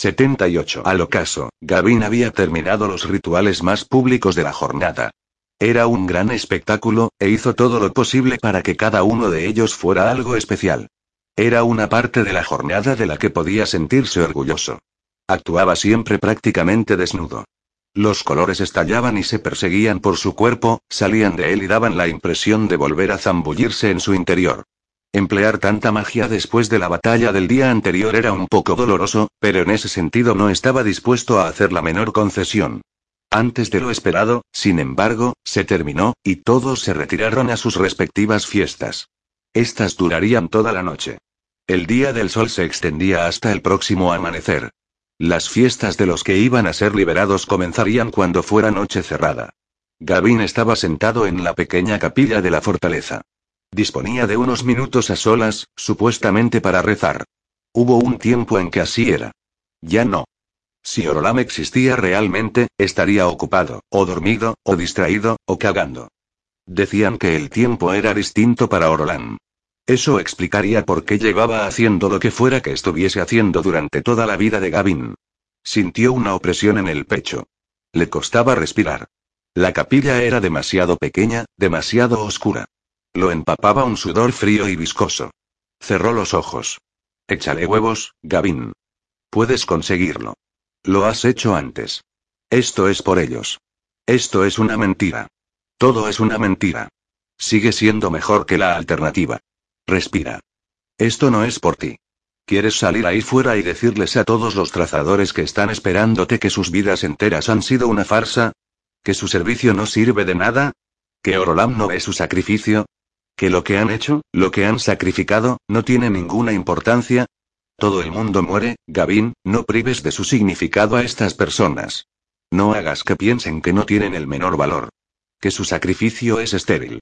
78. Al ocaso, Gavin había terminado los rituales más públicos de la jornada. Era un gran espectáculo, e hizo todo lo posible para que cada uno de ellos fuera algo especial. Era una parte de la jornada de la que podía sentirse orgulloso. Actuaba siempre prácticamente desnudo. Los colores estallaban y se perseguían por su cuerpo, salían de él y daban la impresión de volver a zambullirse en su interior. Emplear tanta magia después de la batalla del día anterior era un poco doloroso, pero en ese sentido no estaba dispuesto a hacer la menor concesión. Antes de lo esperado, sin embargo, se terminó, y todos se retiraron a sus respectivas fiestas. Estas durarían toda la noche. El día del sol se extendía hasta el próximo amanecer. Las fiestas de los que iban a ser liberados comenzarían cuando fuera noche cerrada. Gavin estaba sentado en la pequeña capilla de la fortaleza. Disponía de unos minutos a solas, supuestamente para rezar. Hubo un tiempo en que así era. Ya no. Si Orolam existía realmente, estaría ocupado, o dormido, o distraído, o cagando. Decían que el tiempo era distinto para Orolam. Eso explicaría por qué llevaba haciendo lo que fuera que estuviese haciendo durante toda la vida de Gavin. Sintió una opresión en el pecho. Le costaba respirar. La capilla era demasiado pequeña, demasiado oscura. Lo empapaba un sudor frío y viscoso. Cerró los ojos. Échale huevos, Gavin. Puedes conseguirlo. Lo has hecho antes. Esto es por ellos. Esto es una mentira. Todo es una mentira. Sigue siendo mejor que la alternativa. Respira. Esto no es por ti. ¿Quieres salir ahí fuera y decirles a todos los trazadores que están esperándote que sus vidas enteras han sido una farsa? ¿Que su servicio no sirve de nada? ¿Que Orolam no ve su sacrificio? Que lo que han hecho, lo que han sacrificado, no tiene ninguna importancia. Todo el mundo muere, Gavin, no prives de su significado a estas personas. No hagas que piensen que no tienen el menor valor. Que su sacrificio es estéril.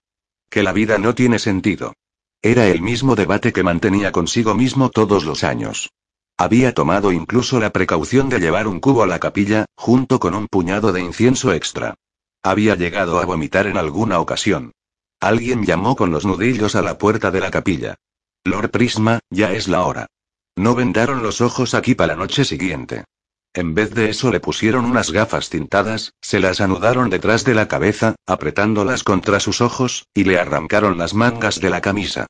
Que la vida no tiene sentido. Era el mismo debate que mantenía consigo mismo todos los años. Había tomado incluso la precaución de llevar un cubo a la capilla, junto con un puñado de incienso extra. Había llegado a vomitar en alguna ocasión. Alguien llamó con los nudillos a la puerta de la capilla. Lord Prisma, ya es la hora. No vendaron los ojos aquí para la noche siguiente. En vez de eso le pusieron unas gafas tintadas, se las anudaron detrás de la cabeza, apretándolas contra sus ojos, y le arrancaron las mangas de la camisa.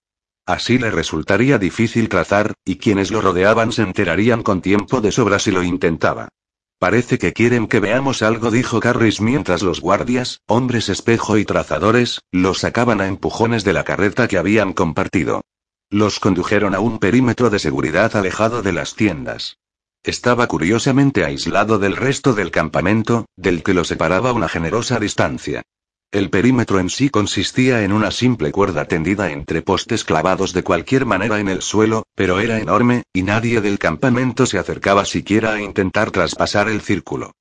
Así le resultaría difícil trazar, y quienes lo rodeaban se enterarían con tiempo de sobra si lo intentaba. Parece que quieren que veamos algo, dijo Carris mientras los guardias, hombres espejo y trazadores, los sacaban a empujones de la carreta que habían compartido. Los condujeron a un perímetro de seguridad alejado de las tiendas. Estaba curiosamente aislado del resto del campamento, del que lo separaba una generosa distancia. El perímetro en sí consistía en una simple cuerda tendida entre postes clavados de cualquier manera en el suelo, pero era enorme, y nadie del campamento se acercaba siquiera a intentar traspasar el círculo.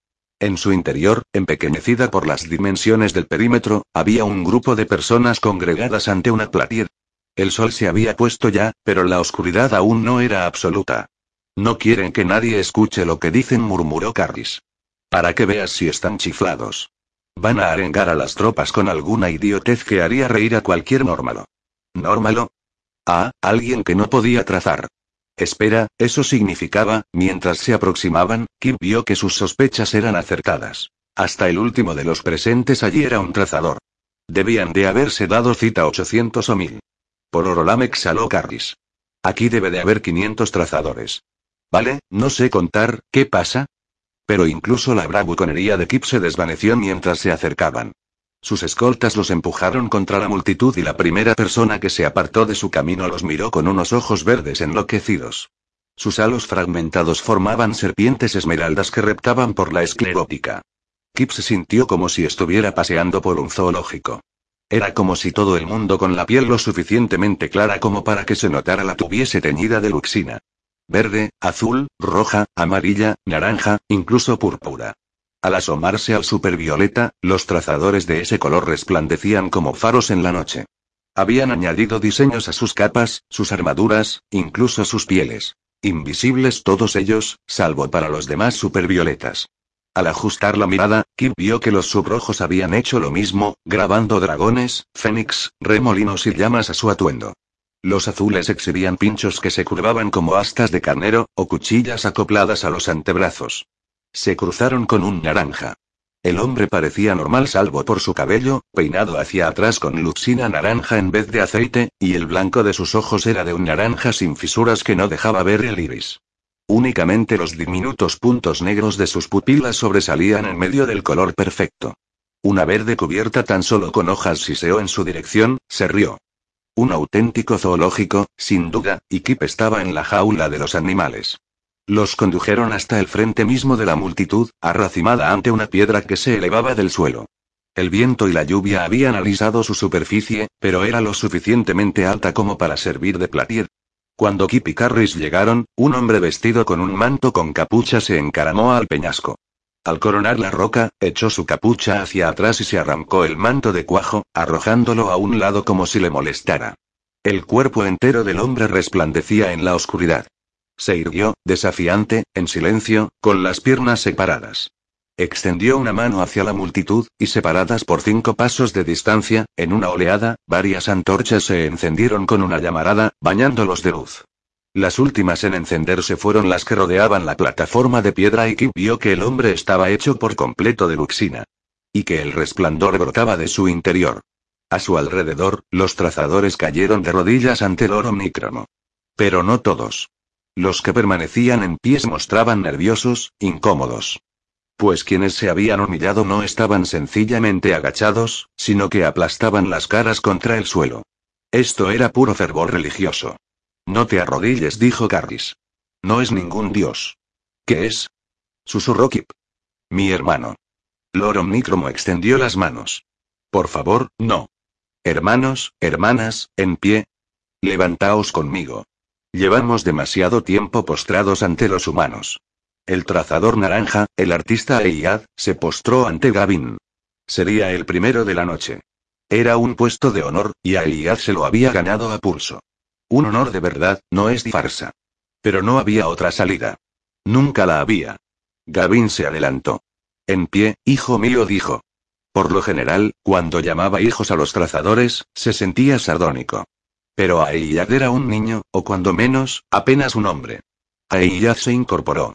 En su interior, empequeñecida por las dimensiones del perímetro, había un grupo de personas congregadas ante una platier. El sol se había puesto ya, pero la oscuridad aún no era absoluta. No quieren que nadie escuche lo que dicen, murmuró Carris. Para que veas si están chiflados. Van a arengar a las tropas con alguna idiotez que haría reír a cualquier normalo. ¿Normalo? Ah, alguien que no podía trazar. Espera, eso significaba, mientras se aproximaban, Kim vio que sus sospechas eran acertadas. Hasta el último de los presentes allí era un trazador. Debían de haberse dado cita 800 o 1000. Por Orolam exhaló Carris. Aquí debe de haber 500 trazadores. Vale, no sé contar, ¿qué pasa? Pero incluso la bravuconería de Kip se desvaneció mientras se acercaban. Sus escoltas los empujaron contra la multitud y la primera persona que se apartó de su camino los miró con unos ojos verdes enloquecidos. Sus halos fragmentados formaban serpientes esmeraldas que reptaban por la esclerótica. Kip se sintió como si estuviera paseando por un zoológico. Era como si todo el mundo con la piel lo suficientemente clara como para que se notara la tuviese teñida de luxina. Verde, azul, roja, amarilla, naranja, incluso púrpura. Al asomarse al supervioleta, los trazadores de ese color resplandecían como faros en la noche. Habían añadido diseños a sus capas, sus armaduras, incluso sus pieles. Invisibles todos ellos, salvo para los demás supervioletas. Al ajustar la mirada, Kim vio que los subrojos habían hecho lo mismo, grabando dragones, fénix, remolinos y llamas a su atuendo. Los azules exhibían pinchos que se curvaban como astas de carnero, o cuchillas acopladas a los antebrazos. Se cruzaron con un naranja. El hombre parecía normal salvo por su cabello, peinado hacia atrás con luxina naranja en vez de aceite, y el blanco de sus ojos era de un naranja sin fisuras que no dejaba ver el iris. Únicamente los diminutos puntos negros de sus pupilas sobresalían en medio del color perfecto. Una verde cubierta tan solo con hojas siseó en su dirección, se rió. Un auténtico zoológico, sin duda, y Kip estaba en la jaula de los animales. Los condujeron hasta el frente mismo de la multitud, arracimada ante una piedra que se elevaba del suelo. El viento y la lluvia habían alisado su superficie, pero era lo suficientemente alta como para servir de platier. Cuando Kip y Carris llegaron, un hombre vestido con un manto con capucha se encaramó al peñasco. Al coronar la roca, echó su capucha hacia atrás y se arrancó el manto de cuajo, arrojándolo a un lado como si le molestara. El cuerpo entero del hombre resplandecía en la oscuridad. Se irguió, desafiante, en silencio, con las piernas separadas. Extendió una mano hacia la multitud, y separadas por cinco pasos de distancia, en una oleada, varias antorchas se encendieron con una llamarada, bañándolos de luz. Las últimas en encenderse fueron las que rodeaban la plataforma de piedra y Kip vio que el hombre estaba hecho por completo de luxina. Y que el resplandor brotaba de su interior. A su alrededor, los trazadores cayeron de rodillas ante el oro microno. Pero no todos. Los que permanecían en pies mostraban nerviosos, incómodos. Pues quienes se habían humillado no estaban sencillamente agachados, sino que aplastaban las caras contra el suelo. Esto era puro fervor religioso. No te arrodilles, dijo Carris. No es ningún dios. ¿Qué es? Susurró Kip. Mi hermano. Loro Micromo extendió las manos. Por favor, no. Hermanos, hermanas, en pie. Levantaos conmigo. Llevamos demasiado tiempo postrados ante los humanos. El trazador naranja, el artista Eiad, se postró ante Gavin. Sería el primero de la noche. Era un puesto de honor, y a Eiad se lo había ganado a pulso. Un honor de verdad, no es farsa. Pero no había otra salida. Nunca la había. Gavin se adelantó. En pie, hijo mío, dijo. Por lo general, cuando llamaba hijos a los trazadores, se sentía sardónico. Pero Aiyad era un niño, o cuando menos, apenas un hombre. Aiyad se incorporó.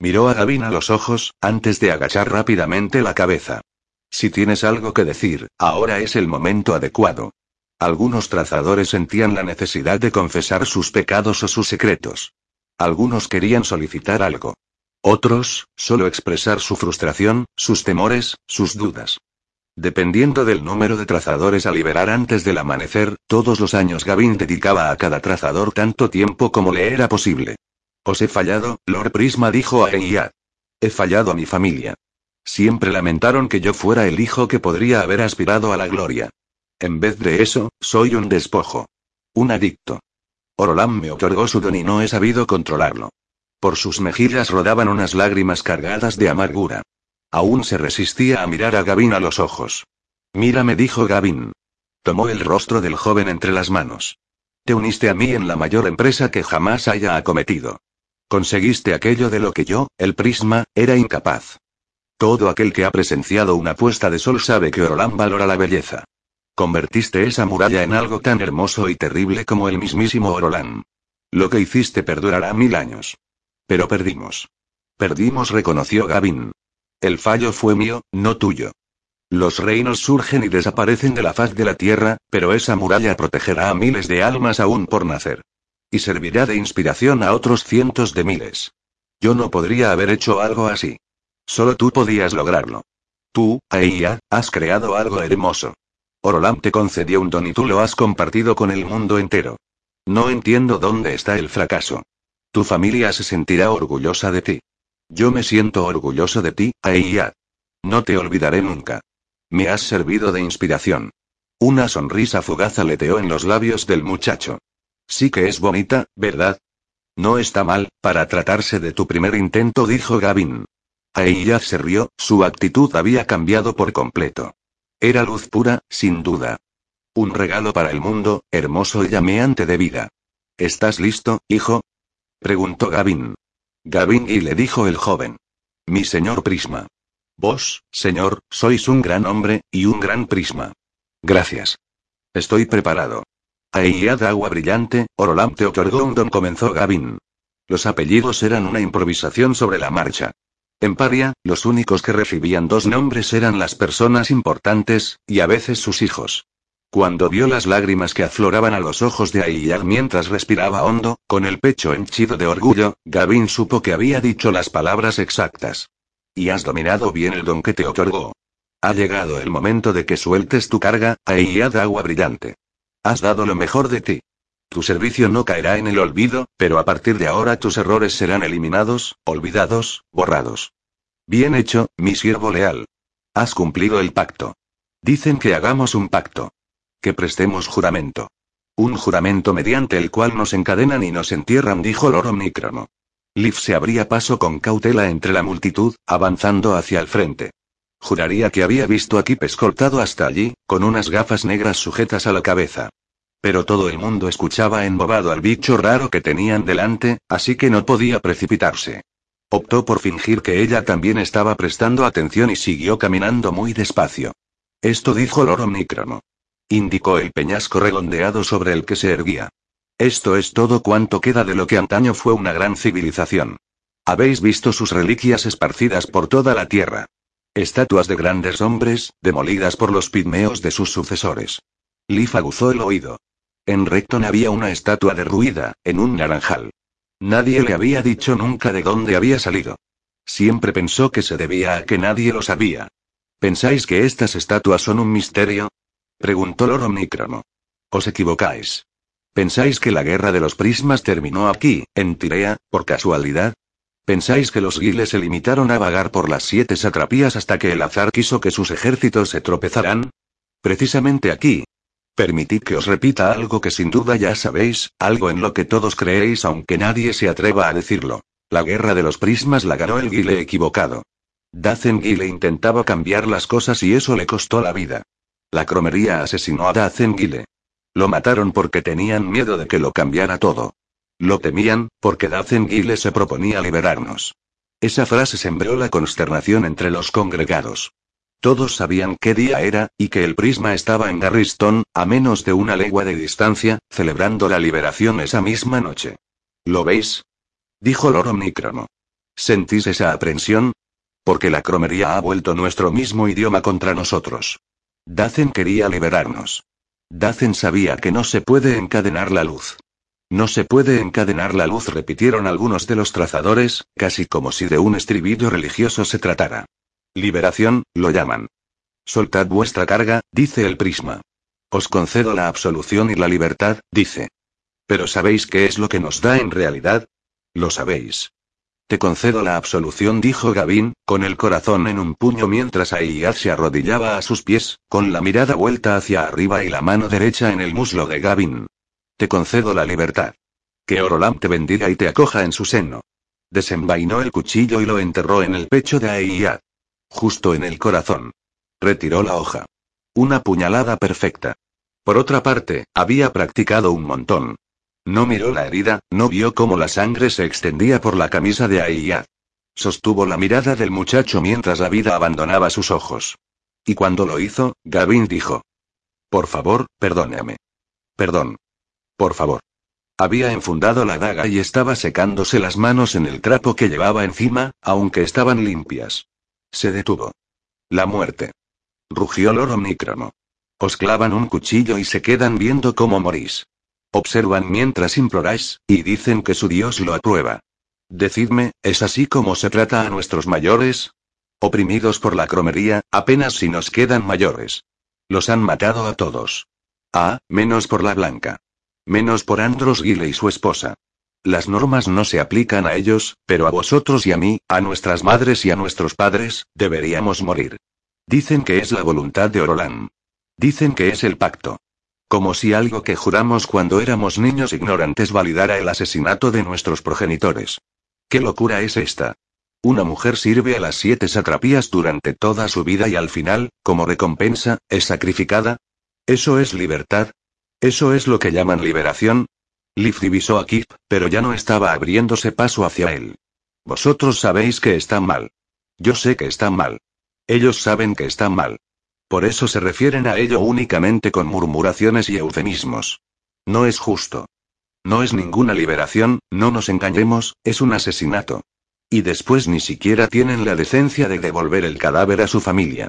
Miró a Gavin a los ojos, antes de agachar rápidamente la cabeza. Si tienes algo que decir, ahora es el momento adecuado. Algunos trazadores sentían la necesidad de confesar sus pecados o sus secretos. Algunos querían solicitar algo. Otros, solo expresar su frustración, sus temores, sus dudas. Dependiendo del número de trazadores a liberar antes del amanecer, todos los años Gavin dedicaba a cada trazador tanto tiempo como le era posible. Os he fallado, Lord Prisma dijo a Eiad. He fallado a mi familia. Siempre lamentaron que yo fuera el hijo que podría haber aspirado a la gloria. En vez de eso, soy un despojo. Un adicto. Orolam me otorgó su don y no he sabido controlarlo. Por sus mejillas rodaban unas lágrimas cargadas de amargura. Aún se resistía a mirar a Gavin a los ojos. Mírame, dijo Gavin. Tomó el rostro del joven entre las manos. Te uniste a mí en la mayor empresa que jamás haya acometido. Conseguiste aquello de lo que yo, el prisma, era incapaz. Todo aquel que ha presenciado una puesta de sol sabe que Orolán valora la belleza. Convertiste esa muralla en algo tan hermoso y terrible como el mismísimo Orolán. Lo que hiciste perdurará mil años. Pero perdimos. Perdimos, reconoció Gavin. El fallo fue mío, no tuyo. Los reinos surgen y desaparecen de la faz de la tierra, pero esa muralla protegerá a miles de almas aún por nacer. Y servirá de inspiración a otros cientos de miles. Yo no podría haber hecho algo así. Solo tú podías lograrlo. Tú, Aia, has creado algo hermoso. Orolam te concedió un don y tú lo has compartido con el mundo entero. No entiendo dónde está el fracaso. Tu familia se sentirá orgullosa de ti. Yo me siento orgulloso de ti, Aiyad. No te olvidaré nunca. Me has servido de inspiración. Una sonrisa fugaz aleteó en los labios del muchacho. Sí que es bonita, ¿verdad? No está mal, para tratarse de tu primer intento, dijo Gavin. Aiyad se rió, su actitud había cambiado por completo. Era luz pura, sin duda. Un regalo para el mundo, hermoso y llameante de vida. ¿Estás listo, hijo? preguntó Gavin. Gavin y le dijo el joven. Mi señor Prisma. Vos, señor, sois un gran hombre, y un gran prisma. Gracias. Estoy preparado. Aiad Agua Brillante, Orolam te otorgó un don, comenzó Gavin. Los apellidos eran una improvisación sobre la marcha. En Paria, los únicos que recibían dos nombres eran las personas importantes, y a veces sus hijos. Cuando vio las lágrimas que afloraban a los ojos de Aiyag mientras respiraba hondo, con el pecho henchido de orgullo, Gavin supo que había dicho las palabras exactas. Y has dominado bien el don que te otorgó. Ha llegado el momento de que sueltes tu carga, Aiyad agua brillante. Has dado lo mejor de ti. Tu servicio no caerá en el olvido, pero a partir de ahora tus errores serán eliminados, olvidados, borrados. Bien hecho, mi siervo leal. Has cumplido el pacto. Dicen que hagamos un pacto. Que prestemos juramento. Un juramento mediante el cual nos encadenan y nos entierran, dijo Loro Microno. Liv se abría paso con cautela entre la multitud, avanzando hacia el frente. Juraría que había visto a Kip escoltado hasta allí, con unas gafas negras sujetas a la cabeza. Pero todo el mundo escuchaba embobado al bicho raro que tenían delante, así que no podía precipitarse. Optó por fingir que ella también estaba prestando atención y siguió caminando muy despacio. Esto dijo Loro Microno. Indicó el peñasco redondeado sobre el que se erguía. Esto es todo cuanto queda de lo que antaño fue una gran civilización. Habéis visto sus reliquias esparcidas por toda la tierra. Estatuas de grandes hombres, demolidas por los pigmeos de sus sucesores. Leaf aguzó el oído. En Recton había una estatua derruida, en un naranjal. Nadie le había dicho nunca de dónde había salido. Siempre pensó que se debía a que nadie lo sabía. ¿Pensáis que estas estatuas son un misterio? Preguntó Loro Microno. Os equivocáis. ¿Pensáis que la guerra de los prismas terminó aquí, en Tirea, por casualidad? ¿Pensáis que los giles se limitaron a vagar por las siete satrapías hasta que el azar quiso que sus ejércitos se tropezaran? Precisamente aquí. Permitid que os repita algo que sin duda ya sabéis, algo en lo que todos creéis aunque nadie se atreva a decirlo. La guerra de los prismas la ganó el Gile equivocado. Dazen Gile intentaba cambiar las cosas y eso le costó la vida. La cromería asesinó a Dazengile. Lo mataron porque tenían miedo de que lo cambiara todo. Lo temían, porque Dazengile se proponía liberarnos. Esa frase sembró la consternación entre los congregados. Todos sabían qué día era, y que el prisma estaba en Garriston, a menos de una legua de distancia, celebrando la liberación esa misma noche. ¿Lo veis? Dijo Loro Microno. ¿Sentís esa aprensión? Porque la cromería ha vuelto nuestro mismo idioma contra nosotros. Dacen quería liberarnos. Dacen sabía que no se puede encadenar la luz. No se puede encadenar la luz, repitieron algunos de los trazadores, casi como si de un estribillo religioso se tratara. Liberación, lo llaman. Soltad vuestra carga, dice el prisma. Os concedo la absolución y la libertad, dice. Pero ¿sabéis qué es lo que nos da en realidad? Lo sabéis. Te concedo la absolución, dijo Gavin, con el corazón en un puño mientras Aiyad se arrodillaba a sus pies, con la mirada vuelta hacia arriba y la mano derecha en el muslo de Gavin. Te concedo la libertad. Que Orolam te bendiga y te acoja en su seno. Desenvainó el cuchillo y lo enterró en el pecho de Aiyad. Justo en el corazón. Retiró la hoja. Una puñalada perfecta. Por otra parte, había practicado un montón. No miró la herida, no vio cómo la sangre se extendía por la camisa de Aiyad. Sostuvo la mirada del muchacho mientras la vida abandonaba sus ojos. Y cuando lo hizo, Gavin dijo. Por favor, perdóname. Perdón. Por favor. Había enfundado la daga y estaba secándose las manos en el trapo que llevaba encima, aunque estaban limpias. Se detuvo. La muerte. Rugió Loro Microno. Os clavan un cuchillo y se quedan viendo cómo morís. Observan mientras imploráis, y dicen que su Dios lo aprueba. Decidme, ¿es así como se trata a nuestros mayores? Oprimidos por la cromería, apenas si nos quedan mayores. Los han matado a todos. Ah, menos por la blanca. Menos por Andros Gile y su esposa. Las normas no se aplican a ellos, pero a vosotros y a mí, a nuestras madres y a nuestros padres, deberíamos morir. Dicen que es la voluntad de Orolán. Dicen que es el pacto. Como si algo que juramos cuando éramos niños ignorantes validara el asesinato de nuestros progenitores. ¿Qué locura es esta? Una mujer sirve a las siete satrapías durante toda su vida y al final, como recompensa, es sacrificada. ¿Eso es libertad? ¿Eso es lo que llaman liberación? Liv divisó a Kip, pero ya no estaba abriéndose paso hacia él. Vosotros sabéis que está mal. Yo sé que está mal. Ellos saben que está mal. Por eso se refieren a ello únicamente con murmuraciones y eufemismos. No es justo. No es ninguna liberación, no nos engañemos, es un asesinato. Y después ni siquiera tienen la decencia de devolver el cadáver a su familia.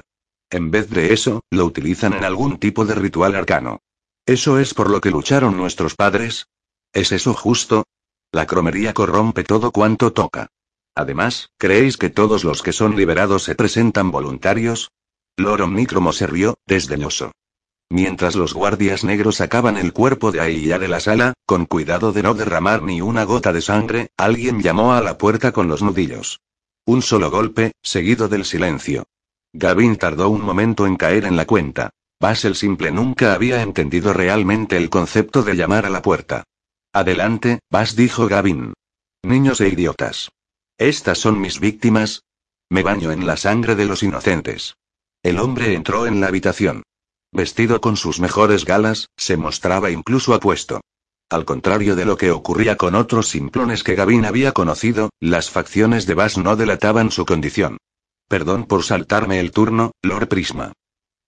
En vez de eso, lo utilizan en algún tipo de ritual arcano. ¿Eso es por lo que lucharon nuestros padres? ¿Es eso justo? La cromería corrompe todo cuanto toca. Además, ¿creéis que todos los que son liberados se presentan voluntarios? Lord Omnicromo se rió, desdeñoso. Mientras los guardias negros sacaban el cuerpo de Ailla de la sala, con cuidado de no derramar ni una gota de sangre, alguien llamó a la puerta con los nudillos. Un solo golpe, seguido del silencio. Gavin tardó un momento en caer en la cuenta. Bas el simple nunca había entendido realmente el concepto de llamar a la puerta. Adelante, Bas dijo Gavin. Niños e idiotas. Estas son mis víctimas. Me baño en la sangre de los inocentes. El hombre entró en la habitación. Vestido con sus mejores galas, se mostraba incluso apuesto. Al contrario de lo que ocurría con otros simplones que Gavin había conocido, las facciones de Bass no delataban su condición. Perdón por saltarme el turno, Lord Prisma.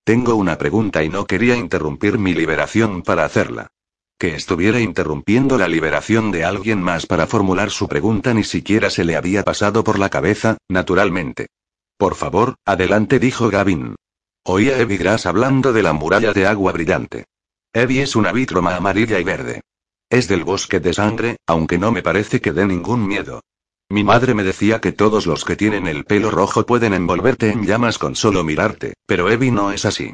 Tengo una pregunta y no quería interrumpir mi liberación para hacerla. Que estuviera interrumpiendo la liberación de alguien más para formular su pregunta ni siquiera se le había pasado por la cabeza, naturalmente. Por favor, adelante, dijo Gavin. Oía a Evie Grass hablando de la muralla de agua brillante. Evie es una vítroma amarilla y verde. Es del bosque de sangre, aunque no me parece que dé ningún miedo. Mi madre me decía que todos los que tienen el pelo rojo pueden envolverte en llamas con solo mirarte, pero Evie no es así.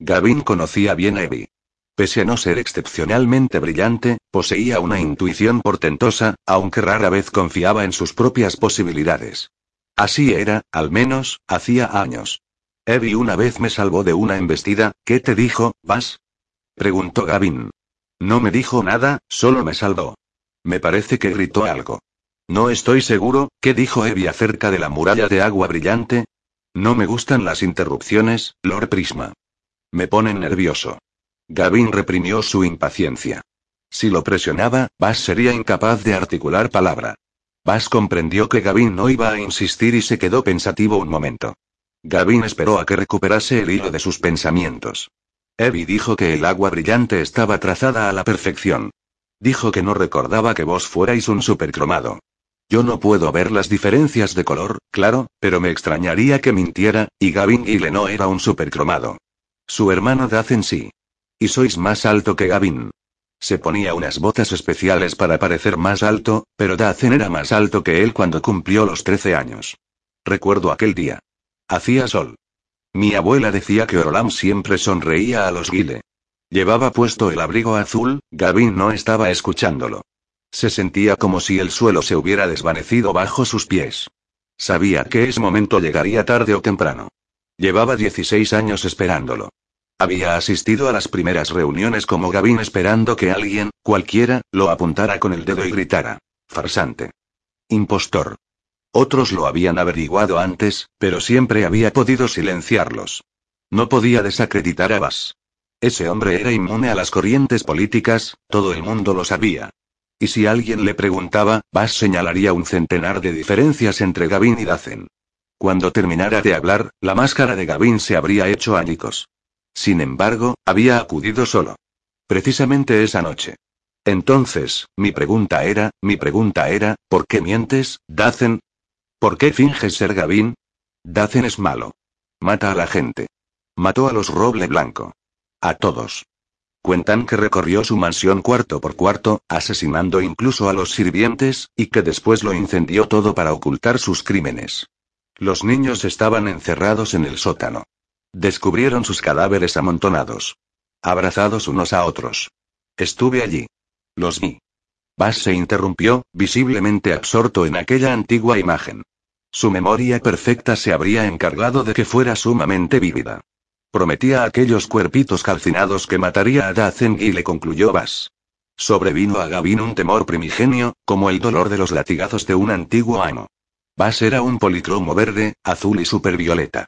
Gavin conocía bien a Evie. Pese a no ser excepcionalmente brillante, poseía una intuición portentosa, aunque rara vez confiaba en sus propias posibilidades. Así era, al menos, hacía años. Evie una vez me salvó de una embestida, ¿qué te dijo, Vas? preguntó Gavin. No me dijo nada, solo me salvó. Me parece que gritó algo. No estoy seguro, ¿qué dijo Evie acerca de la muralla de agua brillante? No me gustan las interrupciones, Lord Prisma. Me ponen nervioso. Gavin reprimió su impaciencia. Si lo presionaba, Bass sería incapaz de articular palabra. Bass comprendió que Gavin no iba a insistir y se quedó pensativo un momento. Gavin esperó a que recuperase el hilo de sus pensamientos. Evie dijo que el agua brillante estaba trazada a la perfección. Dijo que no recordaba que vos fuerais un supercromado. Yo no puedo ver las diferencias de color, claro, pero me extrañaría que mintiera, y Gavin Gile no era un supercromado. Su hermano Dacen sí. Y sois más alto que Gavin. Se ponía unas botas especiales para parecer más alto, pero Dacen era más alto que él cuando cumplió los 13 años. Recuerdo aquel día. Hacía sol. Mi abuela decía que Orolam siempre sonreía a los guile. Llevaba puesto el abrigo azul, Gavin no estaba escuchándolo. Se sentía como si el suelo se hubiera desvanecido bajo sus pies. Sabía que ese momento llegaría tarde o temprano. Llevaba 16 años esperándolo. Había asistido a las primeras reuniones como Gavin esperando que alguien, cualquiera, lo apuntara con el dedo y gritara. Farsante. Impostor. Otros lo habían averiguado antes, pero siempre había podido silenciarlos. No podía desacreditar a Bass. Ese hombre era inmune a las corrientes políticas, todo el mundo lo sabía. Y si alguien le preguntaba, Bass señalaría un centenar de diferencias entre Gavin y Dacen. Cuando terminara de hablar, la máscara de Gavin se habría hecho añicos. Sin embargo, había acudido solo. Precisamente esa noche. Entonces, mi pregunta era, mi pregunta era, ¿por qué mientes, Dacen? ¿Por qué finges ser Gavin? Dacen es malo. Mata a la gente. Mató a los Roble Blanco. A todos. Cuentan que recorrió su mansión cuarto por cuarto, asesinando incluso a los sirvientes, y que después lo incendió todo para ocultar sus crímenes. Los niños estaban encerrados en el sótano. Descubrieron sus cadáveres amontonados. Abrazados unos a otros. Estuve allí. Los vi. Bass se interrumpió, visiblemente absorto en aquella antigua imagen. Su memoria perfecta se habría encargado de que fuera sumamente vívida. Prometía aquellos cuerpitos calcinados que mataría a Dazen y le concluyó Bass. Sobrevino a Gavin un temor primigenio, como el dolor de los latigazos de un antiguo amo. Bass era un policromo verde, azul y supervioleta.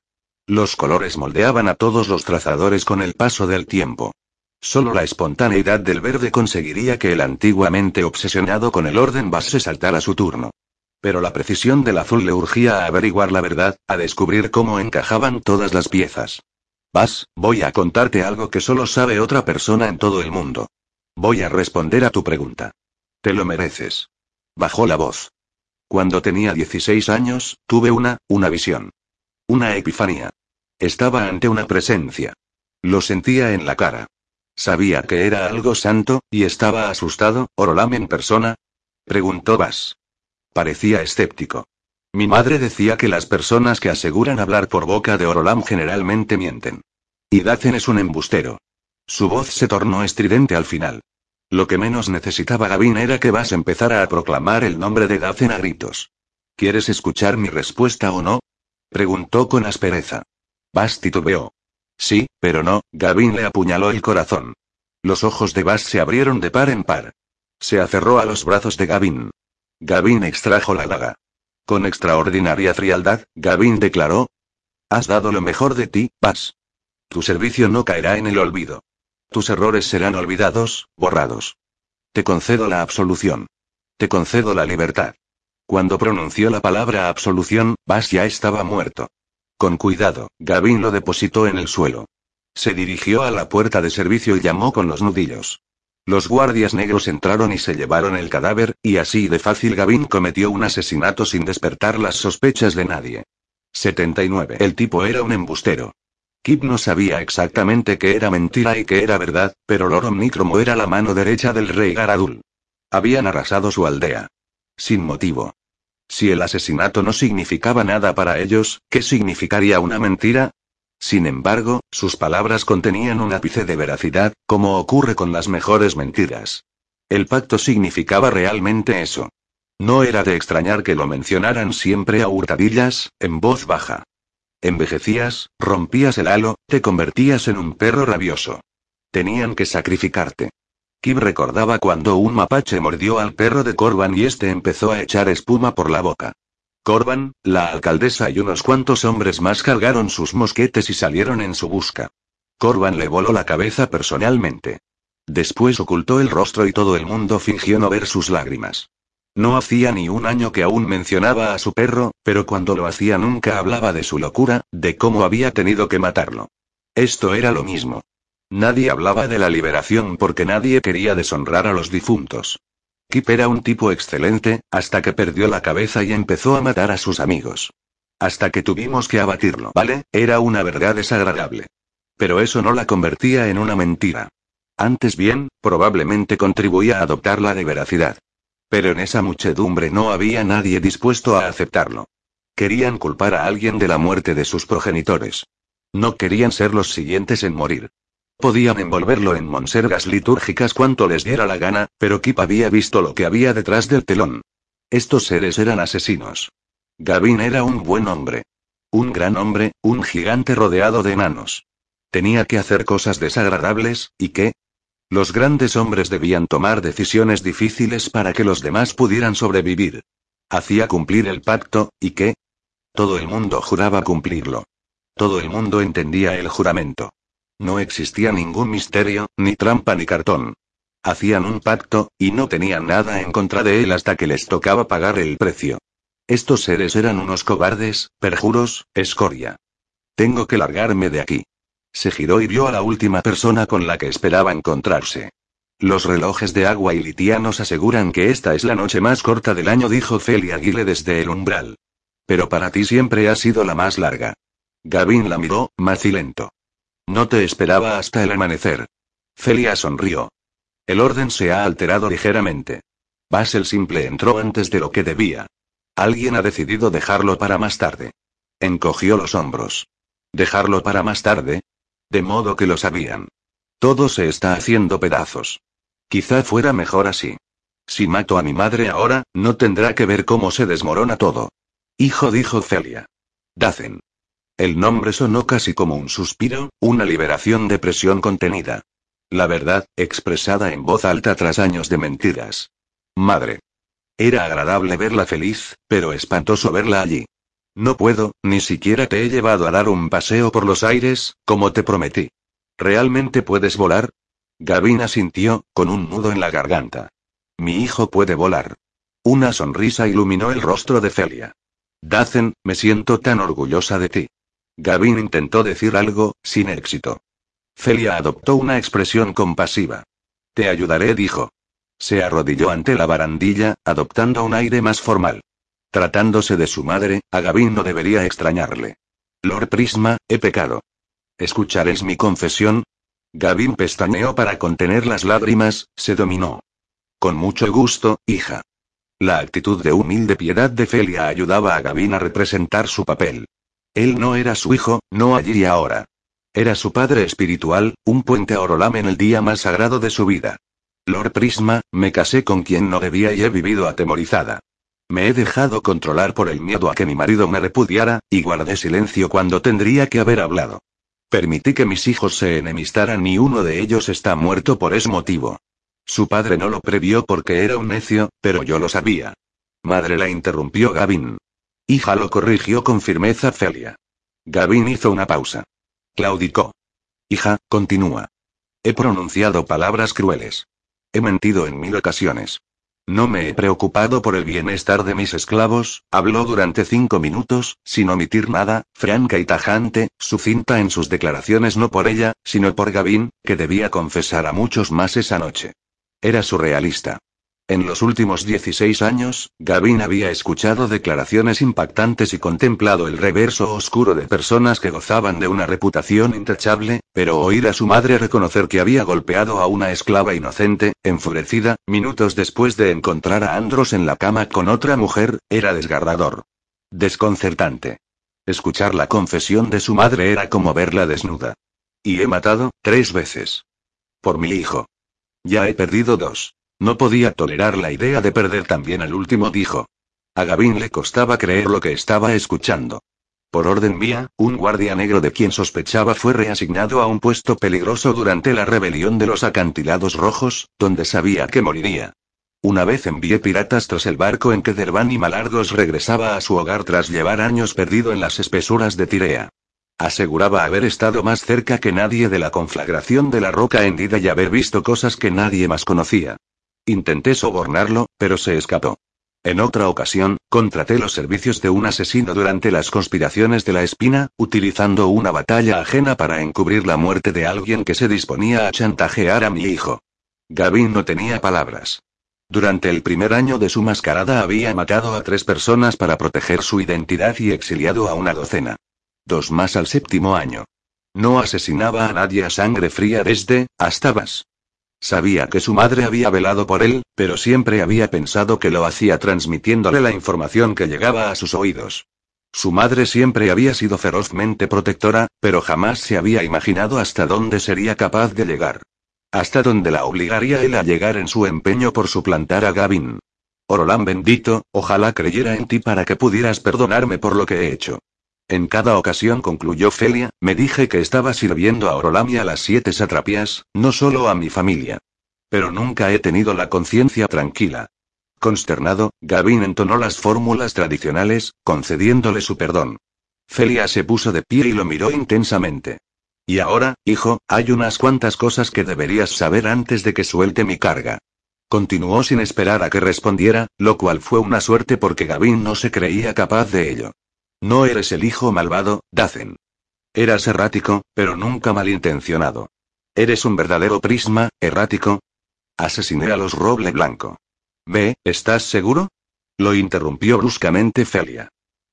Los colores moldeaban a todos los trazadores con el paso del tiempo. Solo la espontaneidad del verde conseguiría que el antiguamente obsesionado con el orden Bass se saltara su turno. Pero la precisión del azul le urgía a averiguar la verdad, a descubrir cómo encajaban todas las piezas. Vas, voy a contarte algo que solo sabe otra persona en todo el mundo. Voy a responder a tu pregunta. Te lo mereces. Bajó la voz. Cuando tenía 16 años, tuve una, una visión. Una epifanía. Estaba ante una presencia. Lo sentía en la cara. Sabía que era algo santo, y estaba asustado, ¿Orolam en persona? Preguntó Bas. Parecía escéptico. Mi madre decía que las personas que aseguran hablar por boca de Orolam generalmente mienten. Y Dacen es un embustero. Su voz se tornó estridente al final. Lo que menos necesitaba Gavin era que Vas empezara a proclamar el nombre de Dacen a gritos. ¿Quieres escuchar mi respuesta o no? Preguntó con aspereza. Vas titubeó. Sí, pero no, Gavin le apuñaló el corazón. Los ojos de Vas se abrieron de par en par. Se aferró a los brazos de Gavin. Gavin extrajo la daga. Con extraordinaria frialdad, Gavin declaró. Has dado lo mejor de ti, Vas. Tu servicio no caerá en el olvido. Tus errores serán olvidados, borrados. Te concedo la absolución. Te concedo la libertad. Cuando pronunció la palabra absolución, Bas ya estaba muerto. Con cuidado, Gavin lo depositó en el suelo. Se dirigió a la puerta de servicio y llamó con los nudillos. Los guardias negros entraron y se llevaron el cadáver, y así de fácil Gavin cometió un asesinato sin despertar las sospechas de nadie. 79. El tipo era un embustero. Kip no sabía exactamente qué era mentira y qué era verdad, pero Loro Omnicromo era la mano derecha del rey Garadul. Habían arrasado su aldea. Sin motivo. Si el asesinato no significaba nada para ellos, ¿qué significaría una mentira? Sin embargo, sus palabras contenían un ápice de veracidad, como ocurre con las mejores mentiras. El pacto significaba realmente eso. No era de extrañar que lo mencionaran siempre a hurtadillas, en voz baja. Envejecías, rompías el halo, te convertías en un perro rabioso. Tenían que sacrificarte. Kib recordaba cuando un mapache mordió al perro de Corban y este empezó a echar espuma por la boca. Corban, la alcaldesa y unos cuantos hombres más cargaron sus mosquetes y salieron en su busca. Corban le voló la cabeza personalmente. Después ocultó el rostro y todo el mundo fingió no ver sus lágrimas. No hacía ni un año que aún mencionaba a su perro, pero cuando lo hacía nunca hablaba de su locura, de cómo había tenido que matarlo. Esto era lo mismo. Nadie hablaba de la liberación porque nadie quería deshonrar a los difuntos. Kip era un tipo excelente, hasta que perdió la cabeza y empezó a matar a sus amigos. Hasta que tuvimos que abatirlo, ¿vale? Era una verdad desagradable. Pero eso no la convertía en una mentira. Antes bien, probablemente contribuía a adoptarla de veracidad. Pero en esa muchedumbre no había nadie dispuesto a aceptarlo. Querían culpar a alguien de la muerte de sus progenitores. No querían ser los siguientes en morir. Podían envolverlo en monsergas litúrgicas cuanto les diera la gana, pero Kip había visto lo que había detrás del telón. Estos seres eran asesinos. Gavin era un buen hombre. Un gran hombre, un gigante rodeado de enanos. Tenía que hacer cosas desagradables, ¿y qué? Los grandes hombres debían tomar decisiones difíciles para que los demás pudieran sobrevivir. Hacía cumplir el pacto, ¿y qué? Todo el mundo juraba cumplirlo. Todo el mundo entendía el juramento. No existía ningún misterio, ni trampa ni cartón. Hacían un pacto, y no tenían nada en contra de él hasta que les tocaba pagar el precio. Estos seres eran unos cobardes, perjuros, escoria. Tengo que largarme de aquí. Se giró y vio a la última persona con la que esperaba encontrarse. Los relojes de agua y litianos aseguran que esta es la noche más corta del año, dijo Celia Aguile desde el umbral. Pero para ti siempre ha sido la más larga. Gavin la miró, macilento. No te esperaba hasta el amanecer. Celia sonrió. El orden se ha alterado ligeramente. Basel simple entró antes de lo que debía. Alguien ha decidido dejarlo para más tarde. Encogió los hombros. ¿Dejarlo para más tarde? De modo que lo sabían. Todo se está haciendo pedazos. Quizá fuera mejor así. Si mato a mi madre ahora, no tendrá que ver cómo se desmorona todo. Hijo, dijo Celia. Dacen. El nombre sonó casi como un suspiro, una liberación de presión contenida. La verdad, expresada en voz alta tras años de mentiras. Madre. Era agradable verla feliz, pero espantoso verla allí. No puedo, ni siquiera te he llevado a dar un paseo por los aires, como te prometí. ¿Realmente puedes volar? Gavin sintió, con un nudo en la garganta. Mi hijo puede volar. Una sonrisa iluminó el rostro de Celia. Dacen, me siento tan orgullosa de ti. Gavin intentó decir algo, sin éxito. Celia adoptó una expresión compasiva. Te ayudaré, dijo. Se arrodilló ante la barandilla, adoptando un aire más formal. Tratándose de su madre, a Gavin no debería extrañarle. Lord Prisma, he pecado. ¿Escucharéis mi confesión? Gavin pestañeó para contener las lágrimas, se dominó. Con mucho gusto, hija. La actitud de humilde piedad de Felia ayudaba a Gavin a representar su papel. Él no era su hijo, no allí y ahora. Era su padre espiritual, un puente a Orolam en el día más sagrado de su vida. Lord Prisma, me casé con quien no debía y he vivido atemorizada. Me he dejado controlar por el miedo a que mi marido me repudiara, y guardé silencio cuando tendría que haber hablado. Permití que mis hijos se enemistaran y uno de ellos está muerto por ese motivo. Su padre no lo previó porque era un necio, pero yo lo sabía. Madre la interrumpió Gavin. Hija lo corrigió con firmeza Felia. Gavin hizo una pausa. Claudicó. Hija, continúa. He pronunciado palabras crueles. He mentido en mil ocasiones. No me he preocupado por el bienestar de mis esclavos, habló durante cinco minutos, sin omitir nada, franca y tajante, sucinta en sus declaraciones no por ella, sino por Gavin, que debía confesar a muchos más esa noche. Era surrealista. En los últimos 16 años, Gavin había escuchado declaraciones impactantes y contemplado el reverso oscuro de personas que gozaban de una reputación intachable, pero oír a su madre reconocer que había golpeado a una esclava inocente, enfurecida, minutos después de encontrar a Andros en la cama con otra mujer, era desgarrador. Desconcertante. Escuchar la confesión de su madre era como verla desnuda. Y he matado, tres veces. Por mi hijo. Ya he perdido dos. No podía tolerar la idea de perder también al último, dijo. A Gavin le costaba creer lo que estaba escuchando. Por orden mía, un guardia negro de quien sospechaba fue reasignado a un puesto peligroso durante la rebelión de los acantilados rojos, donde sabía que moriría. Una vez envié piratas tras el barco en que Derban y Malargos regresaba a su hogar tras llevar años perdido en las espesuras de Tirea. Aseguraba haber estado más cerca que nadie de la conflagración de la roca hendida y haber visto cosas que nadie más conocía. Intenté sobornarlo, pero se escapó. En otra ocasión, contraté los servicios de un asesino durante las conspiraciones de la espina, utilizando una batalla ajena para encubrir la muerte de alguien que se disponía a chantajear a mi hijo. Gavin no tenía palabras. Durante el primer año de su mascarada había matado a tres personas para proteger su identidad y exiliado a una docena. Dos más al séptimo año. No asesinaba a nadie a sangre fría desde, Astabas. Sabía que su madre había velado por él, pero siempre había pensado que lo hacía transmitiéndole la información que llegaba a sus oídos. Su madre siempre había sido ferozmente protectora, pero jamás se había imaginado hasta dónde sería capaz de llegar. Hasta dónde la obligaría él a llegar en su empeño por suplantar a Gavin. Orolán bendito, ojalá creyera en ti para que pudieras perdonarme por lo que he hecho. En cada ocasión, concluyó Felia, me dije que estaba sirviendo a Orolam a las siete satrapías, no solo a mi familia. Pero nunca he tenido la conciencia tranquila. Consternado, Gavin entonó las fórmulas tradicionales, concediéndole su perdón. Felia se puso de pie y lo miró intensamente. Y ahora, hijo, hay unas cuantas cosas que deberías saber antes de que suelte mi carga. Continuó sin esperar a que respondiera, lo cual fue una suerte porque Gavin no se creía capaz de ello. No eres el hijo malvado, Dacen. Eras errático, pero nunca malintencionado. Eres un verdadero prisma, errático. Asesiné a los roble blanco. Ve, ¿estás seguro? Lo interrumpió bruscamente Felia.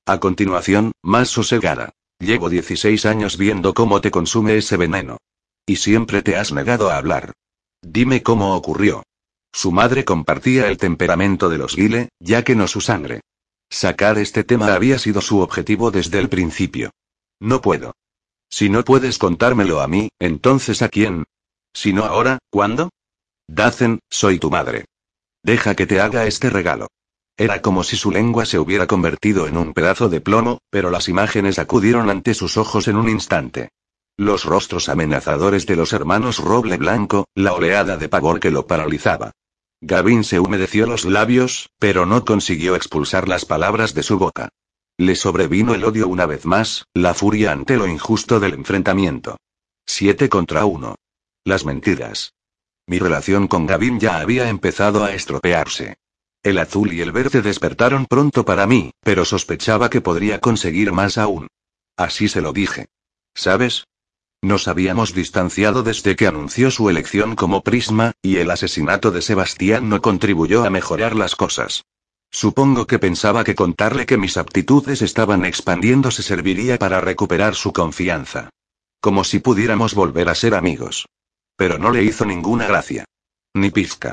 A continuación, más sosegada. Llevo 16 años viendo cómo te consume ese veneno. Y siempre te has negado a hablar. Dime cómo ocurrió. Su madre compartía el temperamento de los Guile, ya que no su sangre. Sacar este tema había sido su objetivo desde el principio. No puedo. Si no puedes contármelo a mí, entonces ¿a quién? Si no ahora, ¿cuándo? Dacen, soy tu madre. Deja que te haga este regalo. Era como si su lengua se hubiera convertido en un pedazo de plomo, pero las imágenes acudieron ante sus ojos en un instante. Los rostros amenazadores de los hermanos Roble Blanco, la oleada de pavor que lo paralizaba. Gavin se humedeció los labios, pero no consiguió expulsar las palabras de su boca. Le sobrevino el odio una vez más, la furia ante lo injusto del enfrentamiento. Siete contra uno. Las mentiras. Mi relación con Gavin ya había empezado a estropearse. El azul y el verde despertaron pronto para mí, pero sospechaba que podría conseguir más aún. Así se lo dije. ¿Sabes? Nos habíamos distanciado desde que anunció su elección como Prisma, y el asesinato de Sebastián no contribuyó a mejorar las cosas. Supongo que pensaba que contarle que mis aptitudes estaban expandiendo se serviría para recuperar su confianza. Como si pudiéramos volver a ser amigos. Pero no le hizo ninguna gracia. Ni pizca.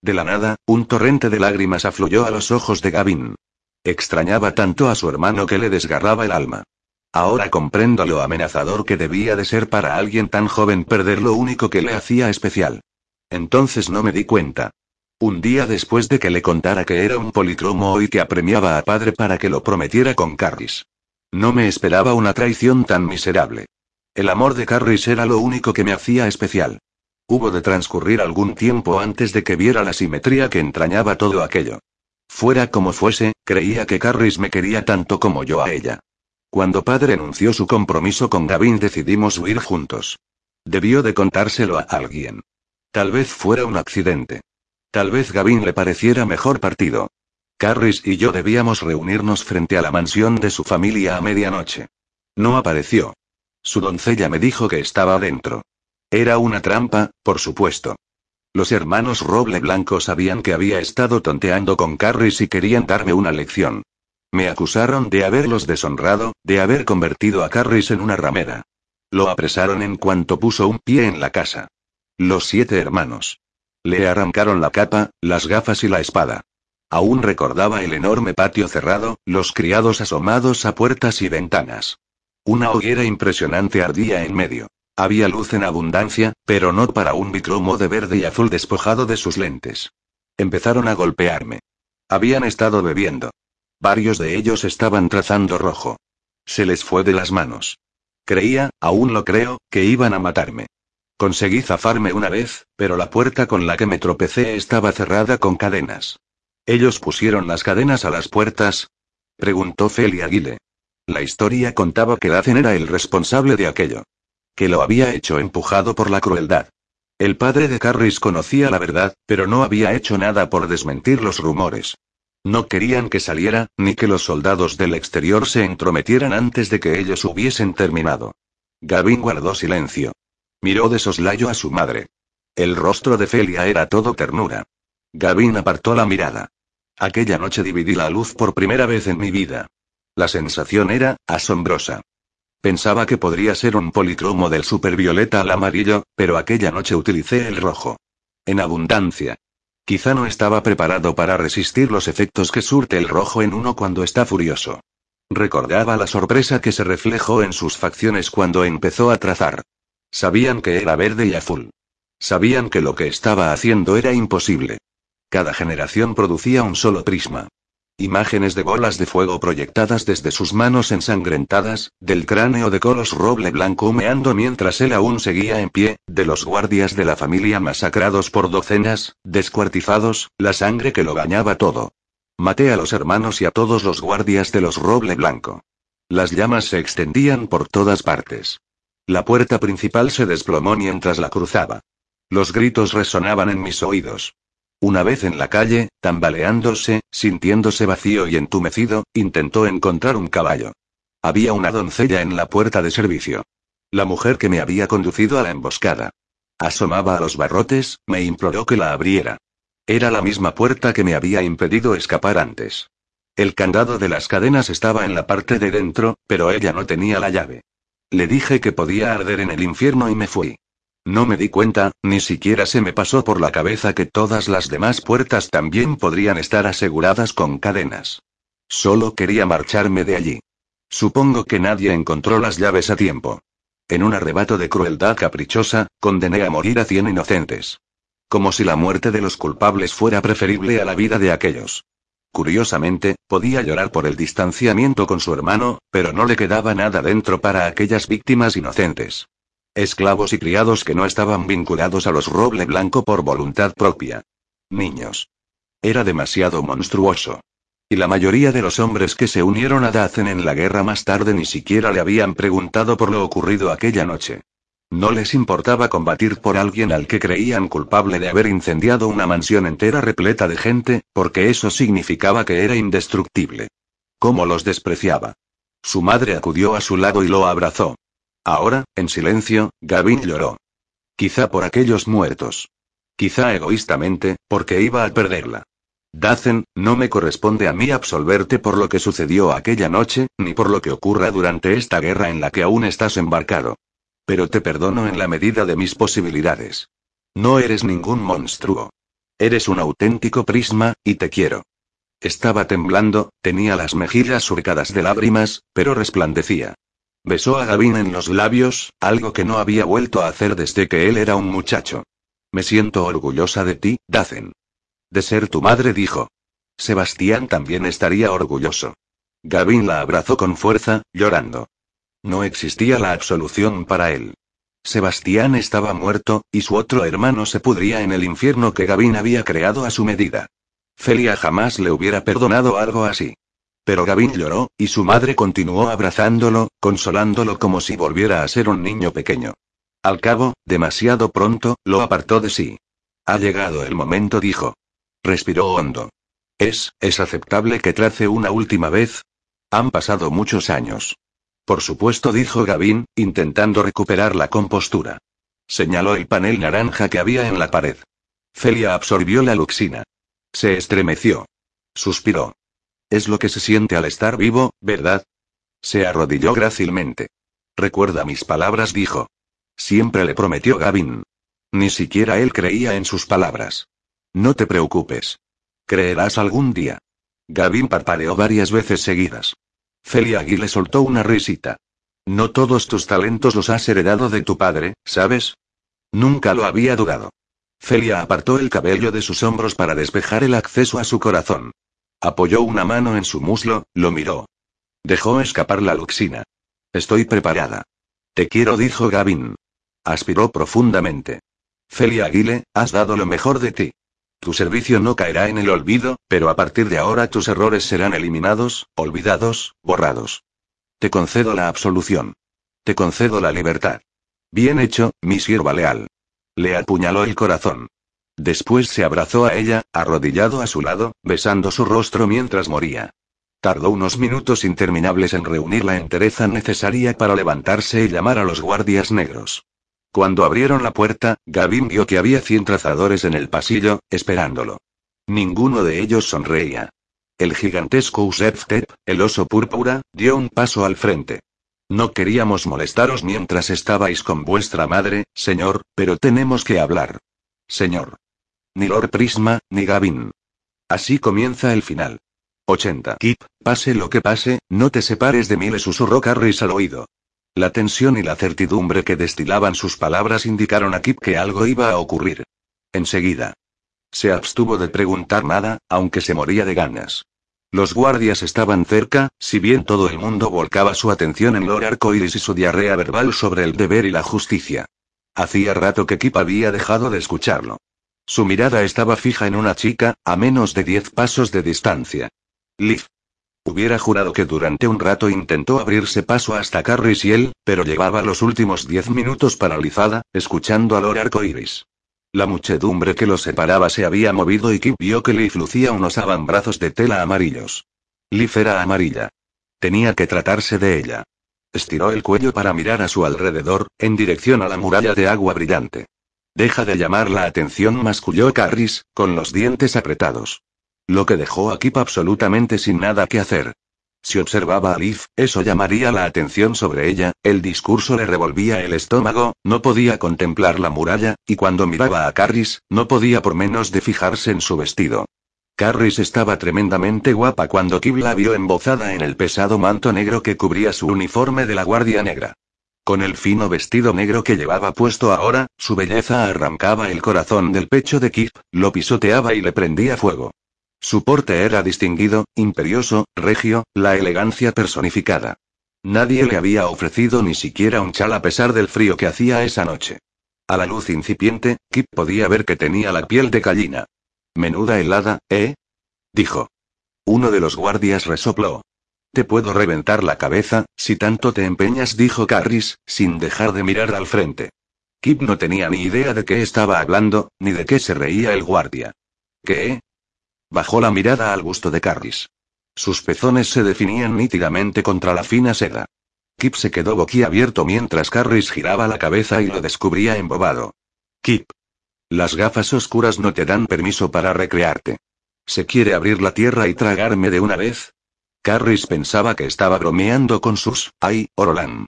De la nada, un torrente de lágrimas afluyó a los ojos de Gavin. Extrañaba tanto a su hermano que le desgarraba el alma. Ahora comprendo lo amenazador que debía de ser para alguien tan joven perder lo único que le hacía especial. Entonces no me di cuenta. Un día después de que le contara que era un policromo y que apremiaba a padre para que lo prometiera con Carris. No me esperaba una traición tan miserable. El amor de Carris era lo único que me hacía especial. Hubo de transcurrir algún tiempo antes de que viera la simetría que entrañaba todo aquello. Fuera como fuese, creía que Carris me quería tanto como yo a ella. Cuando padre anunció su compromiso con Gavin decidimos huir juntos. Debió de contárselo a alguien. Tal vez fuera un accidente. Tal vez Gavin le pareciera mejor partido. Carris y yo debíamos reunirnos frente a la mansión de su familia a medianoche. No apareció. Su doncella me dijo que estaba adentro. Era una trampa, por supuesto. Los hermanos Roble Blanco sabían que había estado tonteando con Carris y querían darme una lección. Me acusaron de haberlos deshonrado, de haber convertido a Carris en una ramera. Lo apresaron en cuanto puso un pie en la casa. Los siete hermanos. Le arrancaron la capa, las gafas y la espada. Aún recordaba el enorme patio cerrado, los criados asomados a puertas y ventanas. Una hoguera impresionante ardía en medio. Había luz en abundancia, pero no para un bicromo de verde y azul despojado de sus lentes. Empezaron a golpearme. Habían estado bebiendo. Varios de ellos estaban trazando rojo. Se les fue de las manos. Creía, aún lo creo, que iban a matarme. Conseguí zafarme una vez, pero la puerta con la que me tropecé estaba cerrada con cadenas. ¿Ellos pusieron las cadenas a las puertas? Preguntó Feli Aguile. La historia contaba que Dacen era el responsable de aquello. Que lo había hecho empujado por la crueldad. El padre de Carris conocía la verdad, pero no había hecho nada por desmentir los rumores. No querían que saliera, ni que los soldados del exterior se entrometieran antes de que ellos hubiesen terminado. Gavin guardó silencio. Miró de soslayo a su madre. El rostro de Felia era todo ternura. Gavin apartó la mirada. Aquella noche dividí la luz por primera vez en mi vida. La sensación era, asombrosa. Pensaba que podría ser un policromo del supervioleta al amarillo, pero aquella noche utilicé el rojo. En abundancia. Quizá no estaba preparado para resistir los efectos que surte el rojo en uno cuando está furioso. Recordaba la sorpresa que se reflejó en sus facciones cuando empezó a trazar. Sabían que era verde y azul. Sabían que lo que estaba haciendo era imposible. Cada generación producía un solo prisma. Imágenes de bolas de fuego proyectadas desde sus manos ensangrentadas, del cráneo de Colos Roble Blanco humeando mientras él aún seguía en pie, de los guardias de la familia masacrados por docenas, descuartizados, la sangre que lo bañaba todo. Maté a los hermanos y a todos los guardias de los Roble Blanco. Las llamas se extendían por todas partes. La puerta principal se desplomó mientras la cruzaba. Los gritos resonaban en mis oídos. Una vez en la calle, tambaleándose, sintiéndose vacío y entumecido, intentó encontrar un caballo. Había una doncella en la puerta de servicio. La mujer que me había conducido a la emboscada. Asomaba a los barrotes, me imploró que la abriera. Era la misma puerta que me había impedido escapar antes. El candado de las cadenas estaba en la parte de dentro, pero ella no tenía la llave. Le dije que podía arder en el infierno y me fui. No me di cuenta, ni siquiera se me pasó por la cabeza que todas las demás puertas también podrían estar aseguradas con cadenas. Solo quería marcharme de allí. Supongo que nadie encontró las llaves a tiempo. En un arrebato de crueldad caprichosa, condené a morir a cien inocentes. Como si la muerte de los culpables fuera preferible a la vida de aquellos. Curiosamente, podía llorar por el distanciamiento con su hermano, pero no le quedaba nada dentro para aquellas víctimas inocentes. Esclavos y criados que no estaban vinculados a los roble blanco por voluntad propia. Niños. Era demasiado monstruoso. Y la mayoría de los hombres que se unieron a Dacen en la guerra más tarde ni siquiera le habían preguntado por lo ocurrido aquella noche. No les importaba combatir por alguien al que creían culpable de haber incendiado una mansión entera repleta de gente, porque eso significaba que era indestructible. ¿Cómo los despreciaba? Su madre acudió a su lado y lo abrazó. Ahora, en silencio, Gavin lloró. Quizá por aquellos muertos. Quizá egoístamente, porque iba a perderla. Dacen, no me corresponde a mí absolverte por lo que sucedió aquella noche, ni por lo que ocurra durante esta guerra en la que aún estás embarcado. Pero te perdono en la medida de mis posibilidades. No eres ningún monstruo. Eres un auténtico prisma, y te quiero. Estaba temblando, tenía las mejillas surcadas de lágrimas, pero resplandecía. Besó a Gavin en los labios, algo que no había vuelto a hacer desde que él era un muchacho. Me siento orgullosa de ti, Dacen. De ser tu madre, dijo. Sebastián también estaría orgulloso. Gavin la abrazó con fuerza, llorando. No existía la absolución para él. Sebastián estaba muerto, y su otro hermano se pudría en el infierno que Gavin había creado a su medida. Celia jamás le hubiera perdonado algo así. Pero Gavin lloró, y su madre continuó abrazándolo, consolándolo como si volviera a ser un niño pequeño. Al cabo, demasiado pronto, lo apartó de sí. Ha llegado el momento, dijo. Respiró hondo. ¿Es, es aceptable que trace una última vez? Han pasado muchos años. Por supuesto, dijo Gavin, intentando recuperar la compostura. Señaló el panel naranja que había en la pared. Celia absorbió la luxina. Se estremeció. Suspiró. Es lo que se siente al estar vivo, ¿verdad? Se arrodilló grácilmente. Recuerda mis palabras, dijo. Siempre le prometió Gavin. Ni siquiera él creía en sus palabras. No te preocupes. Creerás algún día. Gavin parpadeó varias veces seguidas. Celia Aguile soltó una risita. No todos tus talentos los has heredado de tu padre, ¿sabes? Nunca lo había dudado. Celia apartó el cabello de sus hombros para despejar el acceso a su corazón. Apoyó una mano en su muslo, lo miró. Dejó escapar la luxina. Estoy preparada. Te quiero, dijo Gavin. Aspiró profundamente. Celia Aguile, has dado lo mejor de ti. Tu servicio no caerá en el olvido, pero a partir de ahora tus errores serán eliminados, olvidados, borrados. Te concedo la absolución. Te concedo la libertad. Bien hecho, mi sierva leal. Le apuñaló el corazón. Después se abrazó a ella, arrodillado a su lado, besando su rostro mientras moría. Tardó unos minutos interminables en reunir la entereza necesaria para levantarse y llamar a los guardias negros. Cuando abrieron la puerta, Gavin vio que había cien trazadores en el pasillo, esperándolo. Ninguno de ellos sonreía. El gigantesco Useftep, el oso púrpura, dio un paso al frente. No queríamos molestaros mientras estabais con vuestra madre, señor, pero tenemos que hablar. Señor. Ni Lord Prisma, ni Gavin. Así comienza el final. 80. Kip, pase lo que pase, no te separes de mí, le susurró Carris al oído. La tensión y la certidumbre que destilaban sus palabras indicaron a Kip que algo iba a ocurrir. Enseguida. Se abstuvo de preguntar nada, aunque se moría de ganas. Los guardias estaban cerca, si bien todo el mundo volcaba su atención en Lord Arcoiris y su diarrea verbal sobre el deber y la justicia. Hacía rato que Kip había dejado de escucharlo. Su mirada estaba fija en una chica, a menos de diez pasos de distancia. Liv. Hubiera jurado que durante un rato intentó abrirse paso hasta Carris y él, pero llevaba los últimos diez minutos paralizada, escuchando a Lord Arcoiris. La muchedumbre que los separaba se había movido y Kip vio que Liv lucía unos avambrazos de tela amarillos. Liv era amarilla. Tenía que tratarse de ella. Estiró el cuello para mirar a su alrededor, en dirección a la muralla de agua brillante. Deja de llamar la atención, masculló Carris, con los dientes apretados. Lo que dejó a Kip absolutamente sin nada que hacer. Si observaba a Liv, eso llamaría la atención sobre ella, el discurso le revolvía el estómago, no podía contemplar la muralla, y cuando miraba a Carris, no podía por menos de fijarse en su vestido. Carris estaba tremendamente guapa cuando Kip la vio embozada en el pesado manto negro que cubría su uniforme de la Guardia Negra. Con el fino vestido negro que llevaba puesto ahora, su belleza arrancaba el corazón del pecho de Kip, lo pisoteaba y le prendía fuego. Su porte era distinguido, imperioso, regio, la elegancia personificada. Nadie le había ofrecido ni siquiera un chal a pesar del frío que hacía esa noche. A la luz incipiente, Kip podía ver que tenía la piel de gallina. Menuda helada, ¿eh? dijo. Uno de los guardias resopló. Te puedo reventar la cabeza, si tanto te empeñas, dijo Carris, sin dejar de mirar al frente. Kip no tenía ni idea de qué estaba hablando, ni de qué se reía el guardia. ¿Qué? Bajó la mirada al gusto de Carris. Sus pezones se definían nítidamente contra la fina seda. Kip se quedó boquiabierto mientras Carris giraba la cabeza y lo descubría embobado. Kip. Las gafas oscuras no te dan permiso para recrearte. ¿Se quiere abrir la tierra y tragarme de una vez? Carris pensaba que estaba bromeando con sus, ay, Orolan.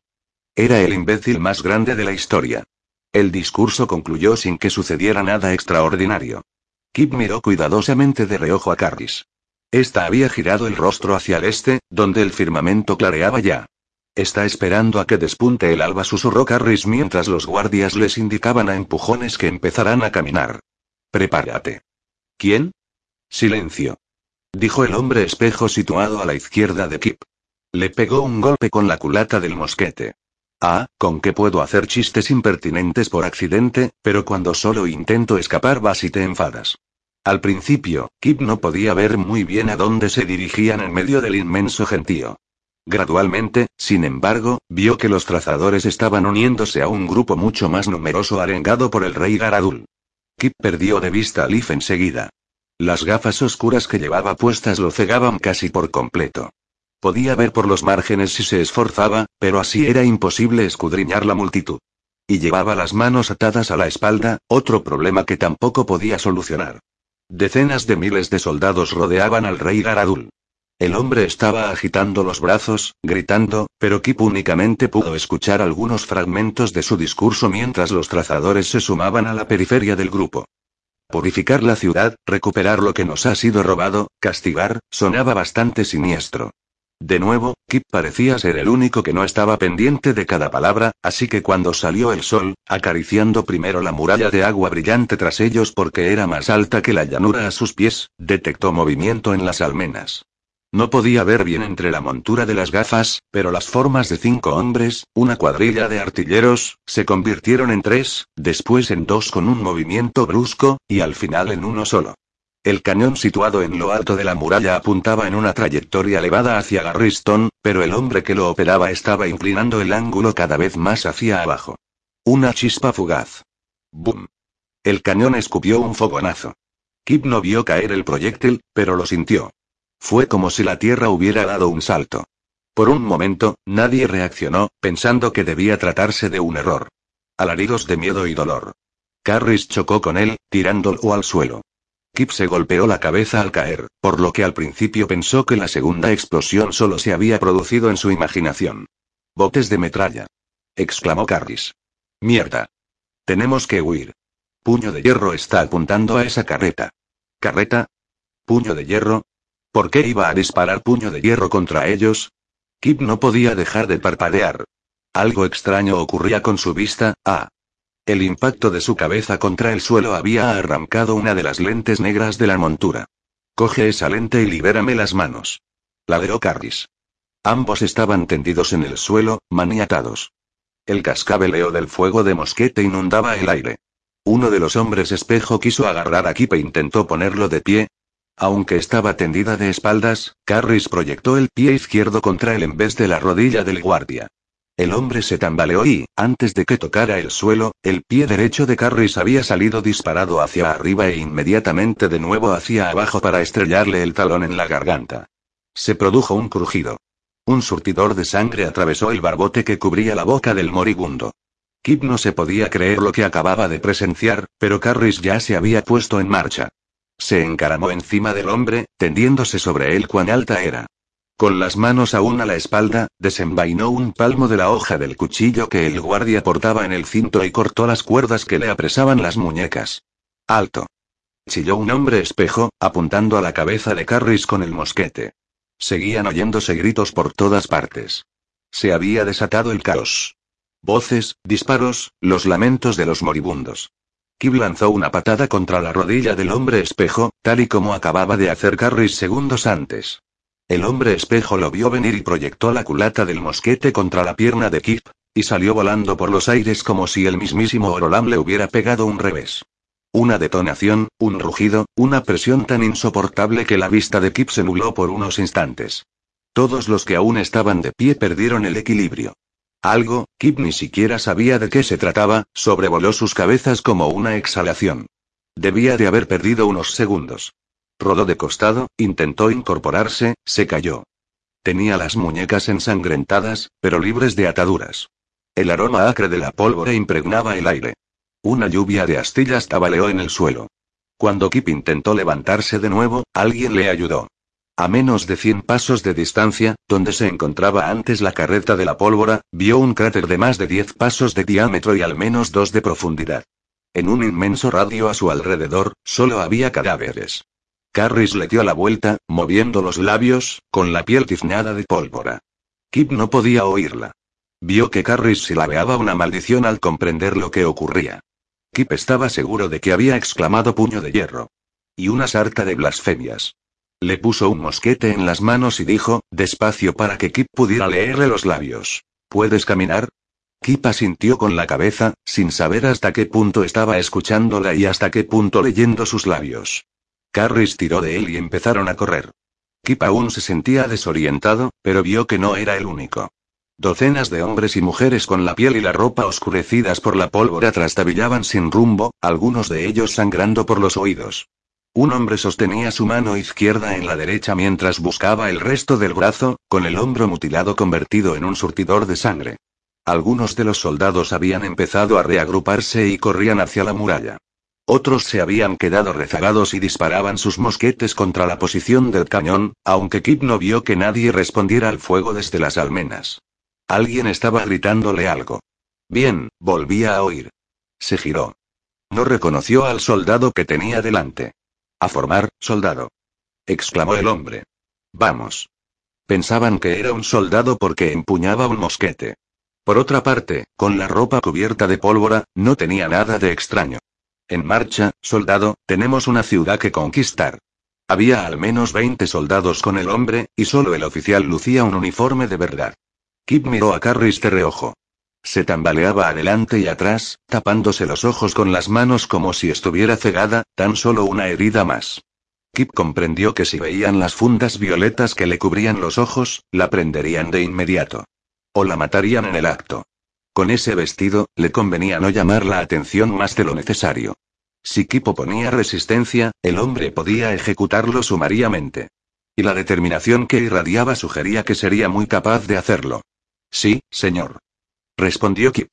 Era el imbécil más grande de la historia. El discurso concluyó sin que sucediera nada extraordinario. Kip miró cuidadosamente de reojo a Carris. Esta había girado el rostro hacia el este, donde el firmamento clareaba ya. Está esperando a que despunte el alba, susurró Carris mientras los guardias les indicaban a empujones que empezarán a caminar. Prepárate. ¿Quién? Silencio. Dijo el hombre espejo situado a la izquierda de Kip. Le pegó un golpe con la culata del mosquete. Ah, con que puedo hacer chistes impertinentes por accidente, pero cuando solo intento escapar vas y te enfadas. Al principio, Kip no podía ver muy bien a dónde se dirigían en medio del inmenso gentío. Gradualmente, sin embargo, vio que los trazadores estaban uniéndose a un grupo mucho más numeroso arengado por el rey Garadul. Kip perdió de vista a Leaf enseguida. Las gafas oscuras que llevaba puestas lo cegaban casi por completo. Podía ver por los márgenes si se esforzaba, pero así era imposible escudriñar la multitud. Y llevaba las manos atadas a la espalda, otro problema que tampoco podía solucionar. Decenas de miles de soldados rodeaban al rey Garadul. El hombre estaba agitando los brazos, gritando, pero Kip únicamente pudo escuchar algunos fragmentos de su discurso mientras los trazadores se sumaban a la periferia del grupo. Purificar la ciudad, recuperar lo que nos ha sido robado, castigar, sonaba bastante siniestro. De nuevo, Kip parecía ser el único que no estaba pendiente de cada palabra, así que cuando salió el sol, acariciando primero la muralla de agua brillante tras ellos porque era más alta que la llanura a sus pies, detectó movimiento en las almenas. No podía ver bien entre la montura de las gafas, pero las formas de cinco hombres, una cuadrilla de artilleros, se convirtieron en tres, después en dos con un movimiento brusco, y al final en uno solo. El cañón situado en lo alto de la muralla apuntaba en una trayectoria elevada hacia Garriston, pero el hombre que lo operaba estaba inclinando el ángulo cada vez más hacia abajo. Una chispa fugaz. ¡Bum! El cañón escupió un fogonazo. Kip no vio caer el proyectil, pero lo sintió. Fue como si la Tierra hubiera dado un salto. Por un momento, nadie reaccionó, pensando que debía tratarse de un error. Alaridos de miedo y dolor. Carris chocó con él, tirándolo al suelo. Kip se golpeó la cabeza al caer, por lo que al principio pensó que la segunda explosión solo se había producido en su imaginación. Botes de metralla. exclamó Carris. Mierda. Tenemos que huir. Puño de hierro está apuntando a esa carreta. ¿Carreta? Puño de hierro, ¿Por qué iba a disparar puño de hierro contra ellos? Kip no podía dejar de parpadear. Algo extraño ocurría con su vista, ah. El impacto de su cabeza contra el suelo había arrancado una de las lentes negras de la montura. Coge esa lente y libérame las manos. Ladeó Carris. Ambos estaban tendidos en el suelo, maniatados. El cascabeleo del fuego de mosquete inundaba el aire. Uno de los hombres espejo quiso agarrar a Kip e intentó ponerlo de pie, aunque estaba tendida de espaldas, Carris proyectó el pie izquierdo contra él en vez de la rodilla del guardia. El hombre se tambaleó y, antes de que tocara el suelo, el pie derecho de Carris había salido disparado hacia arriba e inmediatamente de nuevo hacia abajo para estrellarle el talón en la garganta. Se produjo un crujido. Un surtidor de sangre atravesó el barbote que cubría la boca del moribundo. Kip no se podía creer lo que acababa de presenciar, pero Carris ya se había puesto en marcha. Se encaramó encima del hombre, tendiéndose sobre él cuán alta era. Con las manos aún a la espalda, desenvainó un palmo de la hoja del cuchillo que el guardia portaba en el cinto y cortó las cuerdas que le apresaban las muñecas. Alto. Chilló un hombre espejo, apuntando a la cabeza de Carris con el mosquete. Seguían oyéndose gritos por todas partes. Se había desatado el caos. Voces, disparos, los lamentos de los moribundos. Kib lanzó una patada contra la rodilla del hombre espejo, tal y como acababa de hacer Carris segundos antes. El hombre espejo lo vio venir y proyectó la culata del mosquete contra la pierna de Kip, y salió volando por los aires como si el mismísimo Orolam le hubiera pegado un revés. Una detonación, un rugido, una presión tan insoportable que la vista de Kip se nubló por unos instantes. Todos los que aún estaban de pie perdieron el equilibrio. Algo, Kip ni siquiera sabía de qué se trataba, sobrevoló sus cabezas como una exhalación. Debía de haber perdido unos segundos. Rodó de costado, intentó incorporarse, se cayó. Tenía las muñecas ensangrentadas, pero libres de ataduras. El aroma acre de la pólvora impregnaba el aire. Una lluvia de astillas tabaleó en el suelo. Cuando Kip intentó levantarse de nuevo, alguien le ayudó. A menos de 100 pasos de distancia, donde se encontraba antes la carreta de la pólvora, vio un cráter de más de 10 pasos de diámetro y al menos dos de profundidad. En un inmenso radio a su alrededor, solo había cadáveres. Carris le dio la vuelta, moviendo los labios, con la piel tiznada de pólvora. Kip no podía oírla. Vio que Carris silabeaba una maldición al comprender lo que ocurría. Kip estaba seguro de que había exclamado puño de hierro. Y una sarta de blasfemias. Le puso un mosquete en las manos y dijo, despacio para que Kip pudiera leerle los labios. ¿Puedes caminar? Kip asintió con la cabeza, sin saber hasta qué punto estaba escuchándola y hasta qué punto leyendo sus labios. Carris tiró de él y empezaron a correr. Kip aún se sentía desorientado, pero vio que no era el único. Docenas de hombres y mujeres con la piel y la ropa oscurecidas por la pólvora trastabillaban sin rumbo, algunos de ellos sangrando por los oídos. Un hombre sostenía su mano izquierda en la derecha mientras buscaba el resto del brazo, con el hombro mutilado convertido en un surtidor de sangre. Algunos de los soldados habían empezado a reagruparse y corrían hacia la muralla. Otros se habían quedado rezagados y disparaban sus mosquetes contra la posición del cañón, aunque Kip no vio que nadie respondiera al fuego desde las almenas. Alguien estaba gritándole algo. Bien, volvía a oír. Se giró. No reconoció al soldado que tenía delante. A formar, soldado. exclamó el hombre. Vamos. Pensaban que era un soldado porque empuñaba un mosquete. Por otra parte, con la ropa cubierta de pólvora, no tenía nada de extraño. En marcha, soldado, tenemos una ciudad que conquistar. Había al menos 20 soldados con el hombre, y solo el oficial lucía un uniforme de verdad. Kip miró a Carris de reojo. Se tambaleaba adelante y atrás, tapándose los ojos con las manos como si estuviera cegada, tan solo una herida más. Kip comprendió que si veían las fundas violetas que le cubrían los ojos, la prenderían de inmediato. O la matarían en el acto. Con ese vestido, le convenía no llamar la atención más de lo necesario. Si Kip oponía resistencia, el hombre podía ejecutarlo sumariamente. Y la determinación que irradiaba sugería que sería muy capaz de hacerlo. Sí, señor respondió Kip.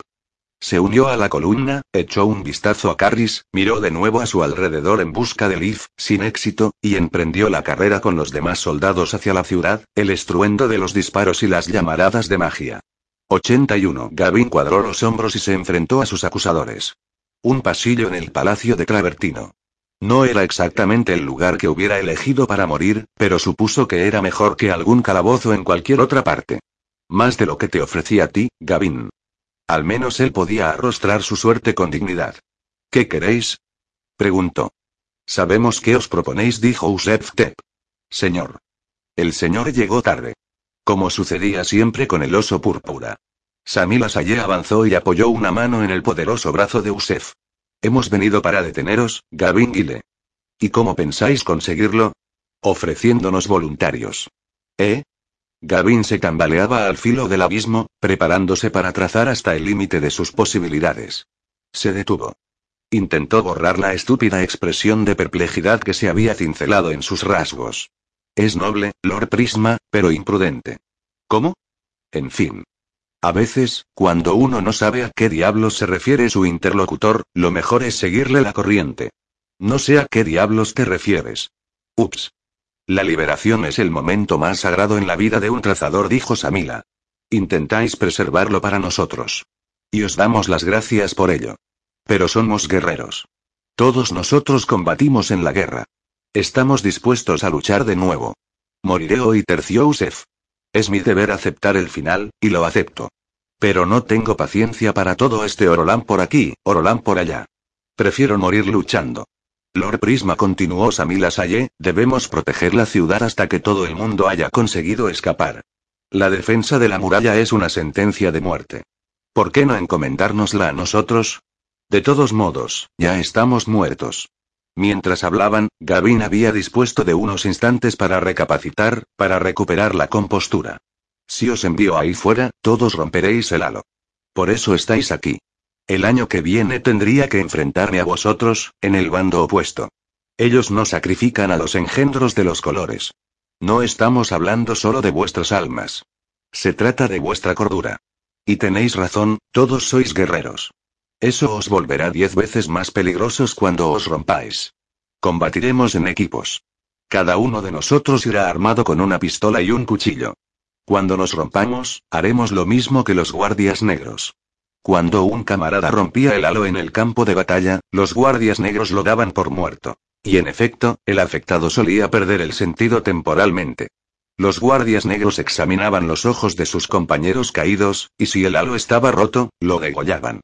Se unió a la columna, echó un vistazo a Carris, miró de nuevo a su alrededor en busca de Leaf, sin éxito, y emprendió la carrera con los demás soldados hacia la ciudad, el estruendo de los disparos y las llamaradas de magia. 81. Gavin cuadró los hombros y se enfrentó a sus acusadores. Un pasillo en el palacio de Clavertino. No era exactamente el lugar que hubiera elegido para morir, pero supuso que era mejor que algún calabozo en cualquier otra parte. Más de lo que te ofrecí a ti, Gavin. Al menos él podía arrostrar su suerte con dignidad. ¿Qué queréis? preguntó. Sabemos qué os proponéis, dijo Usef Tep. Señor. El señor llegó tarde. Como sucedía siempre con el oso púrpura. Samila Saye avanzó y apoyó una mano en el poderoso brazo de Usef. Hemos venido para deteneros, Gavin Gile. ¿Y cómo pensáis conseguirlo? Ofreciéndonos voluntarios. ¿Eh? Gavin se tambaleaba al filo del abismo, preparándose para trazar hasta el límite de sus posibilidades. Se detuvo. Intentó borrar la estúpida expresión de perplejidad que se había cincelado en sus rasgos. Es noble, Lord Prisma, pero imprudente. ¿Cómo? En fin. A veces, cuando uno no sabe a qué diablos se refiere su interlocutor, lo mejor es seguirle la corriente. No sé a qué diablos te refieres. Ups. La liberación es el momento más sagrado en la vida de un trazador, dijo Samila. Intentáis preservarlo para nosotros. Y os damos las gracias por ello. Pero somos guerreros. Todos nosotros combatimos en la guerra. Estamos dispuestos a luchar de nuevo. Moriré hoy, terció Usef. Es mi deber aceptar el final, y lo acepto. Pero no tengo paciencia para todo este Orolán por aquí, Orolán por allá. Prefiero morir luchando. Lord Prisma continuó Samila Saye, debemos proteger la ciudad hasta que todo el mundo haya conseguido escapar. La defensa de la muralla es una sentencia de muerte. ¿Por qué no encomendárnosla a nosotros? De todos modos, ya estamos muertos. Mientras hablaban, Gavin había dispuesto de unos instantes para recapacitar, para recuperar la compostura. Si os envío ahí fuera, todos romperéis el halo. Por eso estáis aquí. El año que viene tendría que enfrentarme a vosotros, en el bando opuesto. Ellos no sacrifican a los engendros de los colores. No estamos hablando solo de vuestras almas. Se trata de vuestra cordura. Y tenéis razón, todos sois guerreros. Eso os volverá diez veces más peligrosos cuando os rompáis. Combatiremos en equipos. Cada uno de nosotros irá armado con una pistola y un cuchillo. Cuando nos rompamos, haremos lo mismo que los guardias negros. Cuando un camarada rompía el halo en el campo de batalla, los guardias negros lo daban por muerto. Y en efecto, el afectado solía perder el sentido temporalmente. Los guardias negros examinaban los ojos de sus compañeros caídos, y si el halo estaba roto, lo degollaban.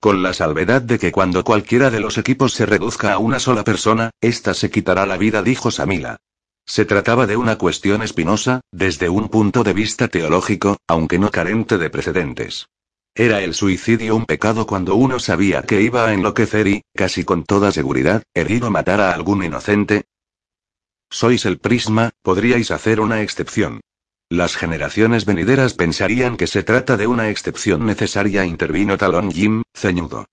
Con la salvedad de que cuando cualquiera de los equipos se reduzca a una sola persona, ésta se quitará la vida, dijo Samila. Se trataba de una cuestión espinosa, desde un punto de vista teológico, aunque no carente de precedentes. Era el suicidio un pecado cuando uno sabía que iba a enloquecer y, casi con toda seguridad, herir o matar a algún inocente? Sois el prisma, podríais hacer una excepción. Las generaciones venideras pensarían que se trata de una excepción necesaria, intervino Talón Jim, ceñudo.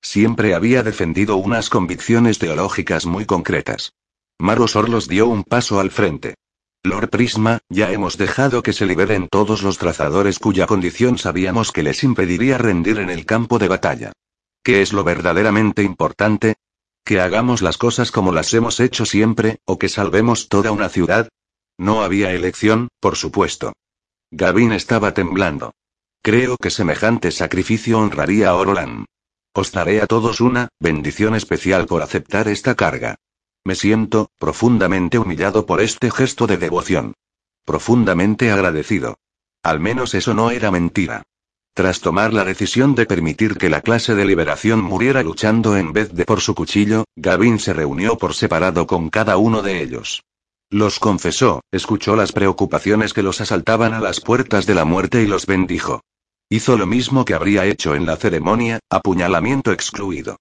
Siempre había defendido unas convicciones teológicas muy concretas. Maros Orlos dio un paso al frente. Lord Prisma, ya hemos dejado que se liberen todos los trazadores cuya condición sabíamos que les impediría rendir en el campo de batalla. ¿Qué es lo verdaderamente importante? ¿Que hagamos las cosas como las hemos hecho siempre, o que salvemos toda una ciudad? No había elección, por supuesto. Gavin estaba temblando. Creo que semejante sacrificio honraría a Orolan. Os daré a todos una bendición especial por aceptar esta carga. Me siento, profundamente humillado por este gesto de devoción. Profundamente agradecido. Al menos eso no era mentira. Tras tomar la decisión de permitir que la clase de liberación muriera luchando en vez de por su cuchillo, Gavin se reunió por separado con cada uno de ellos. Los confesó, escuchó las preocupaciones que los asaltaban a las puertas de la muerte y los bendijo. Hizo lo mismo que habría hecho en la ceremonia, apuñalamiento excluido.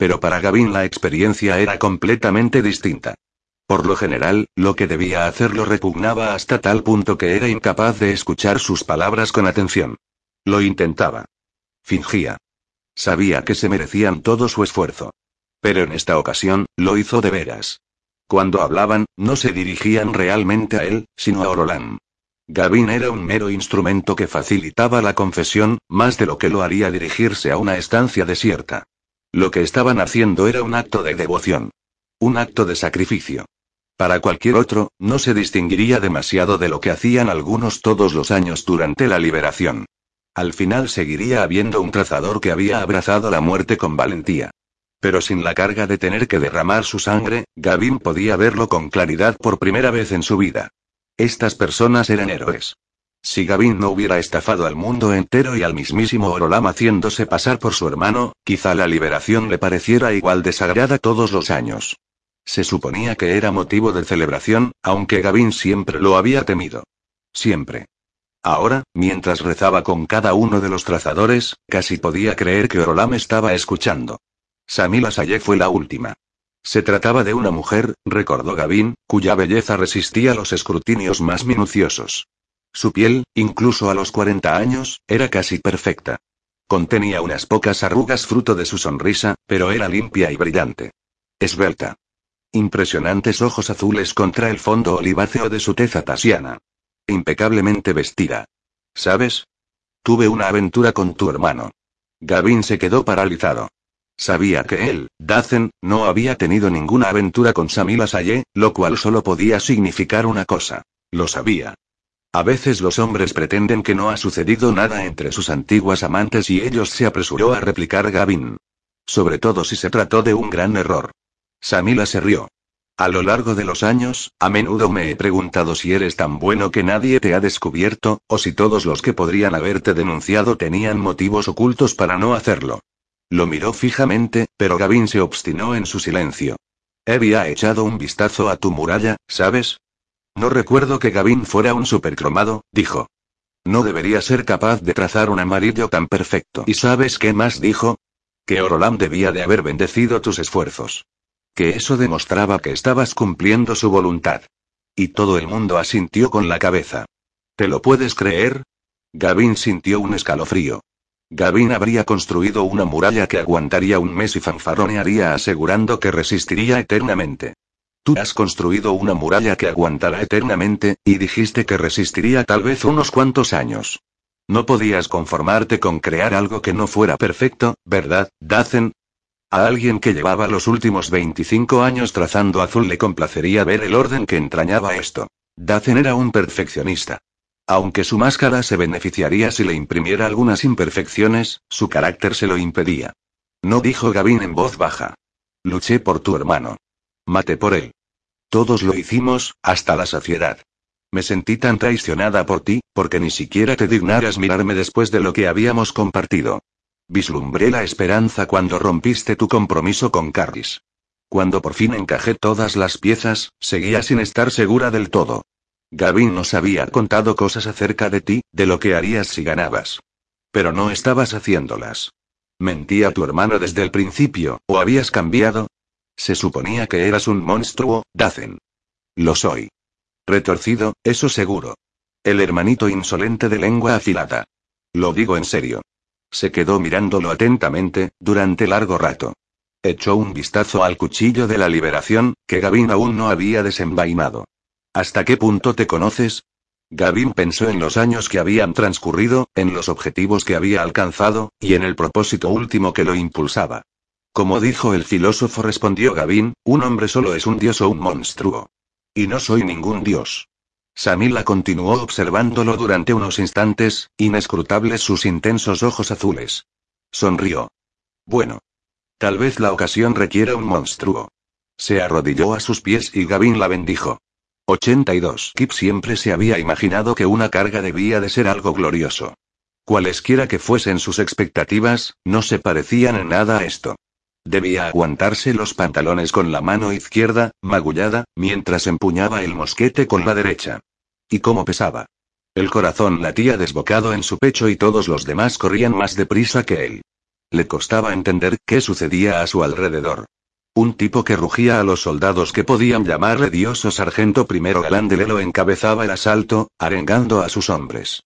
Pero para Gavin la experiencia era completamente distinta. Por lo general, lo que debía hacer lo repugnaba hasta tal punto que era incapaz de escuchar sus palabras con atención. Lo intentaba. Fingía. Sabía que se merecían todo su esfuerzo. Pero en esta ocasión, lo hizo de veras. Cuando hablaban, no se dirigían realmente a él, sino a Orolan. Gavin era un mero instrumento que facilitaba la confesión, más de lo que lo haría dirigirse a una estancia desierta. Lo que estaban haciendo era un acto de devoción. Un acto de sacrificio. Para cualquier otro, no se distinguiría demasiado de lo que hacían algunos todos los años durante la liberación. Al final seguiría habiendo un trazador que había abrazado la muerte con valentía. Pero sin la carga de tener que derramar su sangre, Gavin podía verlo con claridad por primera vez en su vida. Estas personas eran héroes. Si Gavin no hubiera estafado al mundo entero y al mismísimo Orolam haciéndose pasar por su hermano, quizá la liberación le pareciera igual de sagrada todos los años. Se suponía que era motivo de celebración, aunque Gavin siempre lo había temido. Siempre. Ahora, mientras rezaba con cada uno de los trazadores, casi podía creer que Orolam estaba escuchando. Samila Saye fue la última. Se trataba de una mujer, recordó Gavin, cuya belleza resistía los escrutinios más minuciosos. Su piel, incluso a los 40 años, era casi perfecta. Contenía unas pocas arrugas fruto de su sonrisa, pero era limpia y brillante. Esbelta. Impresionantes ojos azules contra el fondo oliváceo de su tez atasiana. Impecablemente vestida. ¿Sabes? Tuve una aventura con tu hermano. Gavin se quedó paralizado. Sabía que él, Dacen, no había tenido ninguna aventura con Samila Saye, lo cual solo podía significar una cosa. Lo sabía. A veces los hombres pretenden que no ha sucedido nada entre sus antiguas amantes y ellos se apresuró a replicar Gavin. Sobre todo si se trató de un gran error. Samila se rió. A lo largo de los años, a menudo me he preguntado si eres tan bueno que nadie te ha descubierto, o si todos los que podrían haberte denunciado tenían motivos ocultos para no hacerlo. Lo miró fijamente, pero Gavin se obstinó en su silencio. Evie ha echado un vistazo a tu muralla, ¿sabes? No recuerdo que Gavin fuera un supercromado, dijo. No debería ser capaz de trazar un amarillo tan perfecto. ¿Y sabes qué más dijo? Que Orolam debía de haber bendecido tus esfuerzos. Que eso demostraba que estabas cumpliendo su voluntad. Y todo el mundo asintió con la cabeza. ¿Te lo puedes creer? Gavin sintió un escalofrío. Gavin habría construido una muralla que aguantaría un mes y fanfarronearía asegurando que resistiría eternamente. Tú has construido una muralla que aguantará eternamente, y dijiste que resistiría tal vez unos cuantos años. No podías conformarte con crear algo que no fuera perfecto, ¿verdad, Dacen? A alguien que llevaba los últimos 25 años trazando azul le complacería ver el orden que entrañaba esto. Dacen era un perfeccionista. Aunque su máscara se beneficiaría si le imprimiera algunas imperfecciones, su carácter se lo impedía. No dijo Gavin en voz baja. Luché por tu hermano. Maté por él. Todos lo hicimos, hasta la saciedad. Me sentí tan traicionada por ti, porque ni siquiera te dignaras mirarme después de lo que habíamos compartido. Vislumbré la esperanza cuando rompiste tu compromiso con Carris. Cuando por fin encajé todas las piezas, seguía sin estar segura del todo. Gavin nos había contado cosas acerca de ti, de lo que harías si ganabas. Pero no estabas haciéndolas. ¿Mentía tu hermano desde el principio, o habías cambiado? Se suponía que eras un monstruo, Dacen. Lo soy. Retorcido, eso seguro. El hermanito insolente de lengua afilada. Lo digo en serio. Se quedó mirándolo atentamente, durante largo rato. Echó un vistazo al cuchillo de la liberación, que Gavin aún no había desenvainado. ¿Hasta qué punto te conoces? Gavin pensó en los años que habían transcurrido, en los objetivos que había alcanzado, y en el propósito último que lo impulsaba. Como dijo el filósofo, respondió Gavin, un hombre solo es un dios o un monstruo. Y no soy ningún dios. Samila continuó observándolo durante unos instantes, inescrutables sus intensos ojos azules. Sonrió. Bueno. Tal vez la ocasión requiera un monstruo. Se arrodilló a sus pies y Gavin la bendijo. 82. Kip siempre se había imaginado que una carga debía de ser algo glorioso. Cualesquiera que fuesen sus expectativas, no se parecían en nada a esto. Debía aguantarse los pantalones con la mano izquierda, magullada, mientras empuñaba el mosquete con la derecha. ¿Y cómo pesaba? El corazón latía desbocado en su pecho y todos los demás corrían más deprisa que él. Le costaba entender qué sucedía a su alrededor. Un tipo que rugía a los soldados que podían llamarle Dios o sargento primero galán de Lelo encabezaba el asalto, arengando a sus hombres.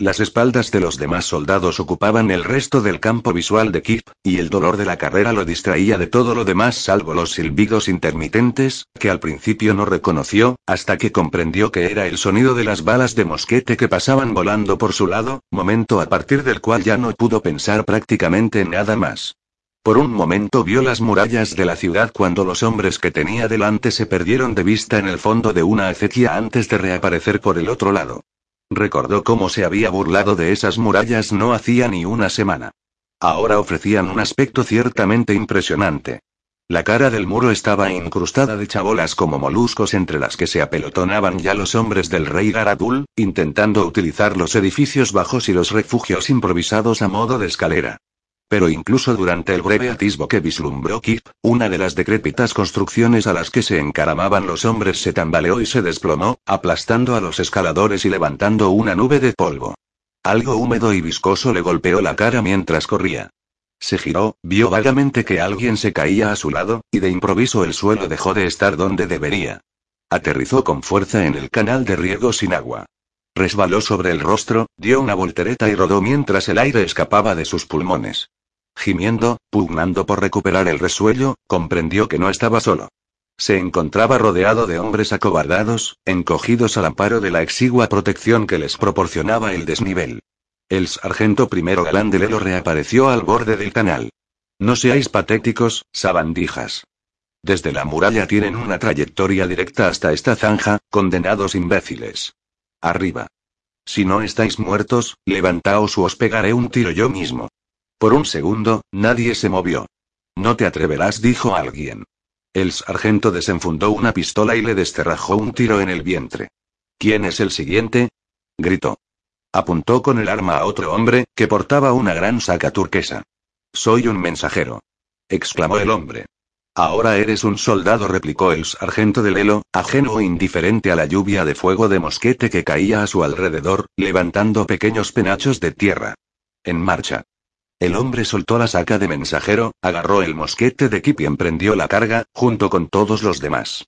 Las espaldas de los demás soldados ocupaban el resto del campo visual de Kip, y el dolor de la carrera lo distraía de todo lo demás salvo los silbidos intermitentes, que al principio no reconoció, hasta que comprendió que era el sonido de las balas de mosquete que pasaban volando por su lado, momento a partir del cual ya no pudo pensar prácticamente en nada más. Por un momento vio las murallas de la ciudad cuando los hombres que tenía delante se perdieron de vista en el fondo de una acequia antes de reaparecer por el otro lado. Recordó cómo se había burlado de esas murallas no hacía ni una semana. Ahora ofrecían un aspecto ciertamente impresionante. La cara del muro estaba incrustada de chabolas como moluscos entre las que se apelotonaban ya los hombres del rey Garadul, intentando utilizar los edificios bajos y los refugios improvisados a modo de escalera. Pero incluso durante el breve atisbo que vislumbró Kip, una de las decrépitas construcciones a las que se encaramaban los hombres se tambaleó y se desplomó, aplastando a los escaladores y levantando una nube de polvo. Algo húmedo y viscoso le golpeó la cara mientras corría. Se giró, vio vagamente que alguien se caía a su lado, y de improviso el suelo dejó de estar donde debería. Aterrizó con fuerza en el canal de riego sin agua. Resbaló sobre el rostro, dio una voltereta y rodó mientras el aire escapaba de sus pulmones. Gimiendo, pugnando por recuperar el resuello, comprendió que no estaba solo. Se encontraba rodeado de hombres acobardados, encogidos al amparo de la exigua protección que les proporcionaba el desnivel. El sargento primero galán de Lelo reapareció al borde del canal. No seáis patéticos, sabandijas. Desde la muralla tienen una trayectoria directa hasta esta zanja, condenados imbéciles. Arriba. Si no estáis muertos, levantaos o os pegaré un tiro yo mismo. Por un segundo, nadie se movió. No te atreverás, dijo alguien. El sargento desenfundó una pistola y le desterrajó un tiro en el vientre. ¿Quién es el siguiente? gritó. Apuntó con el arma a otro hombre, que portaba una gran saca turquesa. Soy un mensajero. exclamó el hombre. Ahora eres un soldado, replicó el sargento de Lelo, ajeno e indiferente a la lluvia de fuego de mosquete que caía a su alrededor, levantando pequeños penachos de tierra. En marcha. El hombre soltó la saca de mensajero, agarró el mosquete de Kip y emprendió la carga, junto con todos los demás.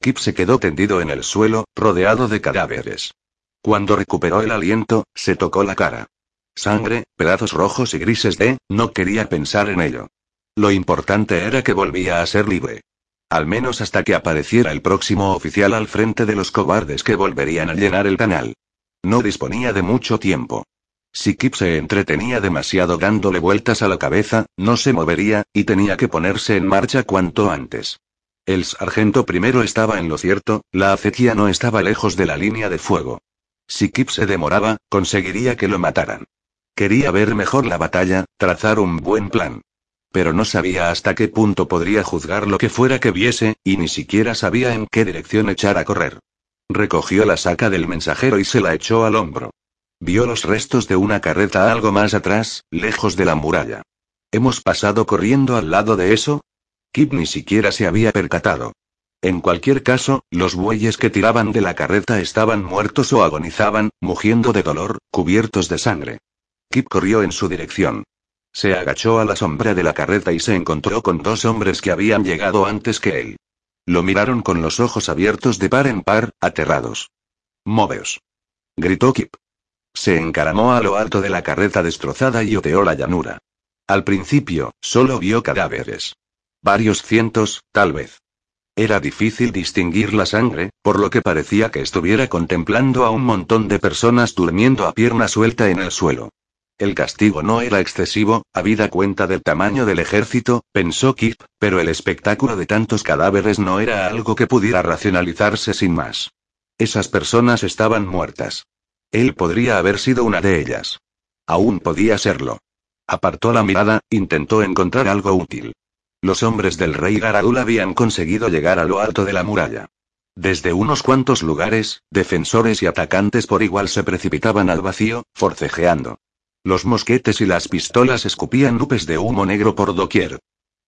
Kip se quedó tendido en el suelo, rodeado de cadáveres. Cuando recuperó el aliento, se tocó la cara. Sangre, pedazos rojos y grises de, no quería pensar en ello. Lo importante era que volvía a ser libre. Al menos hasta que apareciera el próximo oficial al frente de los cobardes que volverían a llenar el canal. No disponía de mucho tiempo. Si Kip se entretenía demasiado dándole vueltas a la cabeza, no se movería, y tenía que ponerse en marcha cuanto antes. El sargento primero estaba en lo cierto, la acequia no estaba lejos de la línea de fuego. Si Kip se demoraba, conseguiría que lo mataran. Quería ver mejor la batalla, trazar un buen plan. Pero no sabía hasta qué punto podría juzgar lo que fuera que viese, y ni siquiera sabía en qué dirección echar a correr. Recogió la saca del mensajero y se la echó al hombro. Vio los restos de una carreta algo más atrás, lejos de la muralla. ¿Hemos pasado corriendo al lado de eso? Kip ni siquiera se había percatado. En cualquier caso, los bueyes que tiraban de la carreta estaban muertos o agonizaban, mugiendo de dolor, cubiertos de sangre. Kip corrió en su dirección. Se agachó a la sombra de la carreta y se encontró con dos hombres que habían llegado antes que él. Lo miraron con los ojos abiertos de par en par, aterrados. Moveos. Gritó Kip. Se encaramó a lo alto de la carreta destrozada y oteó la llanura. Al principio, solo vio cadáveres. Varios cientos, tal vez. Era difícil distinguir la sangre, por lo que parecía que estuviera contemplando a un montón de personas durmiendo a pierna suelta en el suelo. El castigo no era excesivo, habida cuenta del tamaño del ejército, pensó Kip, pero el espectáculo de tantos cadáveres no era algo que pudiera racionalizarse sin más. Esas personas estaban muertas. Él podría haber sido una de ellas. Aún podía serlo. Apartó la mirada, intentó encontrar algo útil. Los hombres del rey Garadul habían conseguido llegar a lo alto de la muralla. Desde unos cuantos lugares, defensores y atacantes por igual se precipitaban al vacío, forcejeando. Los mosquetes y las pistolas escupían nubes de humo negro por doquier.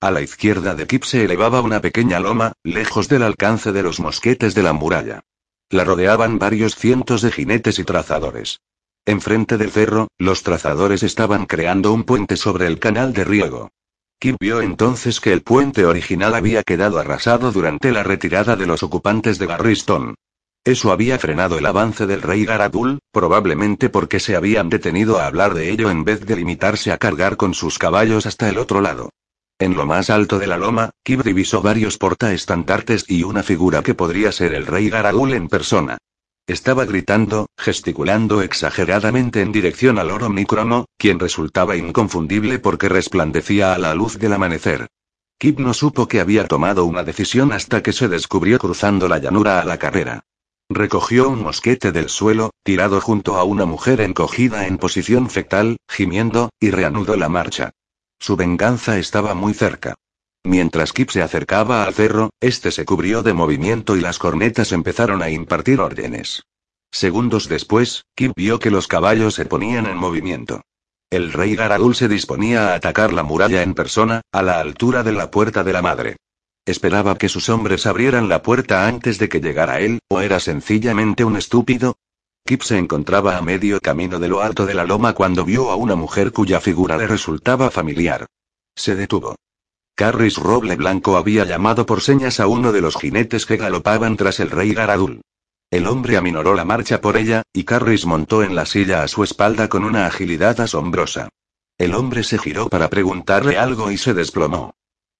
A la izquierda de Kip se elevaba una pequeña loma, lejos del alcance de los mosquetes de la muralla. La rodeaban varios cientos de jinetes y trazadores. Enfrente del cerro, los trazadores estaban creando un puente sobre el canal de riego. Kip vio entonces que el puente original había quedado arrasado durante la retirada de los ocupantes de Garriston. Eso había frenado el avance del rey Garadul, probablemente porque se habían detenido a hablar de ello en vez de limitarse a cargar con sus caballos hasta el otro lado. En lo más alto de la loma, Kib divisó varios portaestandartes y una figura que podría ser el rey Garagul en persona. Estaba gritando, gesticulando exageradamente en dirección al oro Microno, quien resultaba inconfundible porque resplandecía a la luz del amanecer. Kip no supo que había tomado una decisión hasta que se descubrió cruzando la llanura a la carrera. Recogió un mosquete del suelo, tirado junto a una mujer encogida en posición fetal, gimiendo, y reanudó la marcha. Su venganza estaba muy cerca. Mientras Kip se acercaba al cerro, este se cubrió de movimiento y las cornetas empezaron a impartir órdenes. Segundos después, Kip vio que los caballos se ponían en movimiento. El rey Garadul se disponía a atacar la muralla en persona, a la altura de la puerta de la madre. Esperaba que sus hombres abrieran la puerta antes de que llegara él, o era sencillamente un estúpido, Kip se encontraba a medio camino de lo alto de la loma cuando vio a una mujer cuya figura le resultaba familiar. Se detuvo. Carris Roble Blanco había llamado por señas a uno de los jinetes que galopaban tras el rey Garadul. El hombre aminoró la marcha por ella, y Carris montó en la silla a su espalda con una agilidad asombrosa. El hombre se giró para preguntarle algo y se desplomó.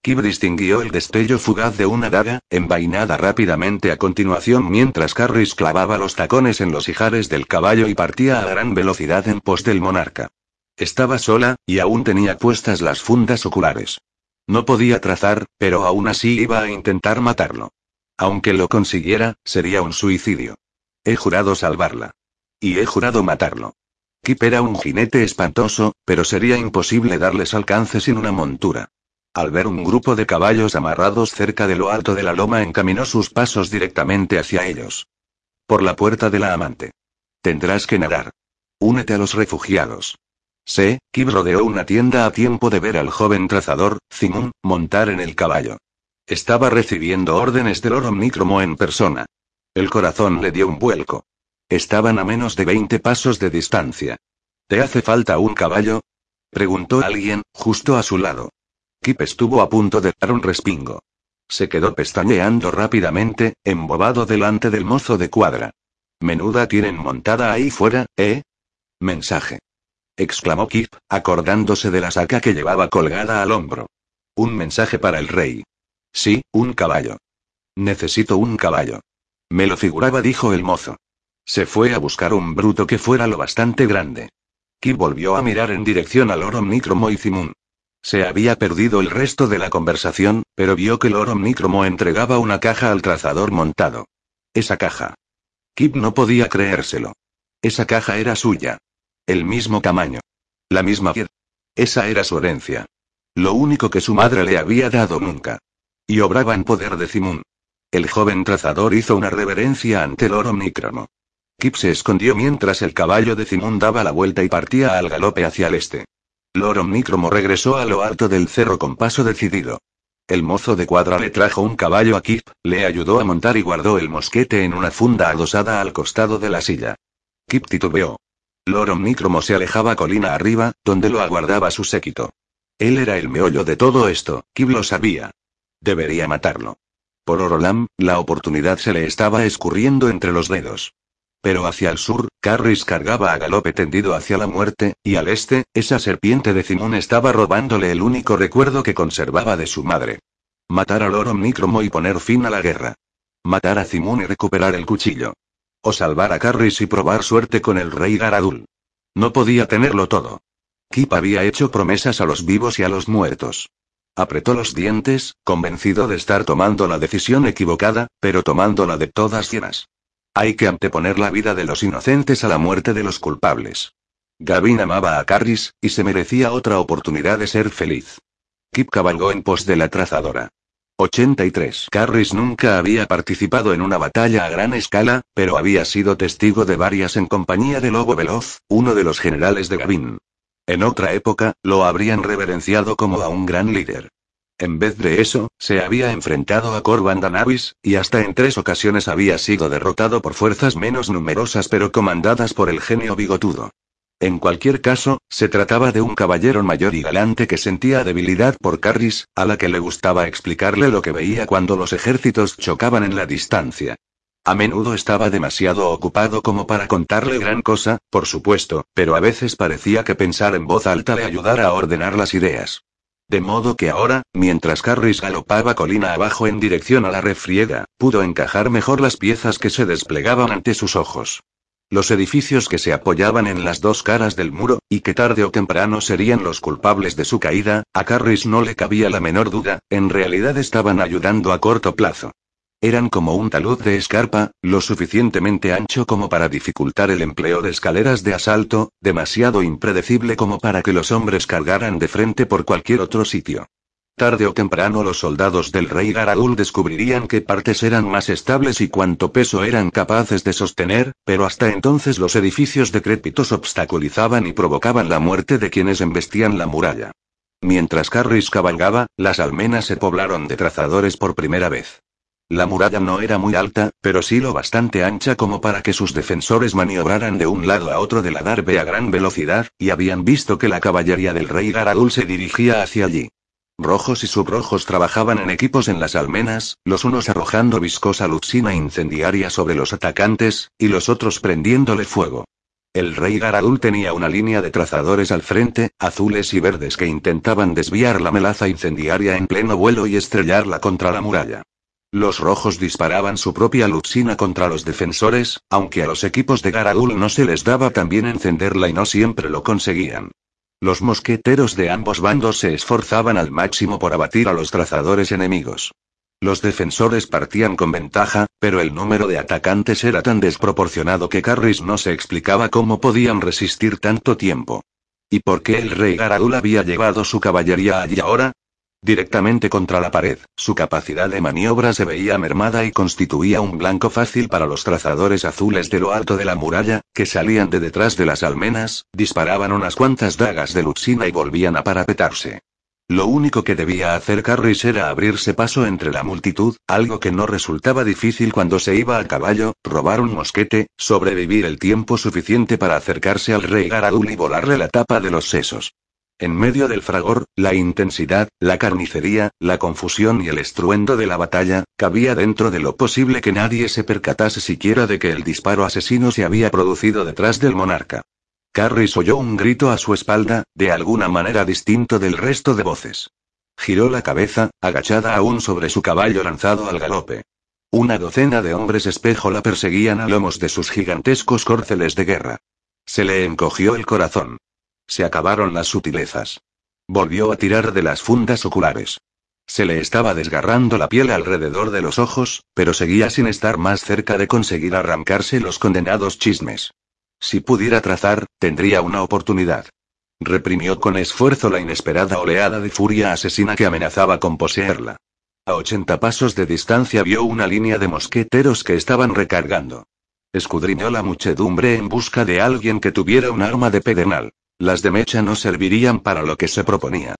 Kib distinguió el destello fugaz de una daga, envainada rápidamente a continuación mientras Carris clavaba los tacones en los ijares del caballo y partía a gran velocidad en pos del monarca. Estaba sola, y aún tenía puestas las fundas oculares. No podía trazar, pero aún así iba a intentar matarlo. Aunque lo consiguiera, sería un suicidio. He jurado salvarla. Y he jurado matarlo. Kip era un jinete espantoso, pero sería imposible darles alcance sin una montura. Al ver un grupo de caballos amarrados cerca de lo alto de la loma encaminó sus pasos directamente hacia ellos. Por la puerta de la amante. Tendrás que nadar. Únete a los refugiados. Se, Kib rodeó una tienda a tiempo de ver al joven trazador, Zimun, montar en el caballo. Estaba recibiendo órdenes del oro Micromo en persona. El corazón le dio un vuelco. Estaban a menos de 20 pasos de distancia. ¿Te hace falta un caballo? preguntó alguien, justo a su lado. Kip estuvo a punto de dar un respingo. Se quedó pestañeando rápidamente, embobado delante del mozo de cuadra. Menuda tienen montada ahí fuera, ¿eh? Mensaje. exclamó Kip, acordándose de la saca que llevaba colgada al hombro. Un mensaje para el rey. Sí, un caballo. Necesito un caballo. Me lo figuraba, dijo el mozo. Se fue a buscar un bruto que fuera lo bastante grande. Kip volvió a mirar en dirección al oro Omnicromo y Zimun. Se había perdido el resto de la conversación, pero vio que el oro Omnicromo entregaba una caja al trazador montado. Esa caja. Kip no podía creérselo. Esa caja era suya. El mismo tamaño. La misma piedra. Esa era su herencia. Lo único que su madre le había dado nunca. Y obraba en poder de Zimun. El joven trazador hizo una reverencia ante el oro omnícromo. Kip se escondió mientras el caballo de Zimun daba la vuelta y partía al galope hacia el este. Lord Omnicromo regresó a lo alto del cerro con paso decidido. El mozo de cuadra le trajo un caballo a Kip, le ayudó a montar y guardó el mosquete en una funda adosada al costado de la silla. Kip titubeó. Lord Omnicromo se alejaba colina arriba, donde lo aguardaba su séquito. Él era el meollo de todo esto, Kip lo sabía. Debería matarlo. Por Orolam, la oportunidad se le estaba escurriendo entre los dedos. Pero hacia el sur, Carris cargaba a galope tendido hacia la muerte, y al este, esa serpiente de Simón estaba robándole el único recuerdo que conservaba de su madre. Matar al oro Omnicromo y poner fin a la guerra. Matar a Simón y recuperar el cuchillo. O salvar a Carris y probar suerte con el rey Garadul. No podía tenerlo todo. Kip había hecho promesas a los vivos y a los muertos. Apretó los dientes, convencido de estar tomando la decisión equivocada, pero tomándola de todas llenas. Hay que anteponer la vida de los inocentes a la muerte de los culpables. Gavin amaba a Carris, y se merecía otra oportunidad de ser feliz. Kip cabalgó en pos de la trazadora. 83. Carris nunca había participado en una batalla a gran escala, pero había sido testigo de varias en compañía de Lobo Veloz, uno de los generales de Gavin. En otra época, lo habrían reverenciado como a un gran líder. En vez de eso, se había enfrentado a Corban Danavis, y hasta en tres ocasiones había sido derrotado por fuerzas menos numerosas pero comandadas por el genio bigotudo. En cualquier caso, se trataba de un caballero mayor y galante que sentía debilidad por Carris, a la que le gustaba explicarle lo que veía cuando los ejércitos chocaban en la distancia. A menudo estaba demasiado ocupado como para contarle gran cosa, por supuesto, pero a veces parecía que pensar en voz alta le ayudara a ordenar las ideas. De modo que ahora, mientras Carris galopaba colina abajo en dirección a la refriega, pudo encajar mejor las piezas que se desplegaban ante sus ojos. Los edificios que se apoyaban en las dos caras del muro, y que tarde o temprano serían los culpables de su caída, a Carris no le cabía la menor duda, en realidad estaban ayudando a corto plazo. Eran como un talud de escarpa, lo suficientemente ancho como para dificultar el empleo de escaleras de asalto, demasiado impredecible como para que los hombres cargaran de frente por cualquier otro sitio. Tarde o temprano los soldados del rey Garadul descubrirían qué partes eran más estables y cuánto peso eran capaces de sostener, pero hasta entonces los edificios decrépitos obstaculizaban y provocaban la muerte de quienes embestían la muralla. Mientras Carris cabalgaba, las almenas se poblaron de trazadores por primera vez. La muralla no era muy alta, pero sí lo bastante ancha como para que sus defensores maniobraran de un lado a otro de la darbe a gran velocidad, y habían visto que la caballería del rey Garadul se dirigía hacia allí. Rojos y subrojos trabajaban en equipos en las almenas, los unos arrojando viscosa luxina incendiaria sobre los atacantes, y los otros prendiéndole fuego. El rey Garadul tenía una línea de trazadores al frente, azules y verdes que intentaban desviar la melaza incendiaria en pleno vuelo y estrellarla contra la muralla. Los rojos disparaban su propia luxina contra los defensores, aunque a los equipos de Garadul no se les daba tan bien encenderla y no siempre lo conseguían. Los mosqueteros de ambos bandos se esforzaban al máximo por abatir a los trazadores enemigos. Los defensores partían con ventaja, pero el número de atacantes era tan desproporcionado que Carris no se explicaba cómo podían resistir tanto tiempo. ¿Y por qué el rey Garadul había llevado su caballería allí ahora? Directamente contra la pared. Su capacidad de maniobra se veía mermada y constituía un blanco fácil para los trazadores azules de lo alto de la muralla, que salían de detrás de las almenas, disparaban unas cuantas dagas de luxina y volvían a parapetarse. Lo único que debía hacer Carris era abrirse paso entre la multitud, algo que no resultaba difícil cuando se iba a caballo, robar un mosquete, sobrevivir el tiempo suficiente para acercarse al rey Garadul y volarle la tapa de los sesos. En medio del fragor, la intensidad, la carnicería, la confusión y el estruendo de la batalla, cabía dentro de lo posible que nadie se percatase siquiera de que el disparo asesino se había producido detrás del monarca. Carris oyó un grito a su espalda, de alguna manera distinto del resto de voces. Giró la cabeza, agachada aún sobre su caballo lanzado al galope. Una docena de hombres espejo la perseguían a lomos de sus gigantescos córceles de guerra. Se le encogió el corazón. Se acabaron las sutilezas. Volvió a tirar de las fundas oculares. Se le estaba desgarrando la piel alrededor de los ojos, pero seguía sin estar más cerca de conseguir arrancarse los condenados chismes. Si pudiera trazar, tendría una oportunidad. Reprimió con esfuerzo la inesperada oleada de furia asesina que amenazaba con poseerla. A ochenta pasos de distancia vio una línea de mosqueteros que estaban recargando. Escudriñó la muchedumbre en busca de alguien que tuviera un arma de pedernal. Las de mecha no servirían para lo que se proponía.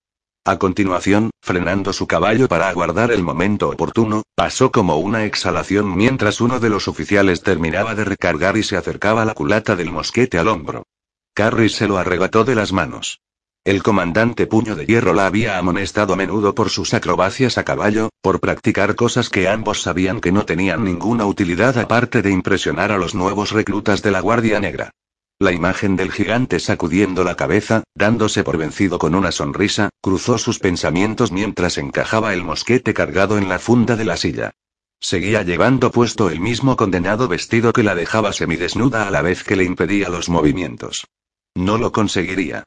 A continuación, frenando su caballo para aguardar el momento oportuno, pasó como una exhalación mientras uno de los oficiales terminaba de recargar y se acercaba la culata del mosquete al hombro. Carrie se lo arrebató de las manos. El comandante Puño de Hierro la había amonestado a menudo por sus acrobacias a caballo, por practicar cosas que ambos sabían que no tenían ninguna utilidad aparte de impresionar a los nuevos reclutas de la Guardia Negra. La imagen del gigante sacudiendo la cabeza, dándose por vencido con una sonrisa, cruzó sus pensamientos mientras encajaba el mosquete cargado en la funda de la silla. Seguía llevando puesto el mismo condenado vestido que la dejaba semidesnuda a la vez que le impedía los movimientos. No lo conseguiría.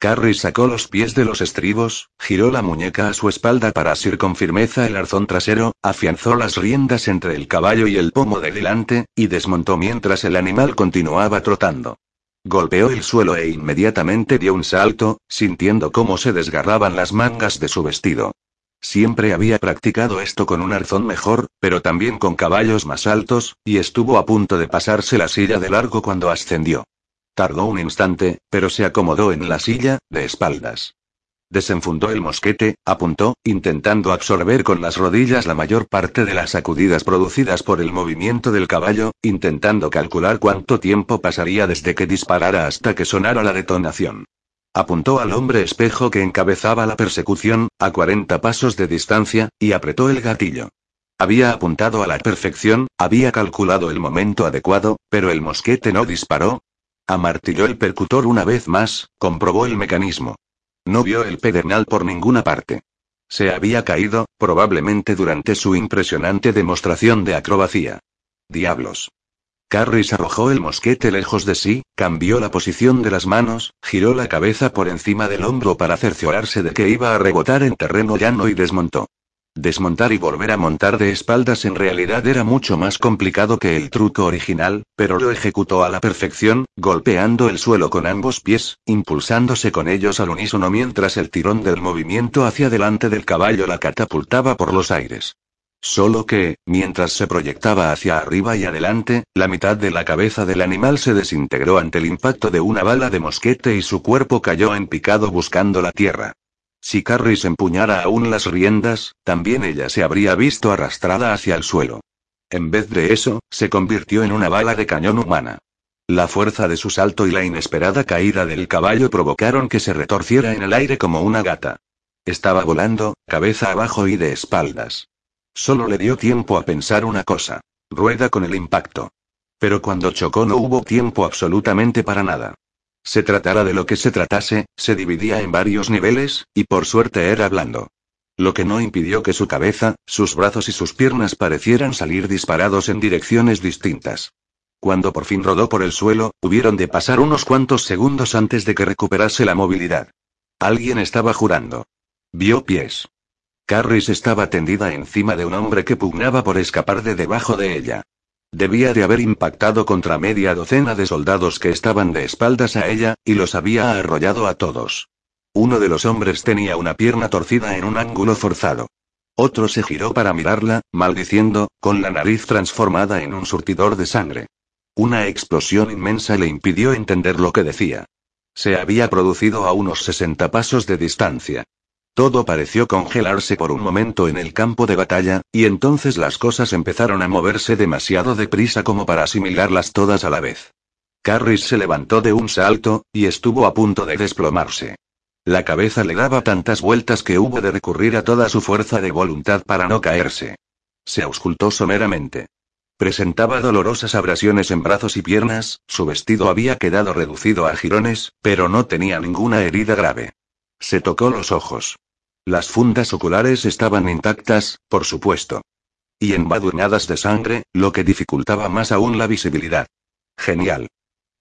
Carrie sacó los pies de los estribos, giró la muñeca a su espalda para asir con firmeza el arzón trasero, afianzó las riendas entre el caballo y el pomo de delante, y desmontó mientras el animal continuaba trotando. Golpeó el suelo e inmediatamente dio un salto, sintiendo cómo se desgarraban las mangas de su vestido. Siempre había practicado esto con un arzón mejor, pero también con caballos más altos, y estuvo a punto de pasarse la silla de largo cuando ascendió. Tardó un instante, pero se acomodó en la silla, de espaldas. Desenfundó el mosquete, apuntó, intentando absorber con las rodillas la mayor parte de las sacudidas producidas por el movimiento del caballo, intentando calcular cuánto tiempo pasaría desde que disparara hasta que sonara la detonación. Apuntó al hombre espejo que encabezaba la persecución, a 40 pasos de distancia, y apretó el gatillo. Había apuntado a la perfección, había calculado el momento adecuado, pero el mosquete no disparó, Amartilló el percutor una vez más, comprobó el mecanismo. No vio el pedernal por ninguna parte. Se había caído, probablemente durante su impresionante demostración de acrobacia. Diablos. Carris arrojó el mosquete lejos de sí, cambió la posición de las manos, giró la cabeza por encima del hombro para cerciorarse de que iba a rebotar en terreno llano y desmontó. Desmontar y volver a montar de espaldas en realidad era mucho más complicado que el truco original, pero lo ejecutó a la perfección, golpeando el suelo con ambos pies, impulsándose con ellos al unísono mientras el tirón del movimiento hacia delante del caballo la catapultaba por los aires. Solo que, mientras se proyectaba hacia arriba y adelante, la mitad de la cabeza del animal se desintegró ante el impacto de una bala de mosquete y su cuerpo cayó en picado buscando la tierra. Si Carris empuñara aún las riendas, también ella se habría visto arrastrada hacia el suelo. En vez de eso, se convirtió en una bala de cañón humana. La fuerza de su salto y la inesperada caída del caballo provocaron que se retorciera en el aire como una gata. Estaba volando, cabeza abajo y de espaldas. Solo le dio tiempo a pensar una cosa. Rueda con el impacto. Pero cuando chocó no hubo tiempo absolutamente para nada. Se tratara de lo que se tratase, se dividía en varios niveles, y por suerte era blando. Lo que no impidió que su cabeza, sus brazos y sus piernas parecieran salir disparados en direcciones distintas. Cuando por fin rodó por el suelo, hubieron de pasar unos cuantos segundos antes de que recuperase la movilidad. Alguien estaba jurando. Vio pies. Carris estaba tendida encima de un hombre que pugnaba por escapar de debajo de ella. Debía de haber impactado contra media docena de soldados que estaban de espaldas a ella, y los había arrollado a todos. Uno de los hombres tenía una pierna torcida en un ángulo forzado. Otro se giró para mirarla, maldiciendo, con la nariz transformada en un surtidor de sangre. Una explosión inmensa le impidió entender lo que decía. Se había producido a unos 60 pasos de distancia. Todo pareció congelarse por un momento en el campo de batalla, y entonces las cosas empezaron a moverse demasiado deprisa como para asimilarlas todas a la vez. Carris se levantó de un salto, y estuvo a punto de desplomarse. La cabeza le daba tantas vueltas que hubo de recurrir a toda su fuerza de voluntad para no caerse. Se auscultó someramente. Presentaba dolorosas abrasiones en brazos y piernas, su vestido había quedado reducido a jirones, pero no tenía ninguna herida grave. Se tocó los ojos. Las fundas oculares estaban intactas, por supuesto. Y embadurnadas de sangre, lo que dificultaba más aún la visibilidad. Genial.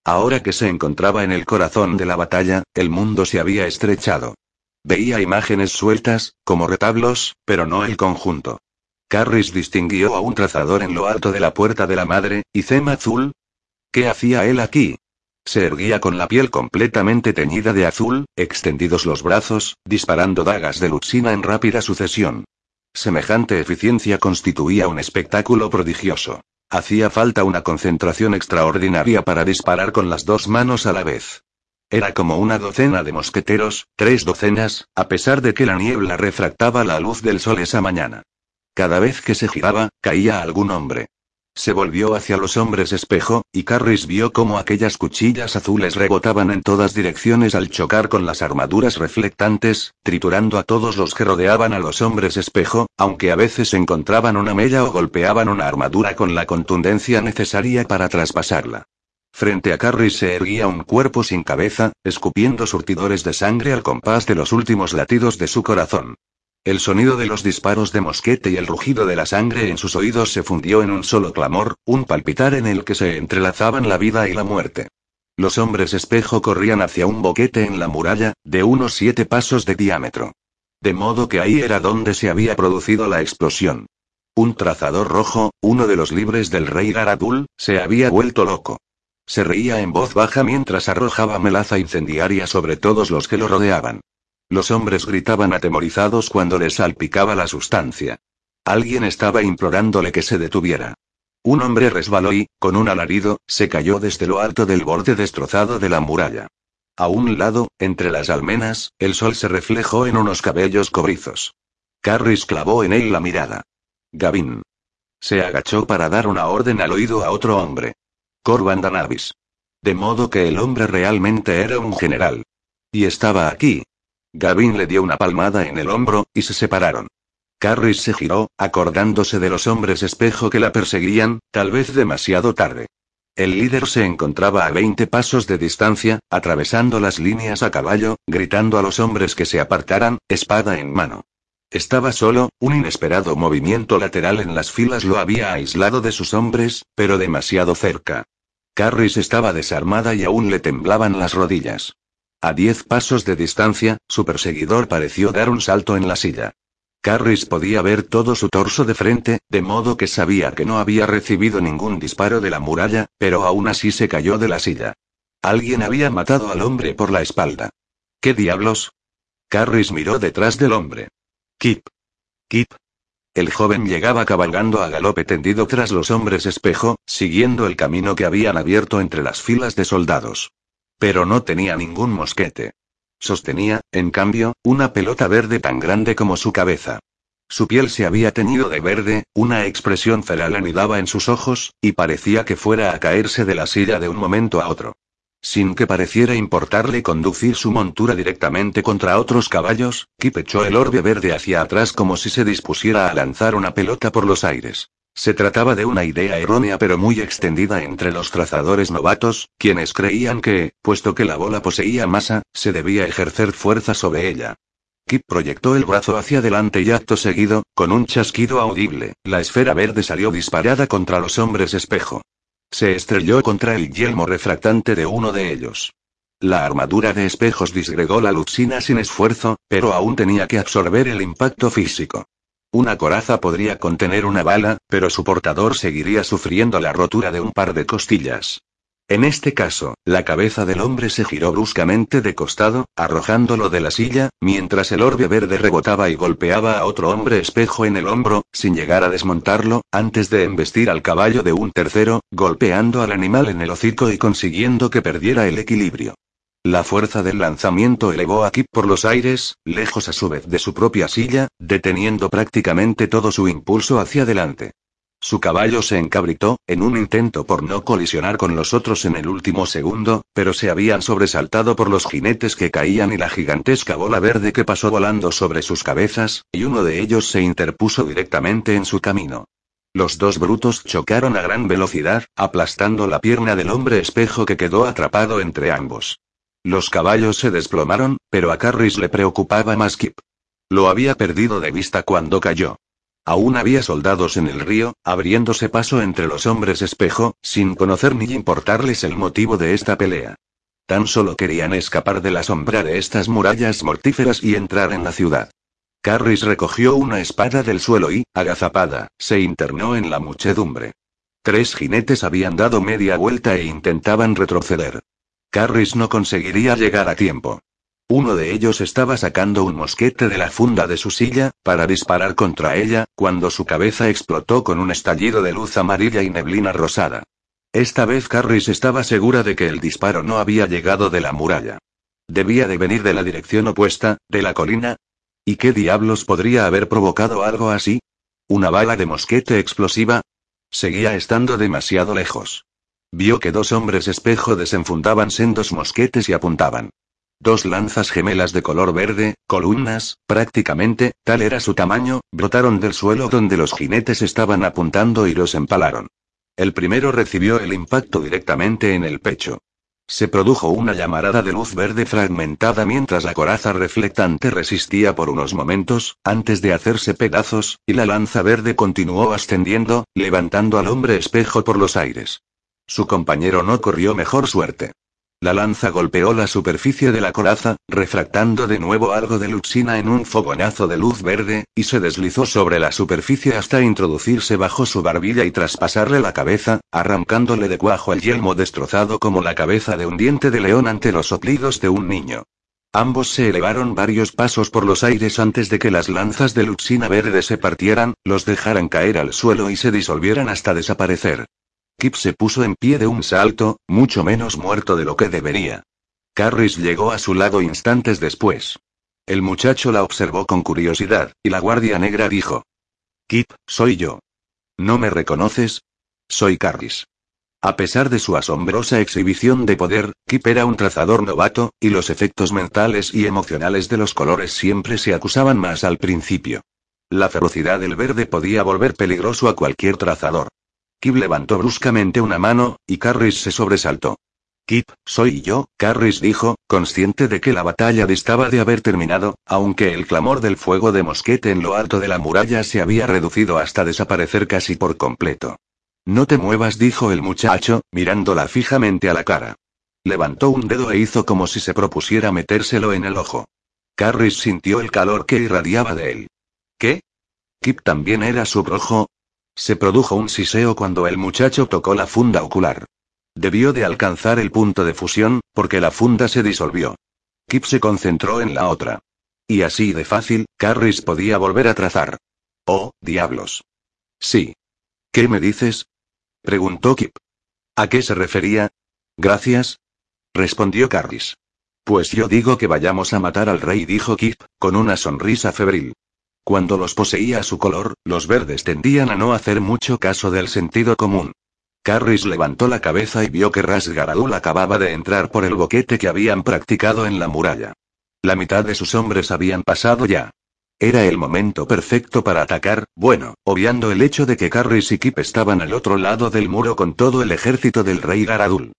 Ahora que se encontraba en el corazón de la batalla, el mundo se había estrechado. Veía imágenes sueltas, como retablos, pero no el conjunto. Carris distinguió a un trazador en lo alto de la puerta de la madre, y Zema Azul. ¿Qué hacía él aquí? Se erguía con la piel completamente teñida de azul, extendidos los brazos, disparando dagas de luxina en rápida sucesión. Semejante eficiencia constituía un espectáculo prodigioso. Hacía falta una concentración extraordinaria para disparar con las dos manos a la vez. Era como una docena de mosqueteros, tres docenas, a pesar de que la niebla refractaba la luz del sol esa mañana. Cada vez que se giraba, caía algún hombre. Se volvió hacia los hombres espejo, y Carris vio cómo aquellas cuchillas azules rebotaban en todas direcciones al chocar con las armaduras reflectantes, triturando a todos los que rodeaban a los hombres espejo, aunque a veces encontraban una mella o golpeaban una armadura con la contundencia necesaria para traspasarla. Frente a Carris se erguía un cuerpo sin cabeza, escupiendo surtidores de sangre al compás de los últimos latidos de su corazón. El sonido de los disparos de mosquete y el rugido de la sangre en sus oídos se fundió en un solo clamor, un palpitar en el que se entrelazaban la vida y la muerte. Los hombres espejo corrían hacia un boquete en la muralla, de unos siete pasos de diámetro. De modo que ahí era donde se había producido la explosión. Un trazador rojo, uno de los libres del rey Garadul, se había vuelto loco. Se reía en voz baja mientras arrojaba melaza incendiaria sobre todos los que lo rodeaban. Los hombres gritaban atemorizados cuando les salpicaba la sustancia. Alguien estaba implorándole que se detuviera. Un hombre resbaló y, con un alarido, se cayó desde lo alto del borde destrozado de la muralla. A un lado, entre las almenas, el sol se reflejó en unos cabellos cobrizos. Carris clavó en él la mirada. Gavin. Se agachó para dar una orden al oído a otro hombre. Corban Danavis. De modo que el hombre realmente era un general. Y estaba aquí, Gavin le dio una palmada en el hombro, y se separaron. Carris se giró, acordándose de los hombres espejo que la perseguían, tal vez demasiado tarde. El líder se encontraba a 20 pasos de distancia, atravesando las líneas a caballo, gritando a los hombres que se apartaran, espada en mano. Estaba solo, un inesperado movimiento lateral en las filas lo había aislado de sus hombres, pero demasiado cerca. Carris estaba desarmada y aún le temblaban las rodillas. A diez pasos de distancia, su perseguidor pareció dar un salto en la silla. Carris podía ver todo su torso de frente, de modo que sabía que no había recibido ningún disparo de la muralla, pero aún así se cayó de la silla. Alguien había matado al hombre por la espalda. ¿Qué diablos? Carris miró detrás del hombre. Kip. Kip. El joven llegaba cabalgando a galope tendido tras los hombres espejo, siguiendo el camino que habían abierto entre las filas de soldados. Pero no tenía ningún mosquete. Sostenía, en cambio, una pelota verde tan grande como su cabeza. Su piel se había teñido de verde, una expresión feral anidaba en sus ojos, y parecía que fuera a caerse de la silla de un momento a otro. Sin que pareciera importarle conducir su montura directamente contra otros caballos, Kip echó el orbe verde hacia atrás como si se dispusiera a lanzar una pelota por los aires. Se trataba de una idea errónea pero muy extendida entre los trazadores novatos, quienes creían que, puesto que la bola poseía masa, se debía ejercer fuerza sobre ella. Kip proyectó el brazo hacia adelante y acto seguido, con un chasquido audible, la esfera verde salió disparada contra los hombres espejo. Se estrelló contra el yelmo refractante de uno de ellos. La armadura de espejos disgregó la luxina sin esfuerzo, pero aún tenía que absorber el impacto físico. Una coraza podría contener una bala, pero su portador seguiría sufriendo la rotura de un par de costillas. En este caso, la cabeza del hombre se giró bruscamente de costado, arrojándolo de la silla, mientras el orbe verde rebotaba y golpeaba a otro hombre espejo en el hombro, sin llegar a desmontarlo, antes de embestir al caballo de un tercero, golpeando al animal en el hocico y consiguiendo que perdiera el equilibrio. La fuerza del lanzamiento elevó a Kip por los aires, lejos a su vez de su propia silla, deteniendo prácticamente todo su impulso hacia adelante. Su caballo se encabritó, en un intento por no colisionar con los otros en el último segundo, pero se habían sobresaltado por los jinetes que caían y la gigantesca bola verde que pasó volando sobre sus cabezas, y uno de ellos se interpuso directamente en su camino. Los dos brutos chocaron a gran velocidad, aplastando la pierna del hombre espejo que quedó atrapado entre ambos. Los caballos se desplomaron, pero a Carris le preocupaba más Kip. Lo había perdido de vista cuando cayó. Aún había soldados en el río, abriéndose paso entre los hombres espejo, sin conocer ni importarles el motivo de esta pelea. Tan solo querían escapar de la sombra de estas murallas mortíferas y entrar en la ciudad. Carris recogió una espada del suelo y, agazapada, se internó en la muchedumbre. Tres jinetes habían dado media vuelta e intentaban retroceder. Carris no conseguiría llegar a tiempo. Uno de ellos estaba sacando un mosquete de la funda de su silla, para disparar contra ella, cuando su cabeza explotó con un estallido de luz amarilla y neblina rosada. Esta vez Carris estaba segura de que el disparo no había llegado de la muralla. Debía de venir de la dirección opuesta, de la colina. ¿Y qué diablos podría haber provocado algo así? ¿Una bala de mosquete explosiva? Seguía estando demasiado lejos. Vio que dos hombres espejo desenfundaban sendos mosquetes y apuntaban. Dos lanzas gemelas de color verde, columnas, prácticamente, tal era su tamaño, brotaron del suelo donde los jinetes estaban apuntando y los empalaron. El primero recibió el impacto directamente en el pecho. Se produjo una llamarada de luz verde fragmentada mientras la coraza reflectante resistía por unos momentos, antes de hacerse pedazos, y la lanza verde continuó ascendiendo, levantando al hombre espejo por los aires. Su compañero no corrió mejor suerte. La lanza golpeó la superficie de la coraza, refractando de nuevo algo de luxina en un fogonazo de luz verde, y se deslizó sobre la superficie hasta introducirse bajo su barbilla y traspasarle la cabeza, arrancándole de cuajo el yelmo destrozado como la cabeza de un diente de león ante los soplidos de un niño. Ambos se elevaron varios pasos por los aires antes de que las lanzas de luxina verde se partieran, los dejaran caer al suelo y se disolvieran hasta desaparecer. Kip se puso en pie de un salto, mucho menos muerto de lo que debería. Carris llegó a su lado instantes después. El muchacho la observó con curiosidad, y la guardia negra dijo. Kip, soy yo. ¿No me reconoces? Soy Carris. A pesar de su asombrosa exhibición de poder, Kip era un trazador novato, y los efectos mentales y emocionales de los colores siempre se acusaban más al principio. La ferocidad del verde podía volver peligroso a cualquier trazador. Kip levantó bruscamente una mano, y Carris se sobresaltó. Kip, soy yo, Carris dijo, consciente de que la batalla distaba de haber terminado, aunque el clamor del fuego de mosquete en lo alto de la muralla se había reducido hasta desaparecer casi por completo. No te muevas, dijo el muchacho, mirándola fijamente a la cara. Levantó un dedo e hizo como si se propusiera metérselo en el ojo. Carris sintió el calor que irradiaba de él. ¿Qué? Kip también era subrojo, se produjo un siseo cuando el muchacho tocó la funda ocular. Debió de alcanzar el punto de fusión, porque la funda se disolvió. Kip se concentró en la otra. Y así de fácil, Carris podía volver a trazar. Oh, diablos. Sí. ¿Qué me dices? preguntó Kip. ¿A qué se refería? Gracias. respondió Carris. Pues yo digo que vayamos a matar al rey, dijo Kip, con una sonrisa febril. Cuando los poseía su color, los verdes tendían a no hacer mucho caso del sentido común. Carris levantó la cabeza y vio que Rasgaradul acababa de entrar por el boquete que habían practicado en la muralla. La mitad de sus hombres habían pasado ya. Era el momento perfecto para atacar, bueno, obviando el hecho de que Carris y Kip estaban al otro lado del muro con todo el ejército del rey Garadul.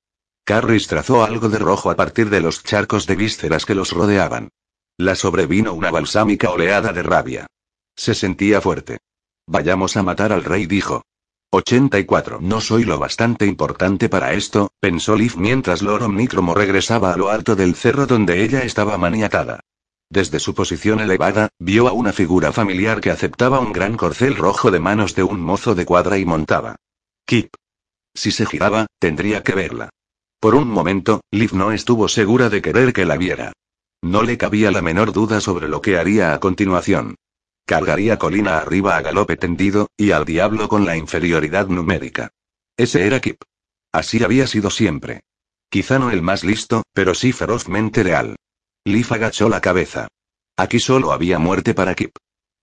Carris trazó algo de rojo a partir de los charcos de vísceras que los rodeaban. La sobrevino una balsámica oleada de rabia. Se sentía fuerte. Vayamos a matar al rey, dijo. 84. No soy lo bastante importante para esto, pensó Liv mientras Lord Omnicromo regresaba a lo alto del cerro donde ella estaba maniatada. Desde su posición elevada, vio a una figura familiar que aceptaba un gran corcel rojo de manos de un mozo de cuadra y montaba. Kip. Si se giraba, tendría que verla. Por un momento, Liv no estuvo segura de querer que la viera. No le cabía la menor duda sobre lo que haría a continuación. Cargaría colina arriba a galope tendido, y al diablo con la inferioridad numérica. Ese era Kip. Así había sido siempre. Quizá no el más listo, pero sí ferozmente leal. Leaf agachó la cabeza. Aquí solo había muerte para Kip.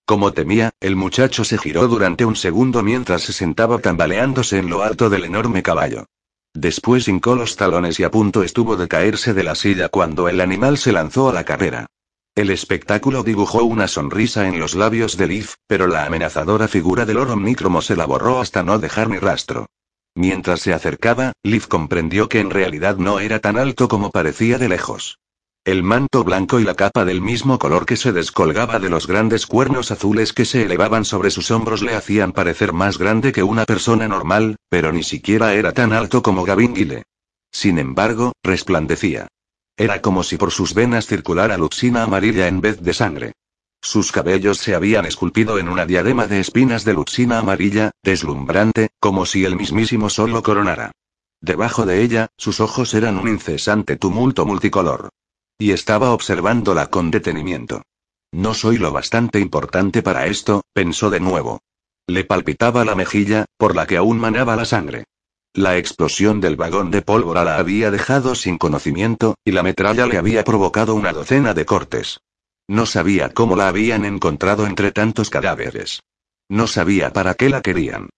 Como temía, el muchacho se giró durante un segundo mientras se sentaba tambaleándose en lo alto del enorme caballo. Después hincó los talones y a punto estuvo de caerse de la silla cuando el animal se lanzó a la carrera. El espectáculo dibujó una sonrisa en los labios de Liv, pero la amenazadora figura del oro omnícromo se la borró hasta no dejar ni rastro. Mientras se acercaba, Liv comprendió que en realidad no era tan alto como parecía de lejos. El manto blanco y la capa del mismo color que se descolgaba de los grandes cuernos azules que se elevaban sobre sus hombros le hacían parecer más grande que una persona normal, pero ni siquiera era tan alto como Gavin Gile. Sin embargo, resplandecía. Era como si por sus venas circulara luxina amarilla en vez de sangre. Sus cabellos se habían esculpido en una diadema de espinas de luxina amarilla, deslumbrante, como si el mismísimo sol lo coronara. Debajo de ella, sus ojos eran un incesante tumulto multicolor. Y estaba observándola con detenimiento. No soy lo bastante importante para esto, pensó de nuevo. Le palpitaba la mejilla, por la que aún manaba la sangre. La explosión del vagón de pólvora la había dejado sin conocimiento, y la metralla le había provocado una docena de cortes. No sabía cómo la habían encontrado entre tantos cadáveres. No sabía para qué la querían.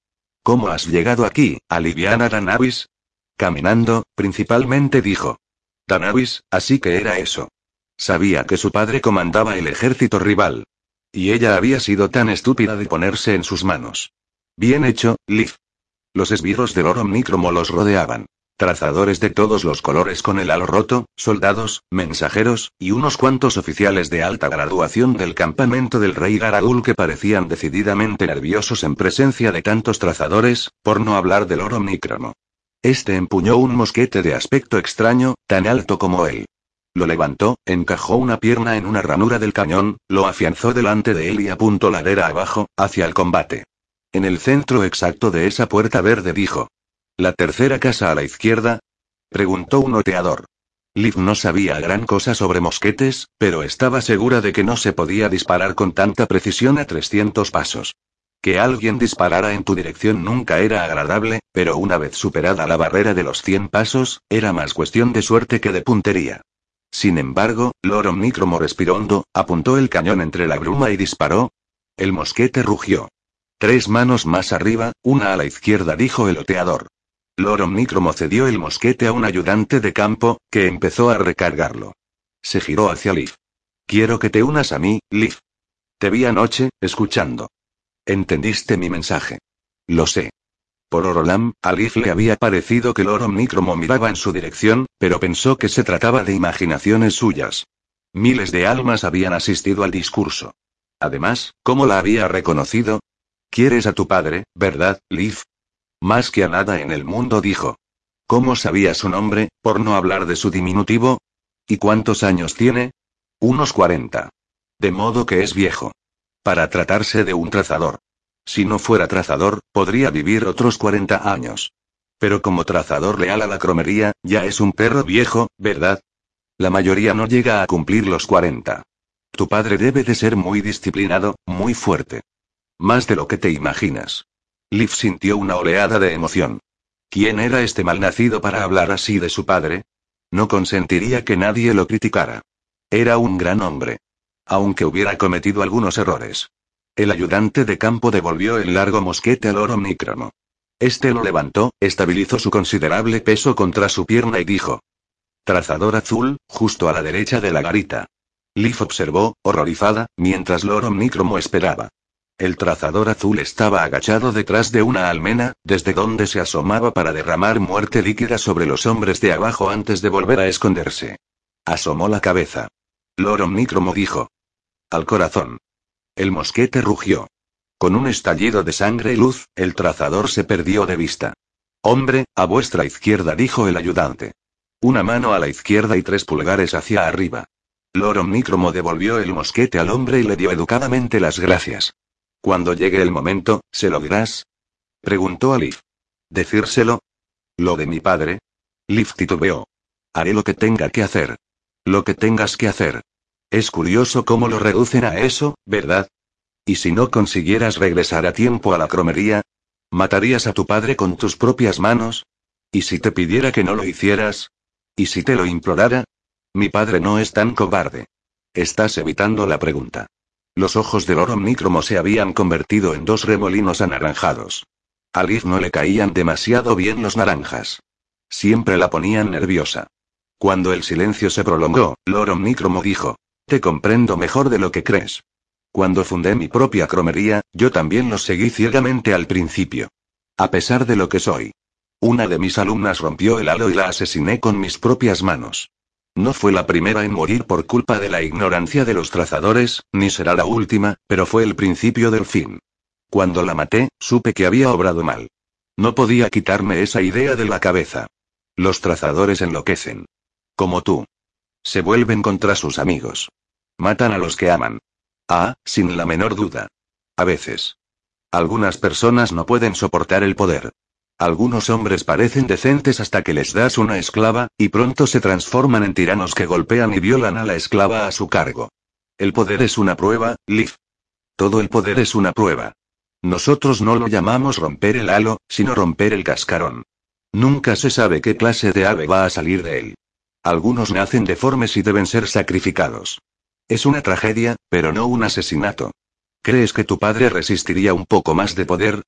¿Cómo has llegado aquí, Aliviana Danavis? Caminando, principalmente dijo. Danavis, así que era eso. Sabía que su padre comandaba el ejército rival. Y ella había sido tan estúpida de ponerse en sus manos. Bien hecho, Liv. Los esbirros del oro omnícromo los rodeaban. Trazadores de todos los colores con el halo roto, soldados, mensajeros, y unos cuantos oficiales de alta graduación del campamento del rey Garadul que parecían decididamente nerviosos en presencia de tantos trazadores, por no hablar del oro omnícromo. Este empuñó un mosquete de aspecto extraño, tan alto como él. Lo levantó, encajó una pierna en una ranura del cañón, lo afianzó delante de él y apuntó ladera abajo, hacia el combate. En el centro exacto de esa puerta verde dijo. ¿La tercera casa a la izquierda? preguntó un oteador. Liv no sabía gran cosa sobre mosquetes, pero estaba segura de que no se podía disparar con tanta precisión a 300 pasos. Que alguien disparara en tu dirección nunca era agradable, pero una vez superada la barrera de los 100 pasos, era más cuestión de suerte que de puntería. Sin embargo, Loro Micromo respiró hondo, apuntó el cañón entre la bruma y disparó. El mosquete rugió. Tres manos más arriba, una a la izquierda, dijo el oteador. Loro Micromo cedió el mosquete a un ayudante de campo, que empezó a recargarlo. Se giró hacia Liv. Quiero que te unas a mí, Liv. Te vi anoche, escuchando. Entendiste mi mensaje. Lo sé. Por Orolam, a Liv le había parecido que Loro Micromo miraba en su dirección, pero pensó que se trataba de imaginaciones suyas. Miles de almas habían asistido al discurso. Además, ¿cómo la había reconocido? Quieres a tu padre, ¿verdad, Liv? Más que a nada en el mundo dijo. ¿Cómo sabía su nombre, por no hablar de su diminutivo? ¿Y cuántos años tiene? Unos cuarenta. De modo que es viejo. Para tratarse de un trazador. Si no fuera trazador, podría vivir otros cuarenta años. Pero como trazador leal a la cromería, ya es un perro viejo, ¿verdad? La mayoría no llega a cumplir los cuarenta. Tu padre debe de ser muy disciplinado, muy fuerte. Más de lo que te imaginas. Liv sintió una oleada de emoción. ¿Quién era este malnacido para hablar así de su padre? No consentiría que nadie lo criticara. Era un gran hombre. Aunque hubiera cometido algunos errores. El ayudante de campo devolvió el largo mosquete al oro omnícrono. Este lo levantó, estabilizó su considerable peso contra su pierna y dijo. Trazador azul, justo a la derecha de la garita. Liv observó, horrorizada, mientras Loro Omnícromo esperaba. El trazador azul estaba agachado detrás de una almena, desde donde se asomaba para derramar muerte líquida sobre los hombres de abajo antes de volver a esconderse. Asomó la cabeza. Loro Micromo dijo. Al corazón. El mosquete rugió. Con un estallido de sangre y luz, el trazador se perdió de vista. Hombre, a vuestra izquierda, dijo el ayudante. Una mano a la izquierda y tres pulgares hacia arriba. Loro Micromo devolvió el mosquete al hombre y le dio educadamente las gracias. Cuando llegue el momento, ¿se lo dirás? Preguntó a Liv. ¿Decírselo? ¿Lo de mi padre? Liv titubeó. Haré lo que tenga que hacer. Lo que tengas que hacer. Es curioso cómo lo reducen a eso, ¿verdad? ¿Y si no consiguieras regresar a tiempo a la cromería? ¿Matarías a tu padre con tus propias manos? ¿Y si te pidiera que no lo hicieras? ¿Y si te lo implorara? Mi padre no es tan cobarde. Estás evitando la pregunta. Los ojos del oro omnícromo se habían convertido en dos remolinos anaranjados. A Liv no le caían demasiado bien los naranjas. Siempre la ponían nerviosa. Cuando el silencio se prolongó, Loro Omnícromo dijo: Te comprendo mejor de lo que crees. Cuando fundé mi propia cromería, yo también los seguí ciegamente al principio. A pesar de lo que soy. Una de mis alumnas rompió el halo y la asesiné con mis propias manos. No fue la primera en morir por culpa de la ignorancia de los trazadores, ni será la última, pero fue el principio del fin. Cuando la maté, supe que había obrado mal. No podía quitarme esa idea de la cabeza. Los trazadores enloquecen. Como tú. Se vuelven contra sus amigos. Matan a los que aman. Ah, sin la menor duda. A veces. Algunas personas no pueden soportar el poder. Algunos hombres parecen decentes hasta que les das una esclava, y pronto se transforman en tiranos que golpean y violan a la esclava a su cargo. El poder es una prueba, Liv. Todo el poder es una prueba. Nosotros no lo llamamos romper el halo, sino romper el cascarón. Nunca se sabe qué clase de ave va a salir de él. Algunos nacen deformes y deben ser sacrificados. Es una tragedia, pero no un asesinato. ¿Crees que tu padre resistiría un poco más de poder?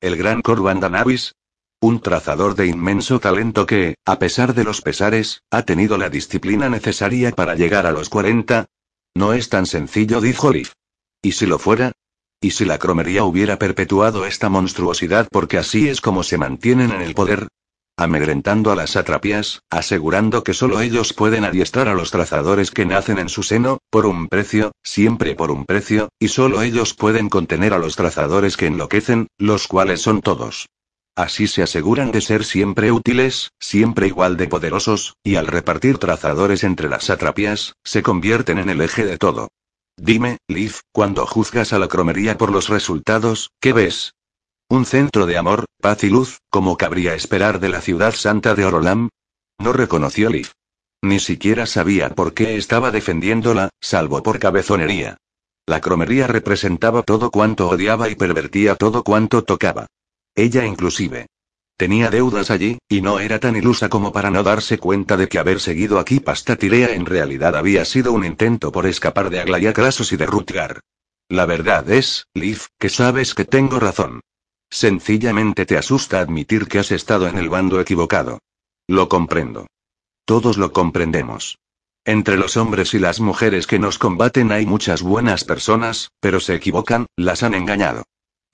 ¿El gran Corban Danavis? Un trazador de inmenso talento que, a pesar de los pesares, ha tenido la disciplina necesaria para llegar a los 40. No es tan sencillo, dijo Liv. ¿Y si lo fuera? ¿Y si la cromería hubiera perpetuado esta monstruosidad porque así es como se mantienen en el poder? Amedrentando a las satrapias, asegurando que solo ellos pueden adiestrar a los trazadores que nacen en su seno, por un precio, siempre por un precio, y solo ellos pueden contener a los trazadores que enloquecen, los cuales son todos. Así se aseguran de ser siempre útiles, siempre igual de poderosos, y al repartir trazadores entre las satrapias, se convierten en el eje de todo. Dime, Liv, cuando juzgas a la cromería por los resultados, ¿qué ves? Un centro de amor, paz y luz, como cabría esperar de la ciudad santa de Orolam. No reconoció Liv. Ni siquiera sabía por qué estaba defendiéndola, salvo por cabezonería. La cromería representaba todo cuanto odiaba y pervertía todo cuanto tocaba. Ella inclusive. Tenía deudas allí, y no era tan ilusa como para no darse cuenta de que haber seguido aquí Pastatirea en realidad había sido un intento por escapar de Aglaya Crasos y de Rutgar. La verdad es, Liv, que sabes que tengo razón. Sencillamente te asusta admitir que has estado en el bando equivocado. Lo comprendo. Todos lo comprendemos. Entre los hombres y las mujeres que nos combaten hay muchas buenas personas, pero se equivocan, las han engañado.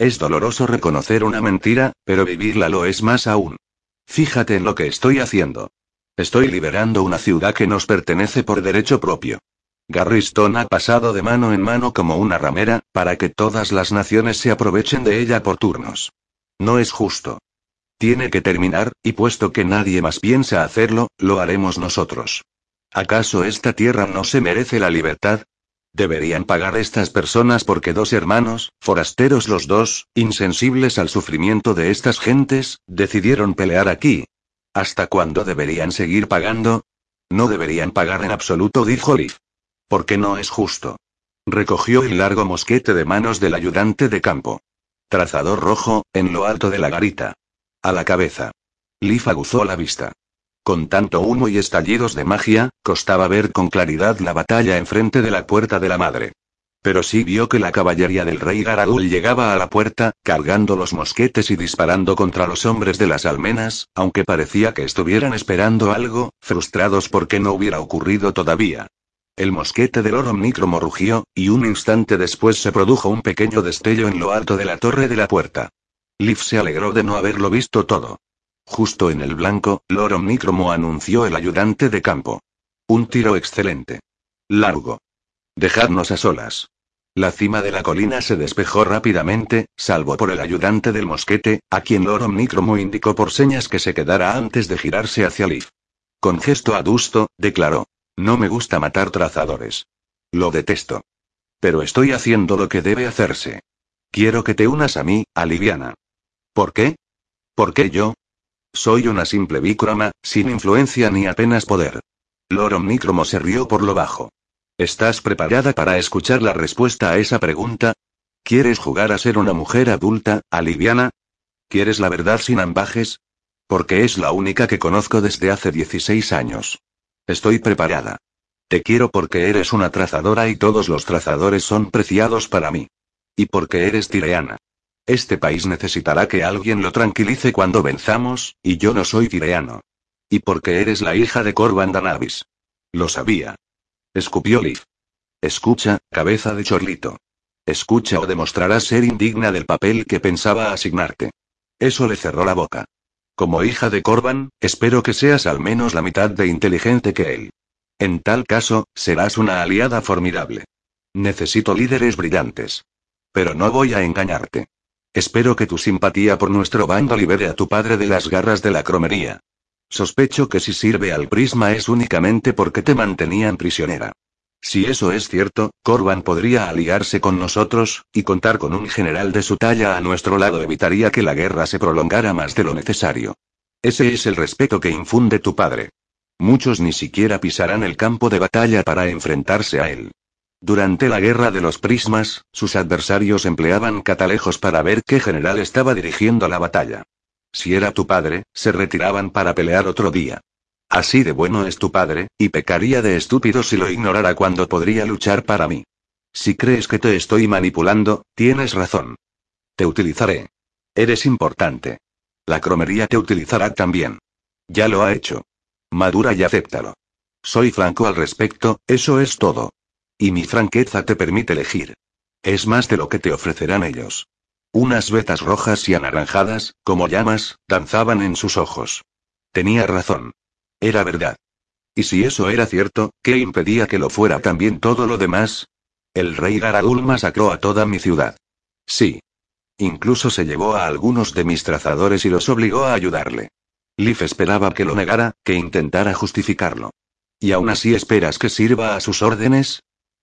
Es doloroso reconocer una mentira, pero vivirla lo es más aún. Fíjate en lo que estoy haciendo. Estoy liberando una ciudad que nos pertenece por derecho propio. Garriston ha pasado de mano en mano como una ramera, para que todas las naciones se aprovechen de ella por turnos. No es justo. Tiene que terminar, y puesto que nadie más piensa hacerlo, lo haremos nosotros. ¿Acaso esta tierra no se merece la libertad? Deberían pagar estas personas porque dos hermanos, forasteros los dos, insensibles al sufrimiento de estas gentes, decidieron pelear aquí. ¿Hasta cuándo deberían seguir pagando? No deberían pagar en absoluto, dijo Liv. Porque no es justo. Recogió el largo mosquete de manos del ayudante de campo. Trazador rojo, en lo alto de la garita. A la cabeza. Liv aguzó la vista. Con tanto humo y estallidos de magia, costaba ver con claridad la batalla enfrente de la puerta de la madre. Pero sí vio que la caballería del rey Garadul llegaba a la puerta, cargando los mosquetes y disparando contra los hombres de las almenas, aunque parecía que estuvieran esperando algo, frustrados porque no hubiera ocurrido todavía. El mosquete del oro micromo rugió, y un instante después se produjo un pequeño destello en lo alto de la torre de la puerta. Liv se alegró de no haberlo visto todo. Justo en el blanco, Loro Micromo anunció el ayudante de campo. Un tiro excelente. Largo. Dejadnos a solas. La cima de la colina se despejó rápidamente, salvo por el ayudante del mosquete, a quien Loro Micromo indicó por señas que se quedara antes de girarse hacia Liv. Con gesto adusto, declaró. No me gusta matar trazadores. Lo detesto. Pero estoy haciendo lo que debe hacerse. Quiero que te unas a mí, Aliviana. ¿Por qué? ¿Por qué yo? Soy una simple bícroma, sin influencia ni apenas poder. Loro Micromo se rió por lo bajo. ¿Estás preparada para escuchar la respuesta a esa pregunta? ¿Quieres jugar a ser una mujer adulta, aliviana? ¿Quieres la verdad sin ambajes? Porque es la única que conozco desde hace 16 años. Estoy preparada. Te quiero porque eres una trazadora y todos los trazadores son preciados para mí. Y porque eres tireana. Este país necesitará que alguien lo tranquilice cuando venzamos, y yo no soy tireano. Y porque eres la hija de Corban Danavis. Lo sabía. Escupió Liv. Escucha, cabeza de chorlito. Escucha o demostrarás ser indigna del papel que pensaba asignarte. Eso le cerró la boca. Como hija de Corban, espero que seas al menos la mitad de inteligente que él. En tal caso, serás una aliada formidable. Necesito líderes brillantes. Pero no voy a engañarte. Espero que tu simpatía por nuestro bando libere a tu padre de las garras de la cromería. Sospecho que si sirve al prisma es únicamente porque te mantenían prisionera. Si eso es cierto, Corban podría aliarse con nosotros, y contar con un general de su talla a nuestro lado evitaría que la guerra se prolongara más de lo necesario. Ese es el respeto que infunde tu padre. Muchos ni siquiera pisarán el campo de batalla para enfrentarse a él. Durante la guerra de los prismas, sus adversarios empleaban catalejos para ver qué general estaba dirigiendo la batalla. Si era tu padre, se retiraban para pelear otro día. Así de bueno es tu padre, y pecaría de estúpido si lo ignorara cuando podría luchar para mí. Si crees que te estoy manipulando, tienes razón. Te utilizaré. Eres importante. La cromería te utilizará también. Ya lo ha hecho. Madura y acéptalo. Soy franco al respecto, eso es todo. Y mi franqueza te permite elegir. Es más de lo que te ofrecerán ellos. Unas vetas rojas y anaranjadas, como llamas, danzaban en sus ojos. Tenía razón. Era verdad. Y si eso era cierto, ¿qué impedía que lo fuera también todo lo demás? El rey Garadul masacró a toda mi ciudad. Sí. Incluso se llevó a algunos de mis trazadores y los obligó a ayudarle. Leaf esperaba que lo negara, que intentara justificarlo. ¿Y aún así esperas que sirva a sus órdenes?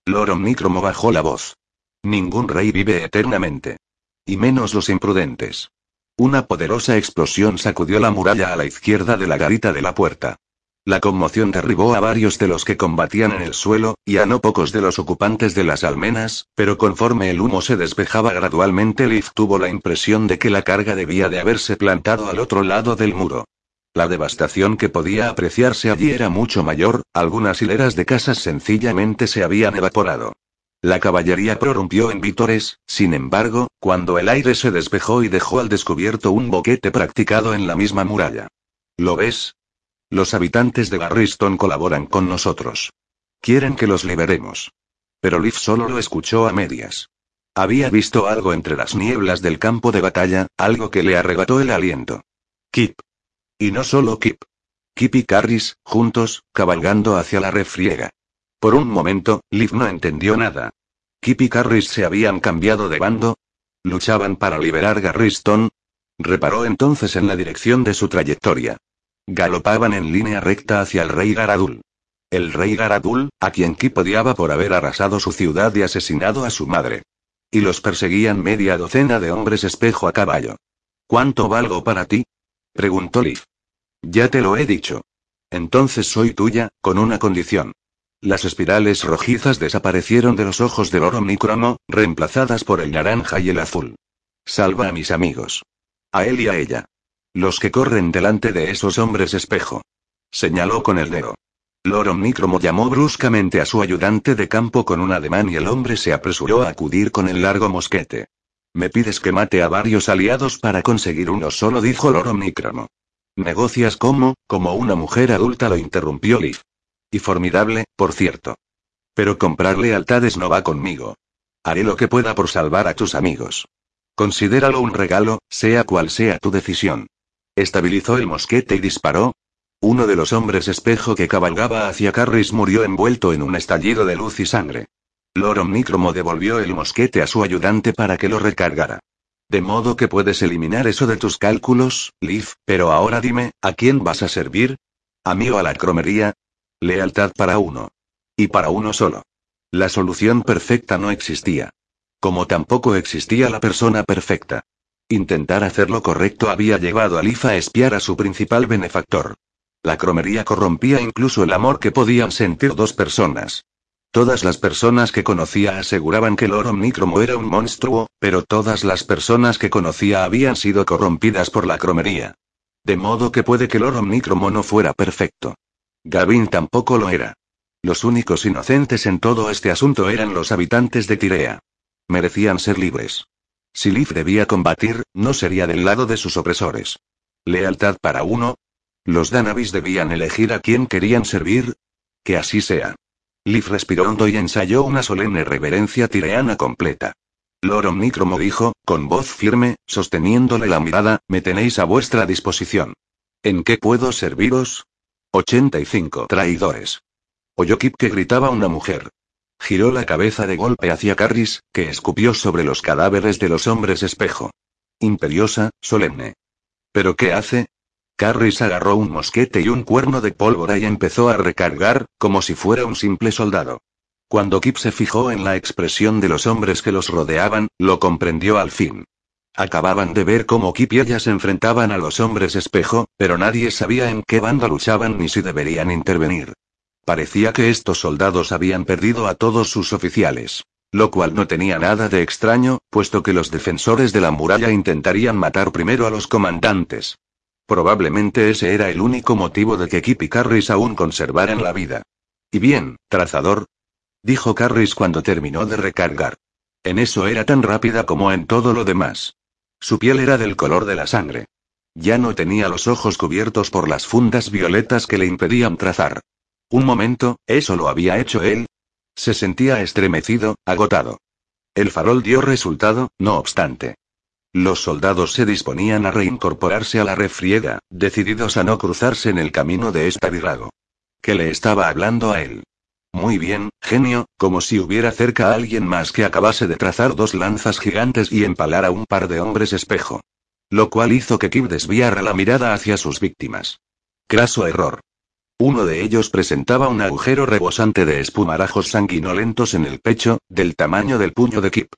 Lord Omnicromo bajó la voz. Ningún rey vive eternamente. Y menos los imprudentes. Una poderosa explosión sacudió la muralla a la izquierda de la garita de la puerta. La conmoción derribó a varios de los que combatían en el suelo, y a no pocos de los ocupantes de las almenas, pero conforme el humo se despejaba gradualmente, Leaf tuvo la impresión de que la carga debía de haberse plantado al otro lado del muro. La devastación que podía apreciarse allí era mucho mayor, algunas hileras de casas sencillamente se habían evaporado. La caballería prorrumpió en vítores, sin embargo, cuando el aire se despejó y dejó al descubierto un boquete practicado en la misma muralla. ¿Lo ves? Los habitantes de Garriston colaboran con nosotros. Quieren que los liberemos. Pero Leaf solo lo escuchó a medias. Había visto algo entre las nieblas del campo de batalla, algo que le arrebató el aliento. Kip. Y no solo Kip. Kip y Carris, juntos, cabalgando hacia la refriega. Por un momento, Liv no entendió nada. Kip y Carris se habían cambiado de bando. ¿Luchaban para liberar Garriston? Reparó entonces en la dirección de su trayectoria. Galopaban en línea recta hacia el rey Garadul. El rey Garadul, a quien Kip odiaba por haber arrasado su ciudad y asesinado a su madre. Y los perseguían media docena de hombres espejo a caballo. ¿Cuánto valgo para ti? Preguntó Liv. Ya te lo he dicho. Entonces soy tuya, con una condición. Las espirales rojizas desaparecieron de los ojos del oro micromo, reemplazadas por el naranja y el azul. Salva a mis amigos. A él y a ella. Los que corren delante de esos hombres espejo. Señaló con el dedo. Loro Micromo llamó bruscamente a su ayudante de campo con un ademán y el hombre se apresuró a acudir con el largo mosquete. Me pides que mate a varios aliados para conseguir uno solo, dijo Loro. ¿Negocias como, como una mujer adulta? lo interrumpió Liv. Y formidable, por cierto. Pero comprar lealtades no va conmigo. Haré lo que pueda por salvar a tus amigos. Considéralo un regalo, sea cual sea tu decisión. Estabilizó el mosquete y disparó. Uno de los hombres espejo que cabalgaba hacia Carris murió envuelto en un estallido de luz y sangre. Loro Micromo devolvió el mosquete a su ayudante para que lo recargara. De modo que puedes eliminar eso de tus cálculos, Liv, pero ahora dime, ¿a quién vas a servir? ¿A mí o a la cromería? Lealtad para uno. Y para uno solo. La solución perfecta no existía. Como tampoco existía la persona perfecta. Intentar hacer lo correcto había llevado a Liv a espiar a su principal benefactor. La cromería corrompía incluso el amor que podían sentir dos personas. Todas las personas que conocía aseguraban que Lord Omnicromo era un monstruo, pero todas las personas que conocía habían sido corrompidas por la cromería. De modo que puede que Lord Omnicromo no fuera perfecto. Gavin tampoco lo era. Los únicos inocentes en todo este asunto eran los habitantes de Tirea. Merecían ser libres. Si Liv debía combatir, no sería del lado de sus opresores. ¿Lealtad para uno? ¿Los Danavis debían elegir a quién querían servir? Que así sea. Liv respiró hondo y ensayó una solemne reverencia tireana completa. Lord Omnicromo dijo, con voz firme, sosteniéndole la mirada, me tenéis a vuestra disposición. ¿En qué puedo serviros? 85 traidores. Oyó Kip que gritaba una mujer. Giró la cabeza de golpe hacia Carris, que escupió sobre los cadáveres de los hombres espejo. Imperiosa, solemne. ¿Pero qué hace? Carris agarró un mosquete y un cuerno de pólvora y empezó a recargar, como si fuera un simple soldado. Cuando Kip se fijó en la expresión de los hombres que los rodeaban, lo comprendió al fin. Acababan de ver cómo Kip y ella se enfrentaban a los hombres espejo, pero nadie sabía en qué banda luchaban ni si deberían intervenir. Parecía que estos soldados habían perdido a todos sus oficiales. Lo cual no tenía nada de extraño, puesto que los defensores de la muralla intentarían matar primero a los comandantes. Probablemente ese era el único motivo de que Kip Carris aún conservaran la vida. Y bien, trazador. Dijo Carris cuando terminó de recargar. En eso era tan rápida como en todo lo demás. Su piel era del color de la sangre. Ya no tenía los ojos cubiertos por las fundas violetas que le impedían trazar. Un momento, ¿eso lo había hecho él? Se sentía estremecido, agotado. El farol dio resultado, no obstante. Los soldados se disponían a reincorporarse a la refriega, decididos a no cruzarse en el camino de esta virago. Que le estaba hablando a él. Muy bien, genio, como si hubiera cerca a alguien más que acabase de trazar dos lanzas gigantes y empalar a un par de hombres espejo. Lo cual hizo que Kip desviara la mirada hacia sus víctimas. Craso error. Uno de ellos presentaba un agujero rebosante de espumarajos sanguinolentos en el pecho, del tamaño del puño de Kip.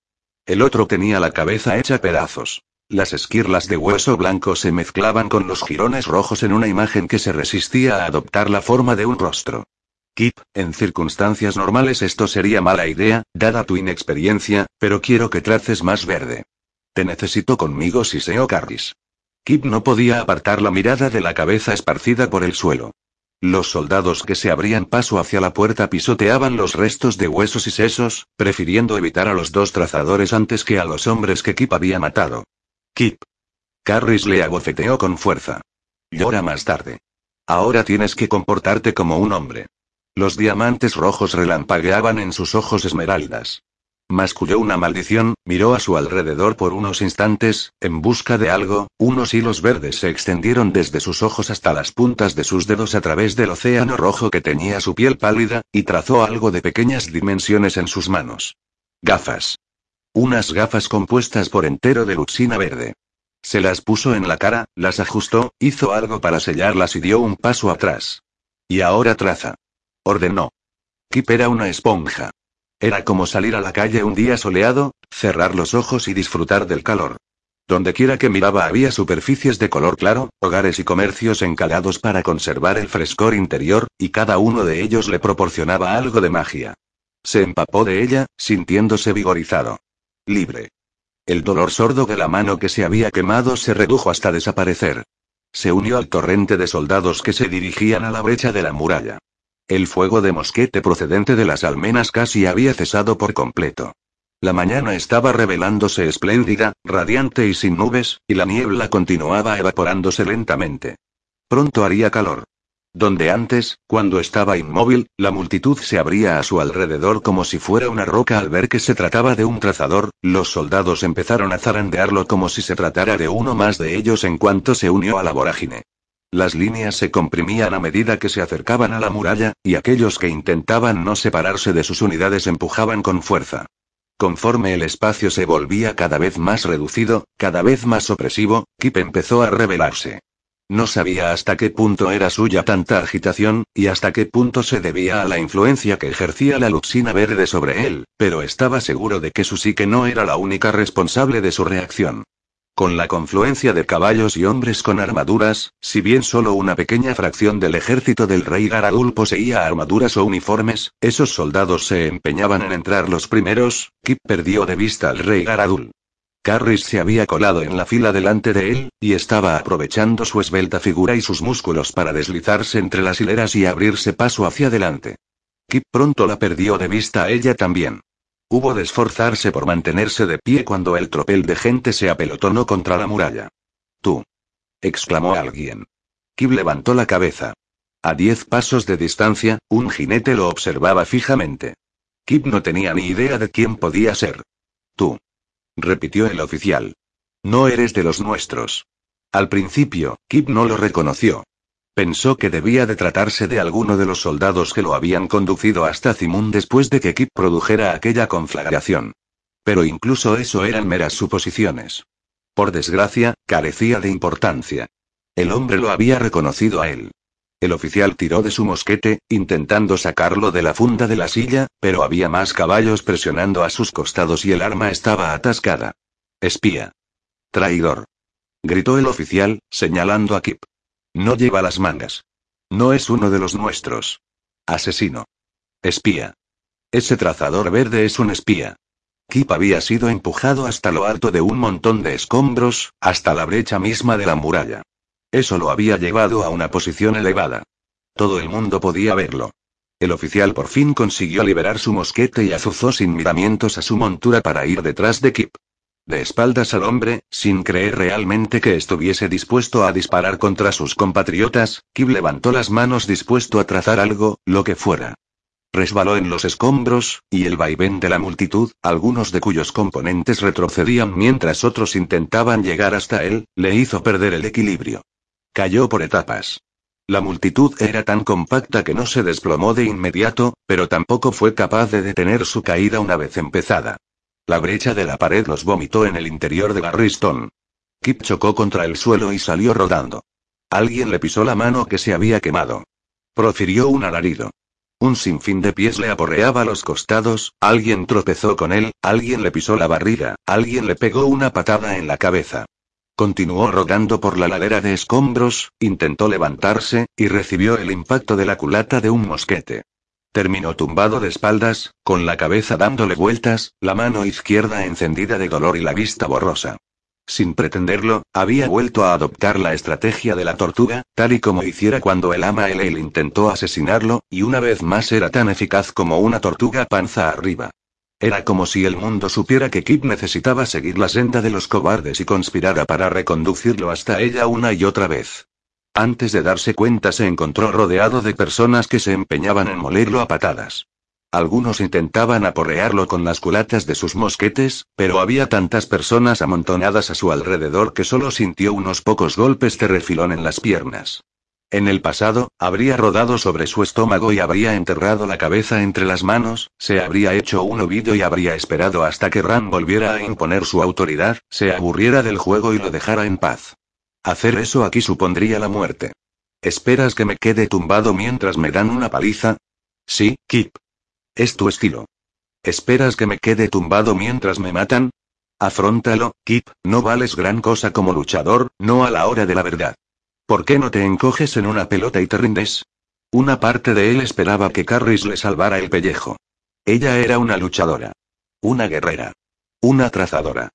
El otro tenía la cabeza hecha pedazos. Las esquirlas de hueso blanco se mezclaban con los jirones rojos en una imagen que se resistía a adoptar la forma de un rostro. Kip, en circunstancias normales esto sería mala idea, dada tu inexperiencia, pero quiero que traces más verde. Te necesito conmigo, Siseo Carris. Kip no podía apartar la mirada de la cabeza esparcida por el suelo. Los soldados que se abrían paso hacia la puerta pisoteaban los restos de huesos y sesos, prefiriendo evitar a los dos trazadores antes que a los hombres que Kip había matado. Kip. Carris le abofeteó con fuerza. Llora más tarde. Ahora tienes que comportarte como un hombre. Los diamantes rojos relampagueaban en sus ojos esmeraldas. Masculló una maldición, miró a su alrededor por unos instantes, en busca de algo, unos hilos verdes se extendieron desde sus ojos hasta las puntas de sus dedos a través del océano rojo que teñía su piel pálida, y trazó algo de pequeñas dimensiones en sus manos. Gafas. Unas gafas compuestas por entero de luxina verde. Se las puso en la cara, las ajustó, hizo algo para sellarlas y dio un paso atrás. Y ahora traza. Ordenó. Kip era una esponja. Era como salir a la calle un día soleado, cerrar los ojos y disfrutar del calor. Dondequiera que miraba había superficies de color claro, hogares y comercios encalados para conservar el frescor interior, y cada uno de ellos le proporcionaba algo de magia. Se empapó de ella, sintiéndose vigorizado. Libre. El dolor sordo de la mano que se había quemado se redujo hasta desaparecer. Se unió al torrente de soldados que se dirigían a la brecha de la muralla. El fuego de mosquete procedente de las almenas casi había cesado por completo. La mañana estaba revelándose espléndida, radiante y sin nubes, y la niebla continuaba evaporándose lentamente. Pronto haría calor. Donde antes, cuando estaba inmóvil, la multitud se abría a su alrededor como si fuera una roca al ver que se trataba de un trazador, los soldados empezaron a zarandearlo como si se tratara de uno más de ellos en cuanto se unió a la vorágine. Las líneas se comprimían a medida que se acercaban a la muralla, y aquellos que intentaban no separarse de sus unidades empujaban con fuerza. Conforme el espacio se volvía cada vez más reducido, cada vez más opresivo, Kip empezó a rebelarse. No sabía hasta qué punto era suya tanta agitación, y hasta qué punto se debía a la influencia que ejercía la luxina verde sobre él, pero estaba seguro de que su psique no era la única responsable de su reacción. Con la confluencia de caballos y hombres con armaduras, si bien solo una pequeña fracción del ejército del rey Garadul poseía armaduras o uniformes, esos soldados se empeñaban en entrar los primeros, Kip perdió de vista al rey Garadul. Carris se había colado en la fila delante de él, y estaba aprovechando su esbelta figura y sus músculos para deslizarse entre las hileras y abrirse paso hacia adelante. Kip pronto la perdió de vista a ella también. Hubo de esforzarse por mantenerse de pie cuando el tropel de gente se apelotonó contra la muralla. Tú. exclamó alguien. Kib levantó la cabeza. A diez pasos de distancia, un jinete lo observaba fijamente. Kip no tenía ni idea de quién podía ser. Tú. repitió el oficial. No eres de los nuestros. Al principio, Kip no lo reconoció. Pensó que debía de tratarse de alguno de los soldados que lo habían conducido hasta Zimun después de que Kip produjera aquella conflagración. Pero incluso eso eran meras suposiciones. Por desgracia, carecía de importancia. El hombre lo había reconocido a él. El oficial tiró de su mosquete, intentando sacarlo de la funda de la silla, pero había más caballos presionando a sus costados y el arma estaba atascada. Espía. Traidor. Gritó el oficial, señalando a Kip. No lleva las mangas. No es uno de los nuestros. Asesino. Espía. Ese trazador verde es un espía. Kip había sido empujado hasta lo alto de un montón de escombros, hasta la brecha misma de la muralla. Eso lo había llevado a una posición elevada. Todo el mundo podía verlo. El oficial por fin consiguió liberar su mosquete y azuzó sin miramientos a su montura para ir detrás de Kip. De espaldas al hombre, sin creer realmente que estuviese dispuesto a disparar contra sus compatriotas, Kip levantó las manos dispuesto a trazar algo, lo que fuera. Resbaló en los escombros, y el vaivén de la multitud, algunos de cuyos componentes retrocedían mientras otros intentaban llegar hasta él, le hizo perder el equilibrio. Cayó por etapas. La multitud era tan compacta que no se desplomó de inmediato, pero tampoco fue capaz de detener su caída una vez empezada. La brecha de la pared los vomitó en el interior de Garriston. Kip chocó contra el suelo y salió rodando. Alguien le pisó la mano que se había quemado. Profirió un alarido. Un sinfín de pies le aporreaba los costados, alguien tropezó con él, alguien le pisó la barriga, alguien le pegó una patada en la cabeza. Continuó rodando por la ladera de escombros, intentó levantarse, y recibió el impacto de la culata de un mosquete. Terminó tumbado de espaldas, con la cabeza dándole vueltas, la mano izquierda encendida de dolor y la vista borrosa. Sin pretenderlo, había vuelto a adoptar la estrategia de la tortuga, tal y como hiciera cuando el ama él intentó asesinarlo, y una vez más era tan eficaz como una tortuga panza arriba. Era como si el mundo supiera que Kip necesitaba seguir la senda de los cobardes y conspirara para reconducirlo hasta ella una y otra vez. Antes de darse cuenta se encontró rodeado de personas que se empeñaban en molerlo a patadas. Algunos intentaban aporrearlo con las culatas de sus mosquetes, pero había tantas personas amontonadas a su alrededor que solo sintió unos pocos golpes de refilón en las piernas. En el pasado, habría rodado sobre su estómago y habría enterrado la cabeza entre las manos, se habría hecho un ovillo y habría esperado hasta que Ram volviera a imponer su autoridad, se aburriera del juego y lo dejara en paz. Hacer eso aquí supondría la muerte. ¿Esperas que me quede tumbado mientras me dan una paliza? Sí, Kip. Es tu estilo. ¿Esperas que me quede tumbado mientras me matan? Afróntalo, Kip, no vales gran cosa como luchador, no a la hora de la verdad. ¿Por qué no te encoges en una pelota y te rindes? Una parte de él esperaba que Carris le salvara el pellejo. Ella era una luchadora. Una guerrera. Una trazadora.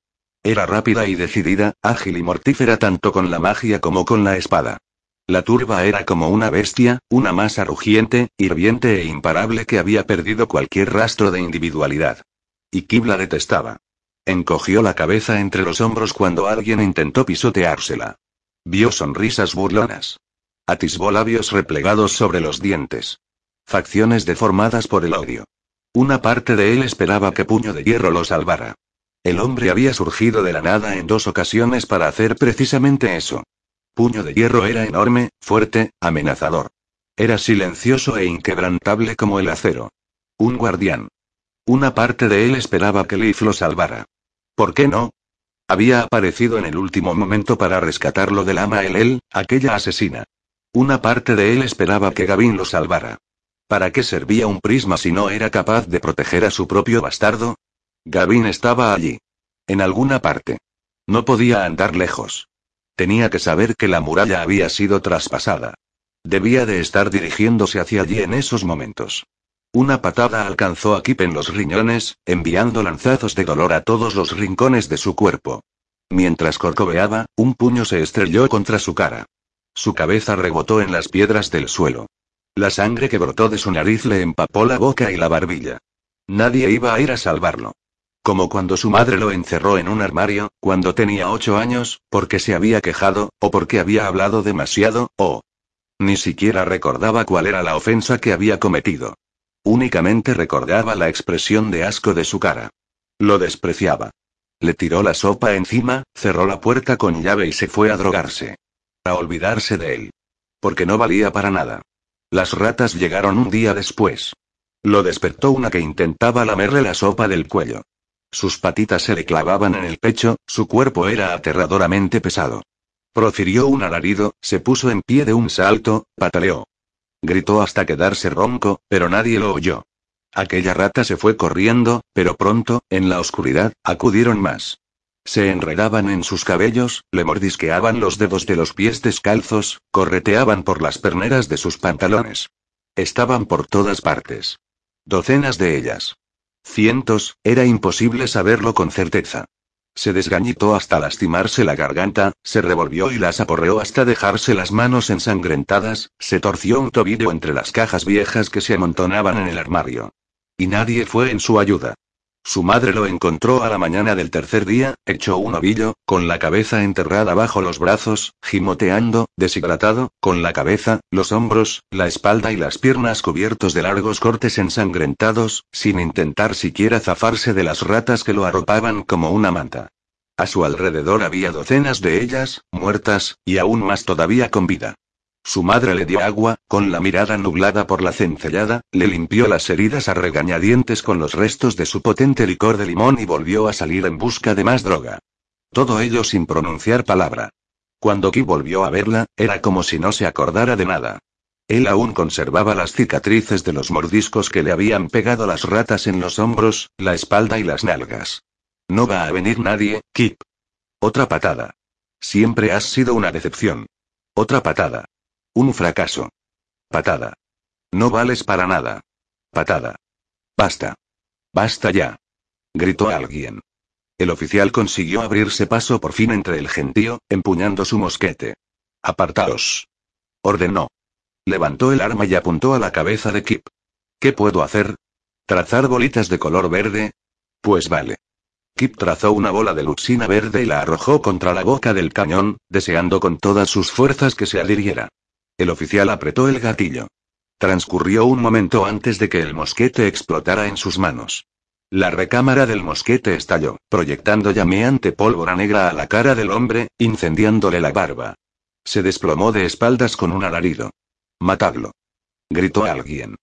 Era rápida y decidida, ágil y mortífera tanto con la magia como con la espada. La turba era como una bestia, una masa rugiente, hirviente e imparable que había perdido cualquier rastro de individualidad. Y Kib la detestaba. Encogió la cabeza entre los hombros cuando alguien intentó pisoteársela. Vio sonrisas burlonas. Atisbó labios replegados sobre los dientes. Facciones deformadas por el odio. Una parte de él esperaba que Puño de Hierro lo salvara. El hombre había surgido de la nada en dos ocasiones para hacer precisamente eso. Puño de hierro era enorme, fuerte, amenazador. Era silencioso e inquebrantable como el acero. Un guardián. Una parte de él esperaba que Leif lo salvara. ¿Por qué no? Había aparecido en el último momento para rescatarlo del ama el él, aquella asesina. Una parte de él esperaba que Gavin lo salvara. ¿Para qué servía un prisma si no era capaz de proteger a su propio bastardo? Gavin estaba allí. En alguna parte. No podía andar lejos. Tenía que saber que la muralla había sido traspasada. Debía de estar dirigiéndose hacia allí en esos momentos. Una patada alcanzó a Kip en los riñones, enviando lanzazos de dolor a todos los rincones de su cuerpo. Mientras corcoveaba, un puño se estrelló contra su cara. Su cabeza rebotó en las piedras del suelo. La sangre que brotó de su nariz le empapó la boca y la barbilla. Nadie iba a ir a salvarlo. Como cuando su madre lo encerró en un armario, cuando tenía ocho años, porque se había quejado, o porque había hablado demasiado, o... Ni siquiera recordaba cuál era la ofensa que había cometido. Únicamente recordaba la expresión de asco de su cara. Lo despreciaba. Le tiró la sopa encima, cerró la puerta con llave y se fue a drogarse. A olvidarse de él. porque no valía para nada. Las ratas llegaron un día después. Lo despertó una que intentaba lamerle la sopa del cuello. Sus patitas se le clavaban en el pecho, su cuerpo era aterradoramente pesado. Profirió un alarido, se puso en pie de un salto, pataleó. Gritó hasta quedarse ronco, pero nadie lo oyó. Aquella rata se fue corriendo, pero pronto, en la oscuridad, acudieron más. Se enredaban en sus cabellos, le mordisqueaban los dedos de los pies descalzos, correteaban por las perneras de sus pantalones. Estaban por todas partes. Docenas de ellas. Cientos, era imposible saberlo con certeza. Se desgañitó hasta lastimarse la garganta, se revolvió y las aporreó hasta dejarse las manos ensangrentadas, se torció un tobillo entre las cajas viejas que se amontonaban en el armario. Y nadie fue en su ayuda. Su madre lo encontró a la mañana del tercer día, hecho un ovillo, con la cabeza enterrada bajo los brazos, gimoteando, deshidratado, con la cabeza, los hombros, la espalda y las piernas cubiertos de largos cortes ensangrentados, sin intentar siquiera zafarse de las ratas que lo arropaban como una manta. A su alrededor había docenas de ellas, muertas, y aún más todavía con vida. Su madre le dio agua, con la mirada nublada por la cencellada, le limpió las heridas a regañadientes con los restos de su potente licor de limón y volvió a salir en busca de más droga. Todo ello sin pronunciar palabra. Cuando Ki volvió a verla, era como si no se acordara de nada. Él aún conservaba las cicatrices de los mordiscos que le habían pegado las ratas en los hombros, la espalda y las nalgas. No va a venir nadie, Kip. Otra patada. Siempre has sido una decepción. Otra patada. Un fracaso. Patada. No vales para nada. Patada. Basta. Basta ya. Gritó alguien. El oficial consiguió abrirse paso por fin entre el gentío, empuñando su mosquete. Apartaos. Ordenó. Levantó el arma y apuntó a la cabeza de Kip. ¿Qué puedo hacer? ¿Trazar bolitas de color verde? Pues vale. Kip trazó una bola de luxina verde y la arrojó contra la boca del cañón, deseando con todas sus fuerzas que se adhiriera. El oficial apretó el gatillo. Transcurrió un momento antes de que el mosquete explotara en sus manos. La recámara del mosquete estalló, proyectando llameante pólvora negra a la cara del hombre, incendiándole la barba. Se desplomó de espaldas con un alarido. Matadlo. Gritó alguien.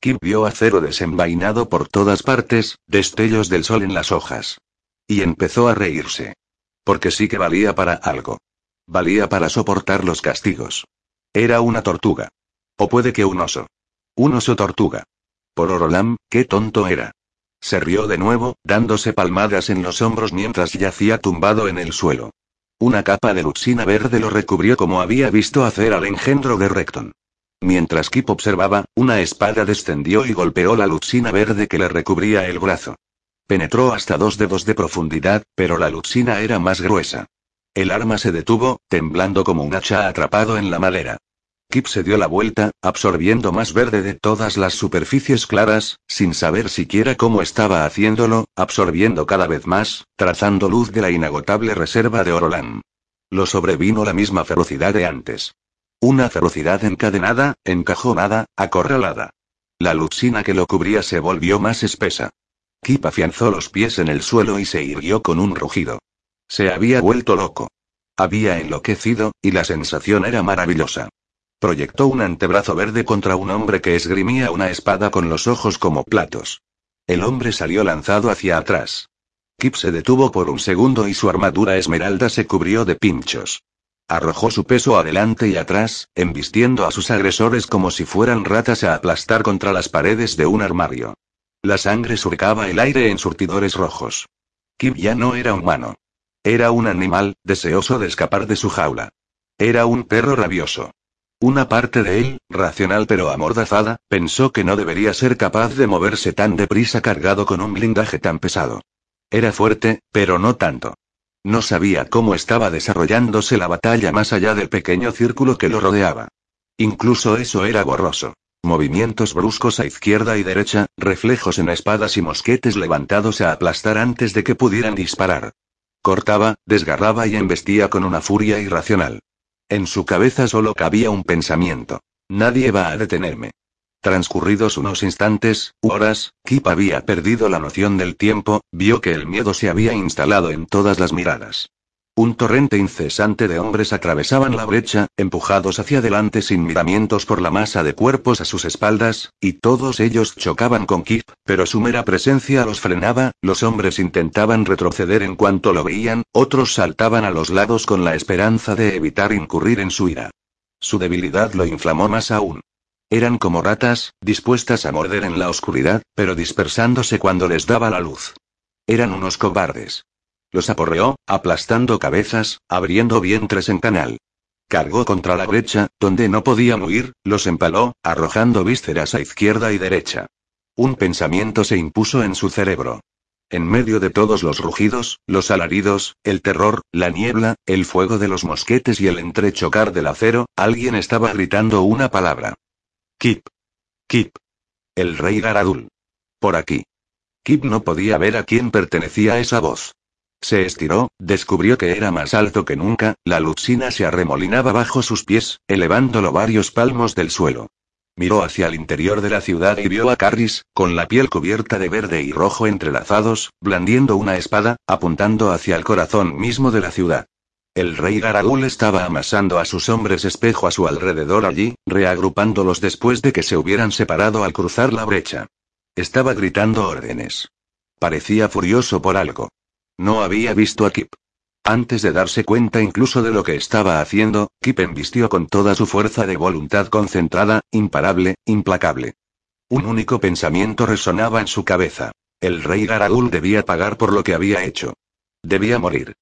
Kip vio acero desenvainado por todas partes, destellos del sol en las hojas. Y empezó a reírse. Porque sí que valía para algo. Valía para soportar los castigos. Era una tortuga. O puede que un oso. Un oso tortuga. Por Orolam, qué tonto era. Se rió de nuevo, dándose palmadas en los hombros mientras yacía tumbado en el suelo. Una capa de luxina verde lo recubrió como había visto hacer al engendro de Recton. Mientras Kip observaba, una espada descendió y golpeó la luxina verde que le recubría el brazo. Penetró hasta dos dedos de profundidad, pero la luxina era más gruesa. El arma se detuvo, temblando como un hacha atrapado en la madera. Kip se dio la vuelta, absorbiendo más verde de todas las superficies claras, sin saber siquiera cómo estaba haciéndolo, absorbiendo cada vez más, trazando luz de la inagotable reserva de Orolán. Lo sobrevino la misma ferocidad de antes. Una ferocidad encadenada, encajonada, acorralada. La luxina que lo cubría se volvió más espesa. Kip afianzó los pies en el suelo y se irguió con un rugido. Se había vuelto loco. Había enloquecido, y la sensación era maravillosa. Proyectó un antebrazo verde contra un hombre que esgrimía una espada con los ojos como platos. El hombre salió lanzado hacia atrás. Kip se detuvo por un segundo y su armadura esmeralda se cubrió de pinchos. Arrojó su peso adelante y atrás, embistiendo a sus agresores como si fueran ratas a aplastar contra las paredes de un armario. La sangre surcaba el aire en surtidores rojos. Kip ya no era humano. Era un animal, deseoso de escapar de su jaula. Era un perro rabioso. Una parte de él, racional pero amordazada, pensó que no debería ser capaz de moverse tan deprisa cargado con un blindaje tan pesado. Era fuerte, pero no tanto. No sabía cómo estaba desarrollándose la batalla más allá del pequeño círculo que lo rodeaba. Incluso eso era borroso. Movimientos bruscos a izquierda y derecha, reflejos en espadas y mosquetes levantados a aplastar antes de que pudieran disparar. Cortaba, desgarraba y embestía con una furia irracional. En su cabeza solo cabía un pensamiento. Nadie va a detenerme. Transcurridos unos instantes, horas, Kip había perdido la noción del tiempo, vio que el miedo se había instalado en todas las miradas. Un torrente incesante de hombres atravesaban la brecha, empujados hacia adelante sin miramientos por la masa de cuerpos a sus espaldas, y todos ellos chocaban con Kip, pero su mera presencia los frenaba, los hombres intentaban retroceder en cuanto lo veían, otros saltaban a los lados con la esperanza de evitar incurrir en su ira. Su debilidad lo inflamó más aún. Eran como ratas, dispuestas a morder en la oscuridad, pero dispersándose cuando les daba la luz. Eran unos cobardes. Los aporreó, aplastando cabezas, abriendo vientres en canal. Cargó contra la brecha, donde no podían huir, los empaló, arrojando vísceras a izquierda y derecha. Un pensamiento se impuso en su cerebro. En medio de todos los rugidos, los alaridos, el terror, la niebla, el fuego de los mosquetes y el entrechocar del acero, alguien estaba gritando una palabra. Kip. Kip. El rey Garadul. Por aquí. Kip no podía ver a quién pertenecía esa voz. Se estiró, descubrió que era más alto que nunca, la luxina se arremolinaba bajo sus pies, elevándolo varios palmos del suelo. Miró hacia el interior de la ciudad y vio a Carris, con la piel cubierta de verde y rojo entrelazados, blandiendo una espada, apuntando hacia el corazón mismo de la ciudad. El rey Garagul estaba amasando a sus hombres espejo a su alrededor allí, reagrupándolos después de que se hubieran separado al cruzar la brecha. Estaba gritando órdenes. Parecía furioso por algo. No había visto a Kip. Antes de darse cuenta incluso de lo que estaba haciendo, Kip embistió con toda su fuerza de voluntad concentrada, imparable, implacable. Un único pensamiento resonaba en su cabeza. El rey Garagul debía pagar por lo que había hecho. Debía morir.